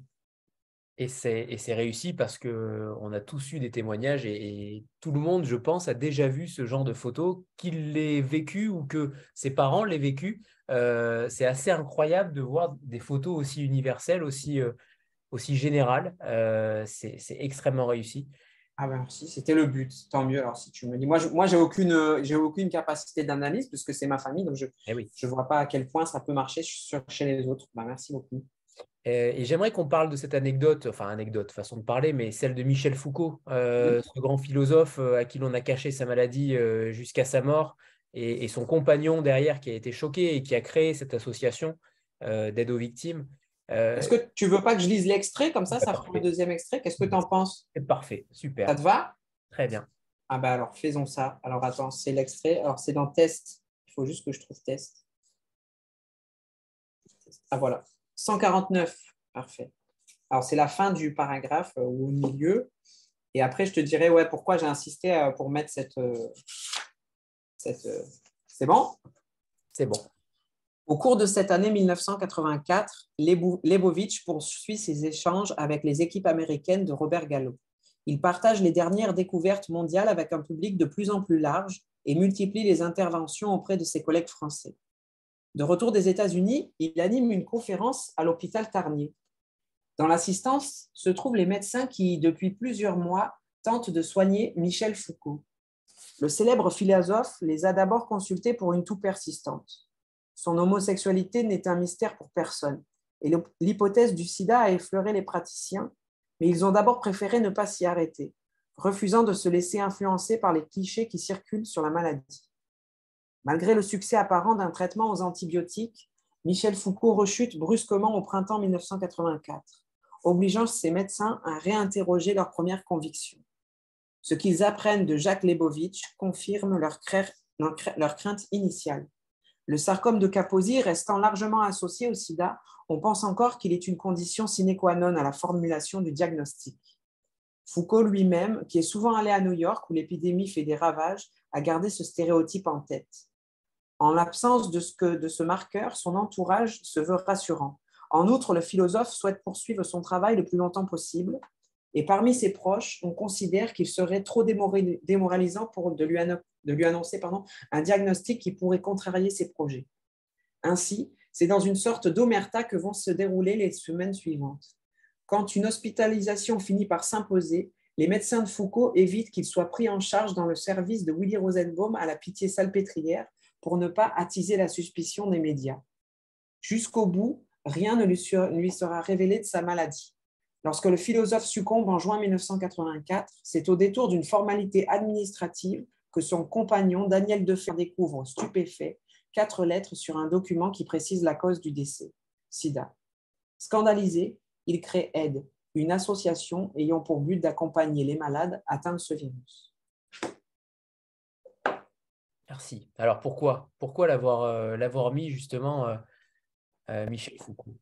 Et c'est réussi parce qu'on a tous eu des témoignages et, tout le monde, je pense, a déjà vu ce genre de photos, qu'il l'ait vécu ou que ses parents l'aient vécu. c'est assez incroyable de voir des photos aussi universelles, aussi, aussi général. Euh, c'est extrêmement réussi. Ah ben si, c'était le but. Tant mieux. Alors si tu me dis, moi, je, moi, j'ai aucune, j'ai aucune capacité d'analyse puisque c'est ma famille, donc je ne eh vois pas à quel point ça peut marcher sur, chez les autres. Ben, merci beaucoup. Et, j'aimerais qu'on parle de cette anecdote, enfin anecdote, façon de parler, mais celle de Michel Foucault, euh, ce grand philosophe euh, à qui l'on a caché sa maladie jusqu'à sa mort, et, et, son compagnon derrière qui a été choqué et qui a créé cette association d'aide aux victimes. Euh, Est-ce que tu veux pas que je lise l'extrait comme ça, ça fera le deuxième extrait? Qu'est-ce que tu en penses? C'est parfait, super. Ça te va? Très bien. Ah bah alors faisons ça. Alors attends, c'est l'extrait. Alors c'est dans test. Il faut juste que je trouve test. Ah voilà. 149. Parfait. Alors c'est la fin du paragraphe euh, ou au milieu. Et après, je te dirai ouais, pourquoi j'ai insisté euh, pour mettre cette. cette c'est bon? C'est bon. Au cours de cette année 1984, Lebovitch poursuit ses échanges avec les équipes américaines de Robert Gallo. Il partage les dernières découvertes mondiales avec un public de plus en plus large et multiplie les interventions auprès de ses collègues français. De retour des États-Unis, il anime une conférence à l'hôpital Tarnier. Dans l'assistance se trouvent les médecins qui, depuis plusieurs mois, tentent de soigner Michel Foucault. Le célèbre philosophe les a d'abord consultés pour une toux persistante. Son homosexualité n'est un mystère pour personne. Et l'hypothèse du sida a effleuré les praticiens, mais ils ont d'abord préféré ne pas s'y arrêter, refusant de se laisser influencer par les clichés qui circulent sur la maladie. Malgré le succès apparent d'un traitement aux antibiotiques, Michel Foucault rechute brusquement au printemps 1984, obligeant ses médecins à réinterroger leurs premières convictions. Ce qu'ils apprennent de Jacques Lebovitch confirme leur, crainte initiale. Le sarcome de Kaposi restant largement associé au sida, on pense encore qu'il est une condition sine qua non à la formulation du diagnostic. Foucault lui-même, qui est souvent allé à New York où l'épidémie fait des ravages, a gardé ce stéréotype en tête. En l'absence de ce, de ce marqueur, son entourage se veut rassurant. En outre, le philosophe souhaite poursuivre son travail le plus longtemps possible, et parmi ses proches, on considère qu'il serait trop démoralisant pour de lui, de lui annoncer pardon, un diagnostic qui pourrait contrarier ses projets. Ainsi, c'est dans une sorte d'omerta que vont se dérouler les semaines suivantes. Quand une hospitalisation finit par s'imposer, les médecins de Foucault évitent qu'il soit pris en charge dans le service de Willy Rosenbaum à la Pitié-Salpêtrière pour ne pas attiser la suspicion des médias. Jusqu'au bout, rien ne lui sera révélé de sa maladie. Lorsque le philosophe succombe en juin 1984, c'est au détour d'une formalité administrative que son compagnon Daniel Defer découvre stupéfait quatre lettres sur un document qui précise la cause du décès, SIDA. Scandalisé, il crée AIDE, une association ayant pour but d'accompagner les malades atteints de ce virus. Merci. Alors pourquoi? Pourquoi l'avoir euh, mis justement, euh, euh, Michel Foucault?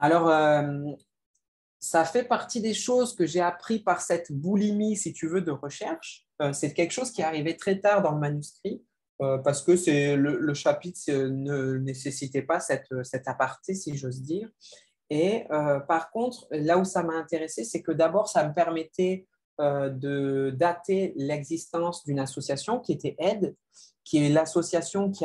Alors, ça fait partie des choses que j'ai appris par cette boulimie, si tu veux, de recherche. c'est quelque chose qui est arrivé très tard dans le manuscrit. parce que le, le, chapitre ne nécessitait pas cette, cet aparté, si j'ose dire. Et par contre, là où ça m'a intéressé, c'est que d'abord, ça me permettait de dater l'existence d'une association qui était AIDE, qui est l'association qui,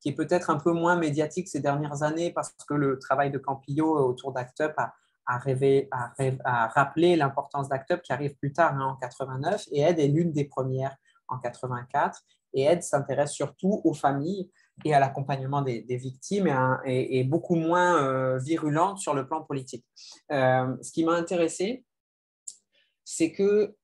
qui est peut-être un peu moins médiatique ces dernières années parce que le travail de Campillo autour d'ActUp a, a, rappelé l'importance d'ActUp qui arrive plus tard, hein, en 89, et Aide est l'une des premières en 84. Et Aide s'intéresse surtout aux familles et à l'accompagnement des, victimes et, beaucoup moins euh, virulente sur le plan politique. Euh, ce qui m'a intéressé, c'est que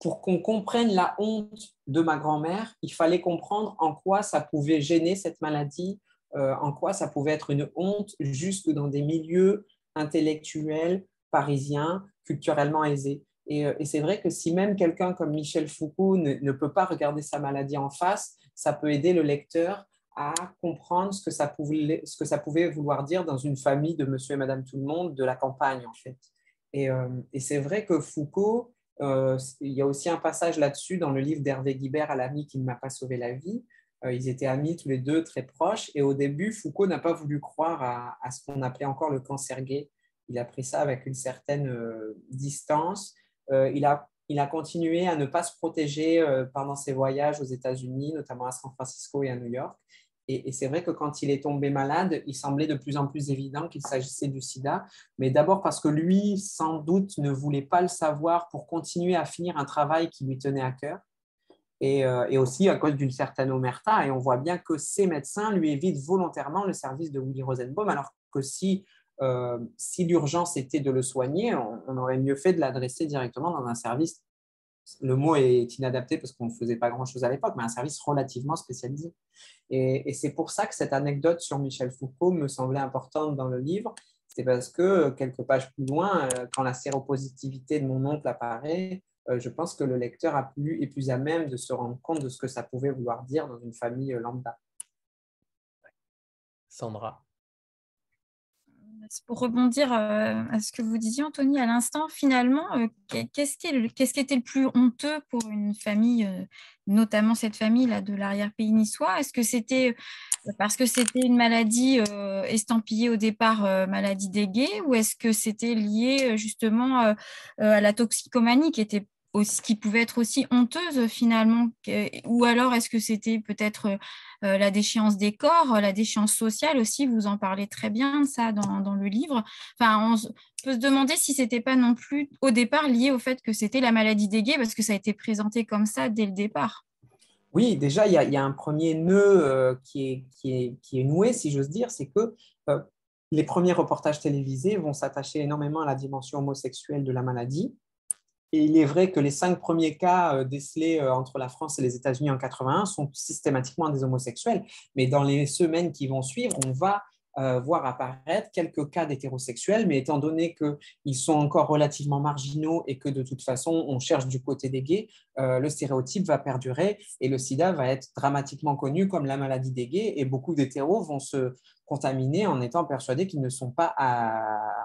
pour qu'on comprenne la honte de ma grand-mère, il fallait comprendre en quoi ça pouvait gêner cette maladie, euh, en quoi ça pouvait être une honte jusque dans des milieux intellectuels parisiens, culturellement aisés. Et, euh, c'est vrai que si même quelqu'un comme Michel Foucault ne, peut pas regarder sa maladie en face, ça peut aider le lecteur à comprendre ce que, ça pouvait, vouloir dire dans une famille de monsieur et madame tout le monde de la campagne, en fait. Et, euh, et c'est vrai que Foucault, euh, il y a aussi un passage là-dessus dans le livre d'Hervé Guibert à l'ami qui ne m'a pas sauvé la vie. Euh, ils étaient amis tous les deux, très proches. Et au début, Foucault n'a pas voulu croire à, ce qu'on appelait encore le cancer gay. Il a pris ça avec une certaine euh, distance. il, a, il a continué à ne pas se protéger pendant ses voyages aux États-Unis, notamment à San Francisco et à New York. Et, c'est vrai que quand il est tombé malade, il semblait de plus en plus évident qu'il s'agissait du sida, mais d'abord parce que lui, sans doute, ne voulait pas le savoir pour continuer à finir un travail qui lui tenait à cœur. Et, euh, aussi à cause d'une certaine omerta. Et on voit bien que ces médecins lui évitent volontairement le service de Willy Rosenbaum, alors que si, euh, si l'urgence était de le soigner, on aurait mieux fait de l'adresser directement dans un service le mot est inadapté parce qu'on ne faisait pas grand-chose à l'époque, mais un service relativement spécialisé. Et, c'est pour ça que cette anecdote sur Michel Foucault me semblait importante dans le livre. C'est parce que quelques pages plus loin, euh, quand la séropositivité de mon oncle apparaît, euh, je pense que le lecteur a plus, est plus à même de se rendre compte de ce que ça pouvait vouloir dire dans une famille lambda. Sandra. Pour rebondir euh, à ce que vous disiez, Anthony, à l'instant, finalement, euh, qu'est-ce qui, était le plus honteux pour une famille, euh, notamment cette famille-là de l'arrière-pays niçois? Est-ce que c'était parce que c'était une maladie estampillée au départ maladie des gays ou est-ce que c'était lié justement à la toxicomanie qui était aussi, qui pouvait être aussi honteuse finalement Ou alors est-ce que c'était peut-être euh, la déchéance des corps, la déchéance sociale aussi, vous en parlez très bien de ça dans, le livre. Enfin, on peut se demander si c'était pas non plus au départ lié au fait que c'était la maladie des gays, parce que ça a été présenté comme ça dès le départ. Oui, déjà, il y, a un premier nœud euh, qui, est, noué, si j'ose dire, c'est que euh, les premiers reportages télévisés vont s'attacher énormément à la dimension homosexuelle de la maladie. Et il est vrai que les cinq premiers cas euh, décelés euh, entre la France et les États-Unis en 81 sont systématiquement des homosexuels. Mais dans les semaines qui vont suivre, on va euh, voir apparaître quelques cas d'hétérosexuels, mais étant donné qu'ils sont encore relativement marginaux et que de toute façon on cherche du côté des gays, le stéréotype va perdurer et le sida va être dramatiquement connu comme la maladie des gays et beaucoup d'hétéros vont se contaminés en étant persuadés qu'ils ne sont pas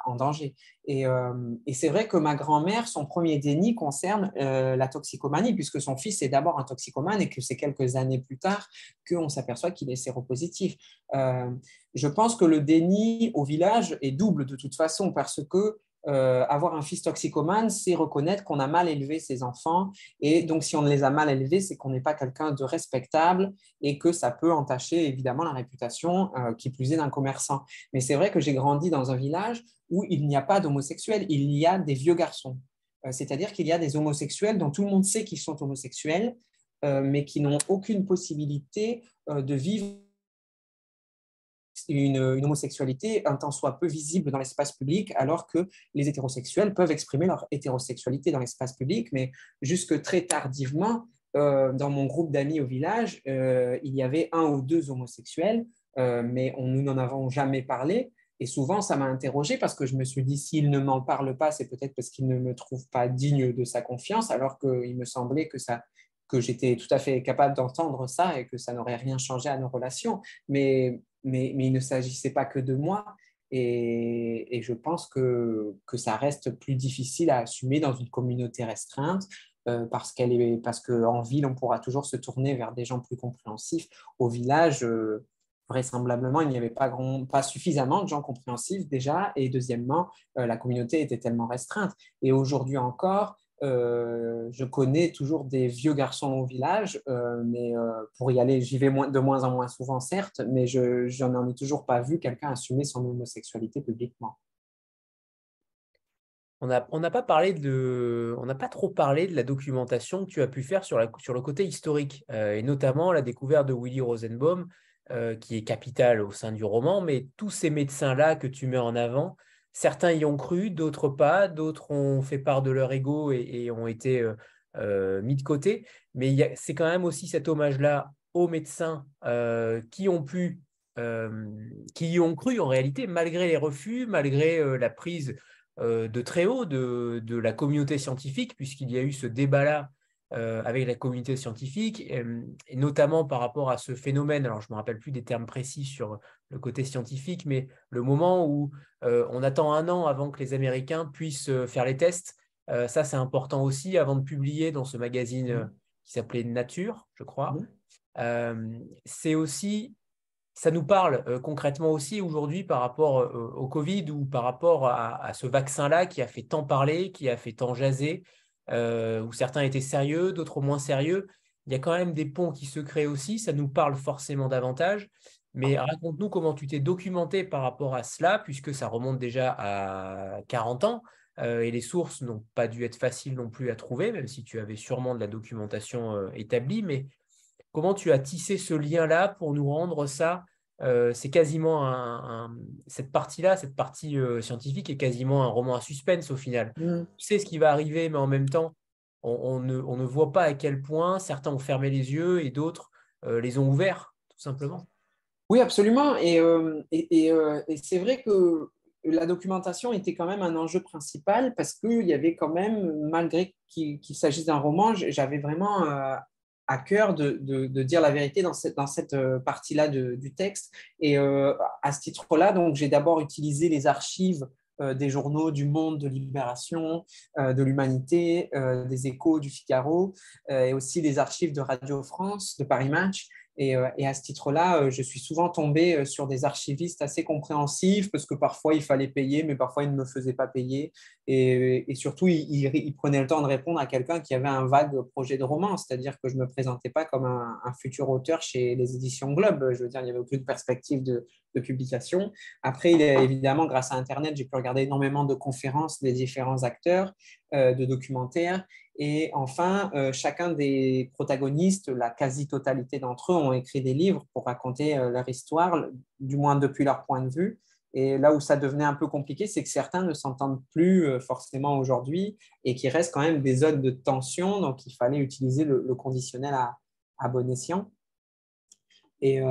en danger. Euh, et, c'est vrai que ma grand-mère, son premier déni concerne euh, la toxicomanie, puisque son fils est d'abord un toxicomane et que c'est quelques années plus tard qu'on s'aperçoit qu'il est séropositif. Euh, je pense que le déni au village est double de toute façon, parce que euh, avoir un fils toxicomane, c'est reconnaître qu'on a mal élevé ses enfants. Et donc, si on les a mal élevés, c'est qu'on n'est pas quelqu'un de respectable et que ça peut entacher évidemment la réputation, euh, qui plus est d'un commerçant. Mais c'est vrai que j'ai grandi dans un village où il n'y a pas d'homosexuels, il y a des vieux garçons. C'est-à-dire qu'il y a des homosexuels dont tout le monde sait qu'ils sont homosexuels, mais qui n'ont aucune possibilité de vivre une, homosexualité un tant soit peu visible dans l'espace public, alors que les hétérosexuels peuvent exprimer leur hétérosexualité dans l'espace public, mais jusque très tardivement, euh, dans mon groupe d'amis au village, euh, il y avait un ou deux homosexuels, euh, mais on, nous n'en avons jamais parlé. Et souvent, ça m'a interrogé parce que je me suis dit, s'il ne m'en parle pas, c'est peut-être parce qu'il ne me trouve pas digne de sa confiance, alors qu'il me semblait que ça, que j'étais tout à fait capable d'entendre ça et que ça n'aurait rien changé à nos relations. Mais, mais, mais il ne s'agissait pas que de moi. Et, je pense que, que, ça reste plus difficile à assumer dans une communauté restreinte euh, parce qu'elle est qu'en ville, on pourra toujours se tourner vers des gens plus compréhensifs. Au village, euh, vraisemblablement, il n'y avait pas, grand, pas suffisamment de gens compréhensifs déjà. Et deuxièmement, euh, la communauté était tellement restreinte. Et aujourd'hui encore, euh, je connais toujours des vieux garçons au village, euh, mais euh, pour y aller, j'y vais de moins en moins souvent, certes, mais je n'en ai toujours pas vu quelqu'un assumer son homosexualité publiquement. On n'a pas parlé de, on n'a pas trop parlé de la documentation que tu as pu faire sur, sur le côté historique, et notamment la découverte de Willy Rosenbaum, qui est capital au sein du roman, mais tous ces médecins-là que tu mets en avant, Certains y ont cru, d'autres pas, d'autres ont fait part de leur ego et, ont été euh, euh, mis de côté. Mais c'est quand même aussi cet hommage-là aux médecins euh, qui ont pu, qui y ont cru en réalité, malgré les refus, malgré la prise de très haut de, la communauté scientifique, puisqu'il y a eu ce débat-là avec la communauté scientifique, euh, et, notamment par rapport à ce phénomène, alors je ne me rappelle plus des termes précis sur le côté scientifique, mais le moment où euh, on attend un an avant que les Américains puissent faire les tests, ça c'est important aussi avant de publier dans ce magazine mmh. qui s'appelait Nature, je crois. Mmh. c'est aussi ça nous parle concrètement aussi aujourd'hui par rapport au Covid ou par rapport à ce vaccin-là qui a fait tant parler, qui a fait tant jaser, euh, où certains étaient sérieux, d'autres moins sérieux. Il y a quand même des ponts qui se créent aussi, ça nous parle forcément davantage. Mais raconte-nous comment tu t'es documenté par rapport à cela, puisque ça remonte déjà à 40 ans, euh, et les sources n'ont pas dû être faciles non plus à trouver, même si tu avais sûrement de la documentation euh, établie. Mais comment tu as tissé ce lien-là pour nous rendre ça euh, c'est quasiment un, cette partie-là, cette partie euh, scientifique est quasiment un roman à suspense au final. Mm. Tu sais ce qui va arriver, mais en même temps, on, ne, on, ne, voit pas à quel point certains ont fermé les yeux et d'autres euh, les ont ouverts, tout simplement. Oui, absolument. Et, et, et, c'est vrai que la documentation était quand même un enjeu principal parce qu'il y avait quand même, malgré qu'il s'agisse d'un roman, j'avais vraiment à cœur de, dire la vérité dans cette, dans cette euh, partie-là du texte. Et euh, à ce titre-là, donc j'ai d'abord utilisé les archives euh, des journaux du Monde, de Libération, de l'Humanité, des Échos, du Figaro, et aussi les archives de Radio France, de Paris Match. Euh, et, à ce titre-là, euh, je suis souvent tombé euh, sur des archivistes assez compréhensifs parce que parfois il fallait payer, mais parfois ils ne me faisaient pas payer. Et, surtout, ils, prenaient le temps de répondre à quelqu'un qui avait un vague projet de roman, c'est-à-dire que je ne me présentais pas comme un, futur auteur chez les éditions Globe. Je veux dire, il n'y avait aucune perspective de, de publication. Après, évidemment, grâce à Internet, j'ai pu regarder énormément de conférences des différents acteurs, de documentaires. Et enfin, euh, chacun des protagonistes, la quasi-totalité d'entre eux, ont écrit des livres pour raconter euh, leur histoire, du moins depuis leur point de vue. Et là où ça devenait un peu compliqué, c'est que certains ne s'entendent plus euh, forcément aujourd'hui et qu'il reste quand même des zones de tension. Donc, il fallait utiliser le, conditionnel à, à, bon escient. Et,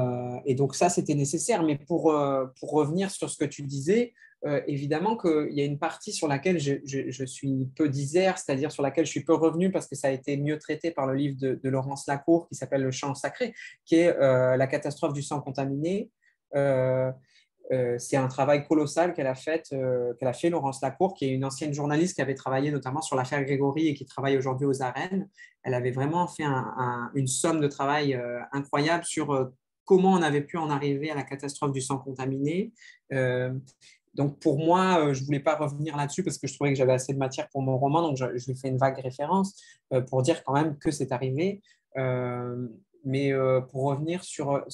et donc, ça, c'était nécessaire. Mais pour, pour revenir sur ce que tu disais, euh, évidemment qu'il y a une partie sur laquelle je, suis peu disert, c'est-à-dire sur laquelle je suis peu revenu parce que ça a été mieux traité par le livre de, Laurence Lacour qui s'appelle Le champ sacré, qui est euh, la catastrophe du sang contaminé. Euh, c'est un travail colossal qu'elle a, fait, qu'elle a fait, Laurence Lacour, qui est une ancienne journaliste qui avait travaillé notamment sur l'affaire Grégory et qui travaille aujourd'hui aux arènes. Elle avait vraiment fait une somme de travail incroyable sur comment on avait pu en arriver à la catastrophe du sang contaminé. Donc pour moi, euh, je ne voulais pas revenir là-dessus parce que je trouvais que j'avais assez de matière pour mon roman, donc je, lui fais une vague référence euh, pour dire quand même que c'est arrivé. Euh, mais pour revenir sur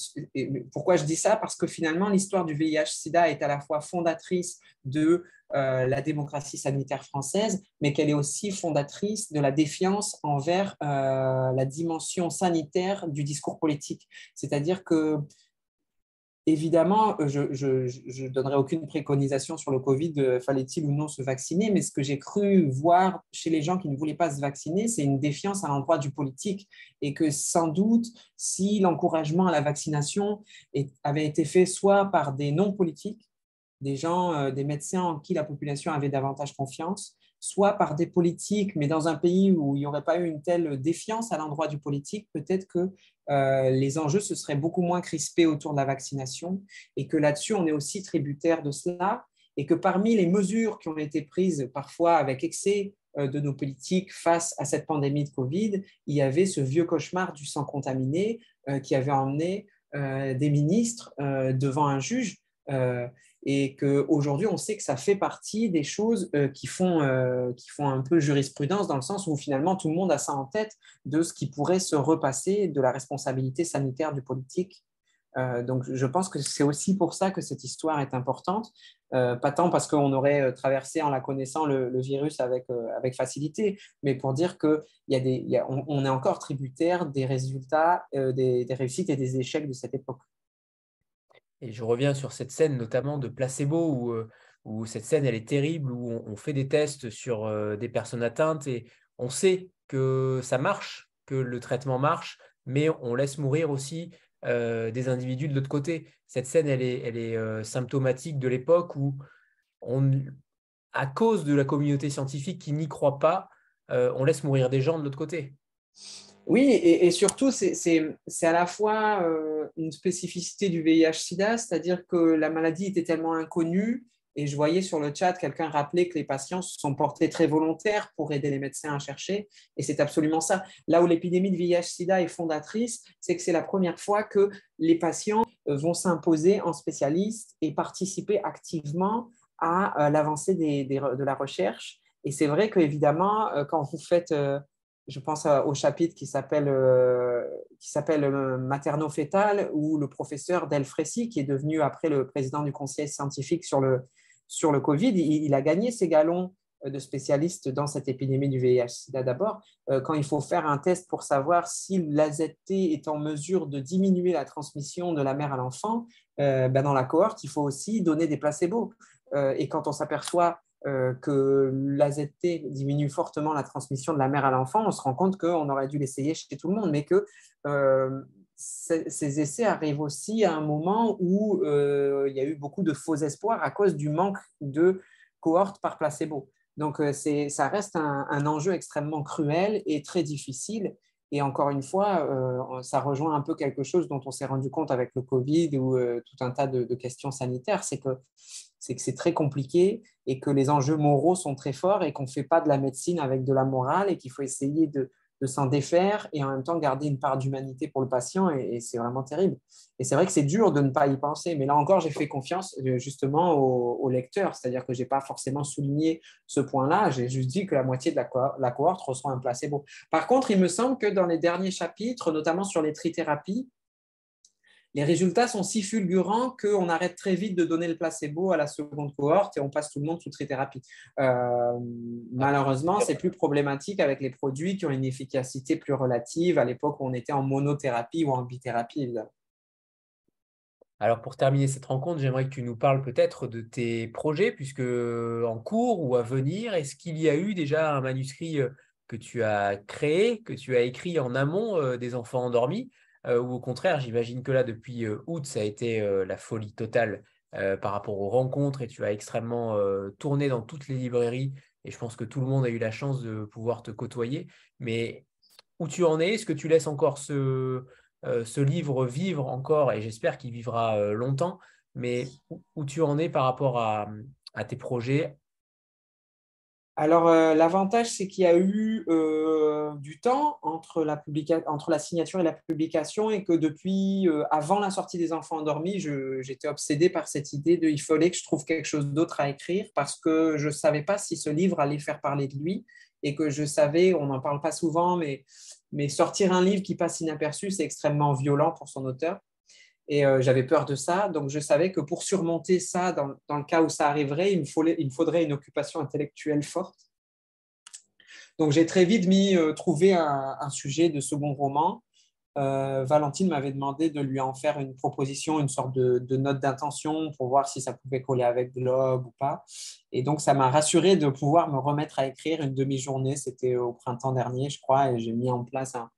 pourquoi je dis ça, parce que finalement l'histoire du VIH/SIDA est à la fois fondatrice de la démocratie sanitaire française, mais qu'elle est aussi fondatrice de la défiance envers la dimension sanitaire du discours politique. C'est-à-dire que Évidemment, euh, je ne donnerai aucune préconisation sur le Covid, euh, fallait-il ou non se vacciner, mais ce que j'ai cru voir chez les gens qui ne voulaient pas se vacciner, c'est une défiance à l'endroit du politique. Et que sans doute, si l'encouragement à la vaccination avait été fait soit par des non-politiques, des gens, euh, des médecins en qui la population avait davantage confiance, soit par des politiques, mais dans un pays où il n'y aurait pas eu une telle défiance à l'endroit du politique, peut-être que euh, les enjeux se seraient beaucoup moins crispés autour de la vaccination et que là-dessus, on est aussi tributaire de cela et que parmi les mesures qui ont été prises parfois avec excès euh, de nos politiques face à cette pandémie de Covid, il y avait ce vieux cauchemar du sang contaminé qui avait emmené des ministres devant un juge et qu'aujourd'hui, on sait que ça fait partie des choses euh, qui, font, euh, qui font un peu jurisprudence dans le sens où finalement tout le monde a ça en tête de ce qui pourrait se repasser de la responsabilité sanitaire du politique. Euh, donc je pense que c'est aussi pour ça que cette histoire est importante, pas tant parce qu'on aurait traversé en la connaissant le, virus avec, avec facilité, mais pour dire qu'on on, est encore tributaire des résultats, des réussites et des échecs de cette époque. Et je reviens sur cette scène notamment de placebo où, euh, cette scène elle est terrible, où on, fait des tests sur euh, des personnes atteintes et on sait que ça marche, que le traitement marche, mais on laisse mourir aussi euh, des individus de l'autre côté. Cette scène elle est, symptomatique de l'époque où à cause de la communauté scientifique qui n'y croit pas, on laisse mourir des gens de l'autre côté. Oui, et, surtout, c'est à la fois euh, une spécificité du VIH-Sida, c'est-à-dire que la maladie était tellement inconnue, et je voyais sur le chat quelqu'un rappeler que les patients se sont portés très volontaires pour aider les médecins à chercher, et c'est absolument ça. Là où l'épidémie de VIH-Sida est fondatrice, c'est que c'est la première fois que les patients euh, vont s'imposer en spécialistes et participer activement à euh, l'avancée de la recherche. Et c'est vrai qu'évidemment, quand vous faites je pense au chapitre qui s'appelle euh, euh, materno-fétal où le professeur Delfrécy, qui est devenu après le président du conseil scientifique sur le, sur le Covid, il, a gagné ses galons euh, de spécialiste dans cette épidémie du VIH-Sida d'abord, quand il faut faire un test pour savoir si l'AZT est en mesure de diminuer la transmission de la mère à l'enfant, ben dans la cohorte, il faut aussi donner des placebos. et quand on s'aperçoit euh, que l'AZT diminue fortement la transmission de la mère à l'enfant, on se rend compte qu'on aurait dû l'essayer chez tout le monde, mais que euh, ces essais arrivent aussi à un moment où euh, il y a eu beaucoup de faux espoirs à cause du manque de cohortes par placebo. Donc, ça reste un, enjeu extrêmement cruel et très difficile. Et encore une fois, ça rejoint un peu quelque chose dont on s'est rendu compte avec le Covid ou tout un tas de questions sanitaires, c'est que c'est que c'est très compliqué et que les enjeux moraux sont très forts et qu'on ne fait pas de la médecine avec de la morale et qu'il faut essayer de, s'en défaire et en même temps garder une part d'humanité pour le patient et, c'est vraiment terrible. Et c'est vrai que c'est dur de ne pas y penser, mais là encore, j'ai fait confiance euh, justement au, lecteur, c'est-à-dire que je n'ai pas forcément souligné ce point-là, j'ai juste dit que la moitié de la, la cohorte reçoit un placebo. Par contre, il me semble que dans les derniers chapitres, notamment sur les trithérapies, les résultats sont si fulgurants qu'on arrête très vite de donner le placebo à la seconde cohorte et on passe tout le monde sous trithérapie. Euh, malheureusement, c'est plus problématique avec les produits qui ont une efficacité plus relative à l'époque où on était en monothérapie ou en bithérapie, évidemment. Alors pour terminer cette rencontre, j'aimerais que tu nous parles peut-être de tes projets, puisque en cours ou à venir, est-ce qu'il y a eu déjà un manuscrit euh, que tu as créé, que tu as écrit en amont euh, des enfants endormis? Ou au contraire, j'imagine que là, depuis euh, août, ça a été euh, la folie totale par rapport aux rencontres et tu as extrêmement tourné dans toutes les librairies et je pense que tout le monde a eu la chance de pouvoir te côtoyer. Mais où tu en es? Est-ce que tu laisses encore ce, livre vivre encore et j'espère qu'il vivra longtemps? Mais où, tu en es par rapport à tes projets alors, euh, l'avantage, c'est qu'il y a eu euh, du temps entre la, signature et la publication et que depuis, euh, avant la sortie des enfants endormis, j'étais obsédée par cette idée de il fallait que je trouve quelque chose d'autre à écrire parce que je ne savais pas si ce livre allait faire parler de lui et que je savais, on n'en parle pas souvent, mais sortir un livre qui passe inaperçu, c'est extrêmement violent pour son auteur. Et j'avais peur de ça. Donc, je savais que pour surmonter ça, dans, le cas où ça arriverait, il me, faudrait, il me faudrait une occupation intellectuelle forte. Donc, j'ai très vite mis, trouvé un, sujet de second roman euh, Valentine m'avait demandé de lui en faire une proposition, une sorte de, note d'intention pour voir si ça pouvait coller avec Globe ou pas. Et donc, ça m'a rassuré de pouvoir me remettre à écrire une demi-journée. C'était au printemps dernier, je crois, et j'ai mis en place un,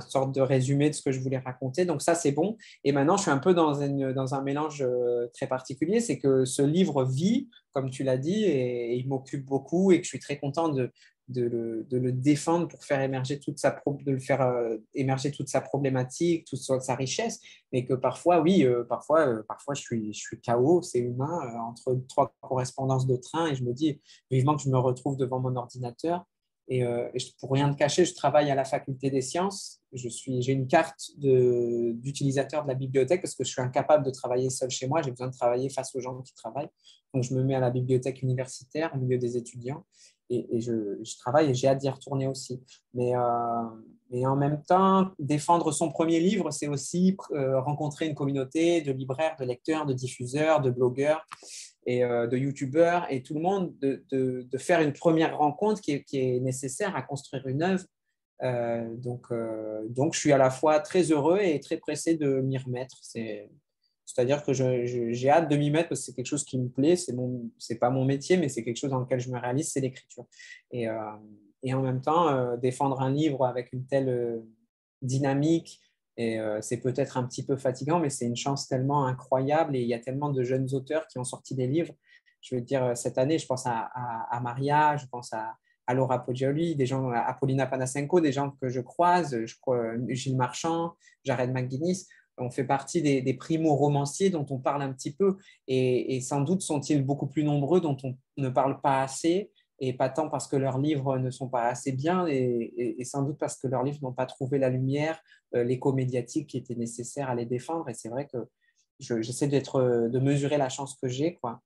sorte de résumé de ce que je voulais raconter. Donc, ça, c'est bon. Et maintenant, je suis un peu dans, dans un mélange euh, très particulier. C'est que ce livre vit, comme tu l'as dit, et il m'occupe beaucoup et que je suis très content de, de le, défendre pour faire émerger toute sa de le faire euh, émerger toute sa problématique, toute sa richesse, mais que parfois, oui, euh, parfois, parfois je suis, je suis c'est humain, entre trois correspondances de train, et je me dis vivement que je me retrouve devant mon ordinateur. Et, pour rien te cacher, je travaille à la faculté des sciences. J'ai une carte d'utilisateur de, la bibliothèque parce que je suis incapable de travailler seul chez moi. J'ai besoin de travailler face aux gens qui travaillent. Donc, je me mets à la bibliothèque universitaire au milieu des étudiants et, je, travaille et j'ai hâte d'y retourner aussi. Mais, euh, en même temps, défendre son premier livre, c'est aussi euh, rencontrer une communauté de libraires, de lecteurs, de diffuseurs, de blogueurs et euh, de youtubeurs et tout le monde, de, de, faire une première rencontre qui est, qui est, nécessaire à construire une œuvre. donc, donc, je suis à la fois très heureux et très pressé de m'y remettre. C'est c'est-à-dire que j'ai hâte de m'y mettre parce que c'est quelque chose qui me plaît. Ce n'est pas mon métier, mais c'est quelque chose dans lequel je me réalise, c'est l'écriture. Et, euh, et, en même temps, euh, défendre un livre avec une telle euh, dynamique, et c'est peut-être un petit peu fatigant, mais c'est une chance tellement incroyable. Et il y a tellement de jeunes auteurs qui ont sorti des livres. Je veux dire, cette année, je pense à, Maria, je pense à, Laura Poggioli, des gens, à Paulina Panasenko, des gens que je croise, je crois, Gilles Marchand, Jared McGuinness on fait partie des, primo-romanciers dont on parle un petit peu, et, sans doute sont-ils beaucoup plus nombreux dont on ne parle pas assez, et pas tant parce que leurs livres ne sont pas assez bien, et, sans doute parce que leurs livres n'ont pas trouvé la lumière, euh, l'écho médiatique qui était nécessaire à les défendre, et c'est vrai que j'essaie d'être, de mesurer la chance que j'ai, quoi.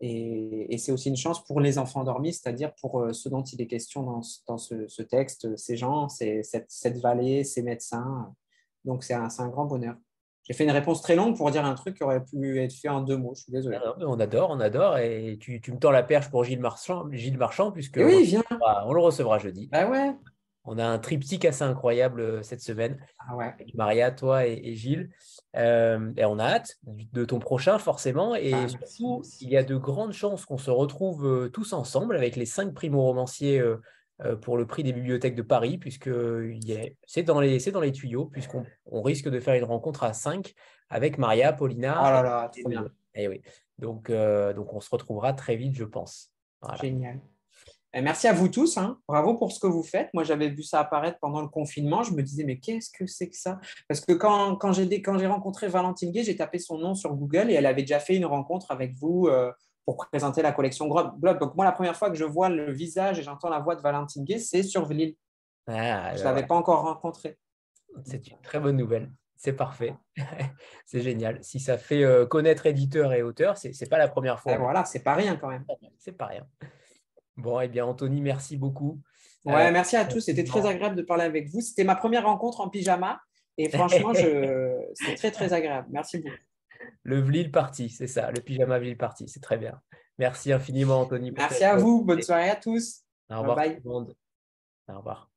Et, c'est aussi une chance pour les enfants endormis, c'est-à-dire pour euh, ceux dont il est question dans, ce, texte, ces gens, cette, vallée, ces médecins. Donc c'est un, grand bonheur. J'ai fait une réponse très longue pour dire un truc qui aurait pu être fait en deux mots. Je suis désolé. on adore, on adore. Et tu, me tends la perche pour Gilles Marchand, Gilles Marchand puisque oui, on, le recevra jeudi. Bah ouais. On a un triptyque assez incroyable euh, cette semaine. Ah ouais. Avec Maria, toi et, Gilles. Euh, et on a hâte de ton prochain, forcément. Et bah, surtout, il y a de grandes chances qu'on se retrouve euh, tous ensemble avec les cinq primo-romanciers pour le prix des bibliothèques de Paris, puisque c'est dans, les, dans les tuyaux, puisqu'on on risque de faire une rencontre à 5 avec Maria, Paulina. Oh là là, trop bien. Et eh oui. Donc, euh, donc, on se retrouvera très vite, je pense. Génial. Et merci à vous tous. Hein. Bravo pour ce que vous faites. Moi, j'avais vu ça apparaître pendant le confinement. Je me disais, mais qu'est-ce que c'est que ça? Parce que quand, quand j'ai rencontré Valentine Gay, j'ai tapé son nom sur Google et elle avait déjà fait une rencontre avec vous. Euh, pour présenter la collection Globe. Donc, moi, la première fois que je vois le visage et j'entends la voix de Valentine Gay, c'est sur Lille. Ah, je ne l'avais pas encore rencontré. C'est une très bonne nouvelle. C'est parfait. c'est génial. Si ça fait euh, connaître éditeur et auteur, ce n'est pas la première fois. Et voilà, c'est pas rien quand même. C'est pas rien. Bon, eh bien, Anthony, merci beaucoup. Ouais, euh, merci à tous. C'était très agréable de parler avec vous. C'était ma première rencontre en pyjama. Et franchement, je... c'est très, très agréable. Merci beaucoup. Le Vlil parti, c'est ça, le pyjama Vlil parti, c'est très bien. Merci infiniment, Anthony. Merci à vous, bonne soirée à tous. Au revoir, Au revoir.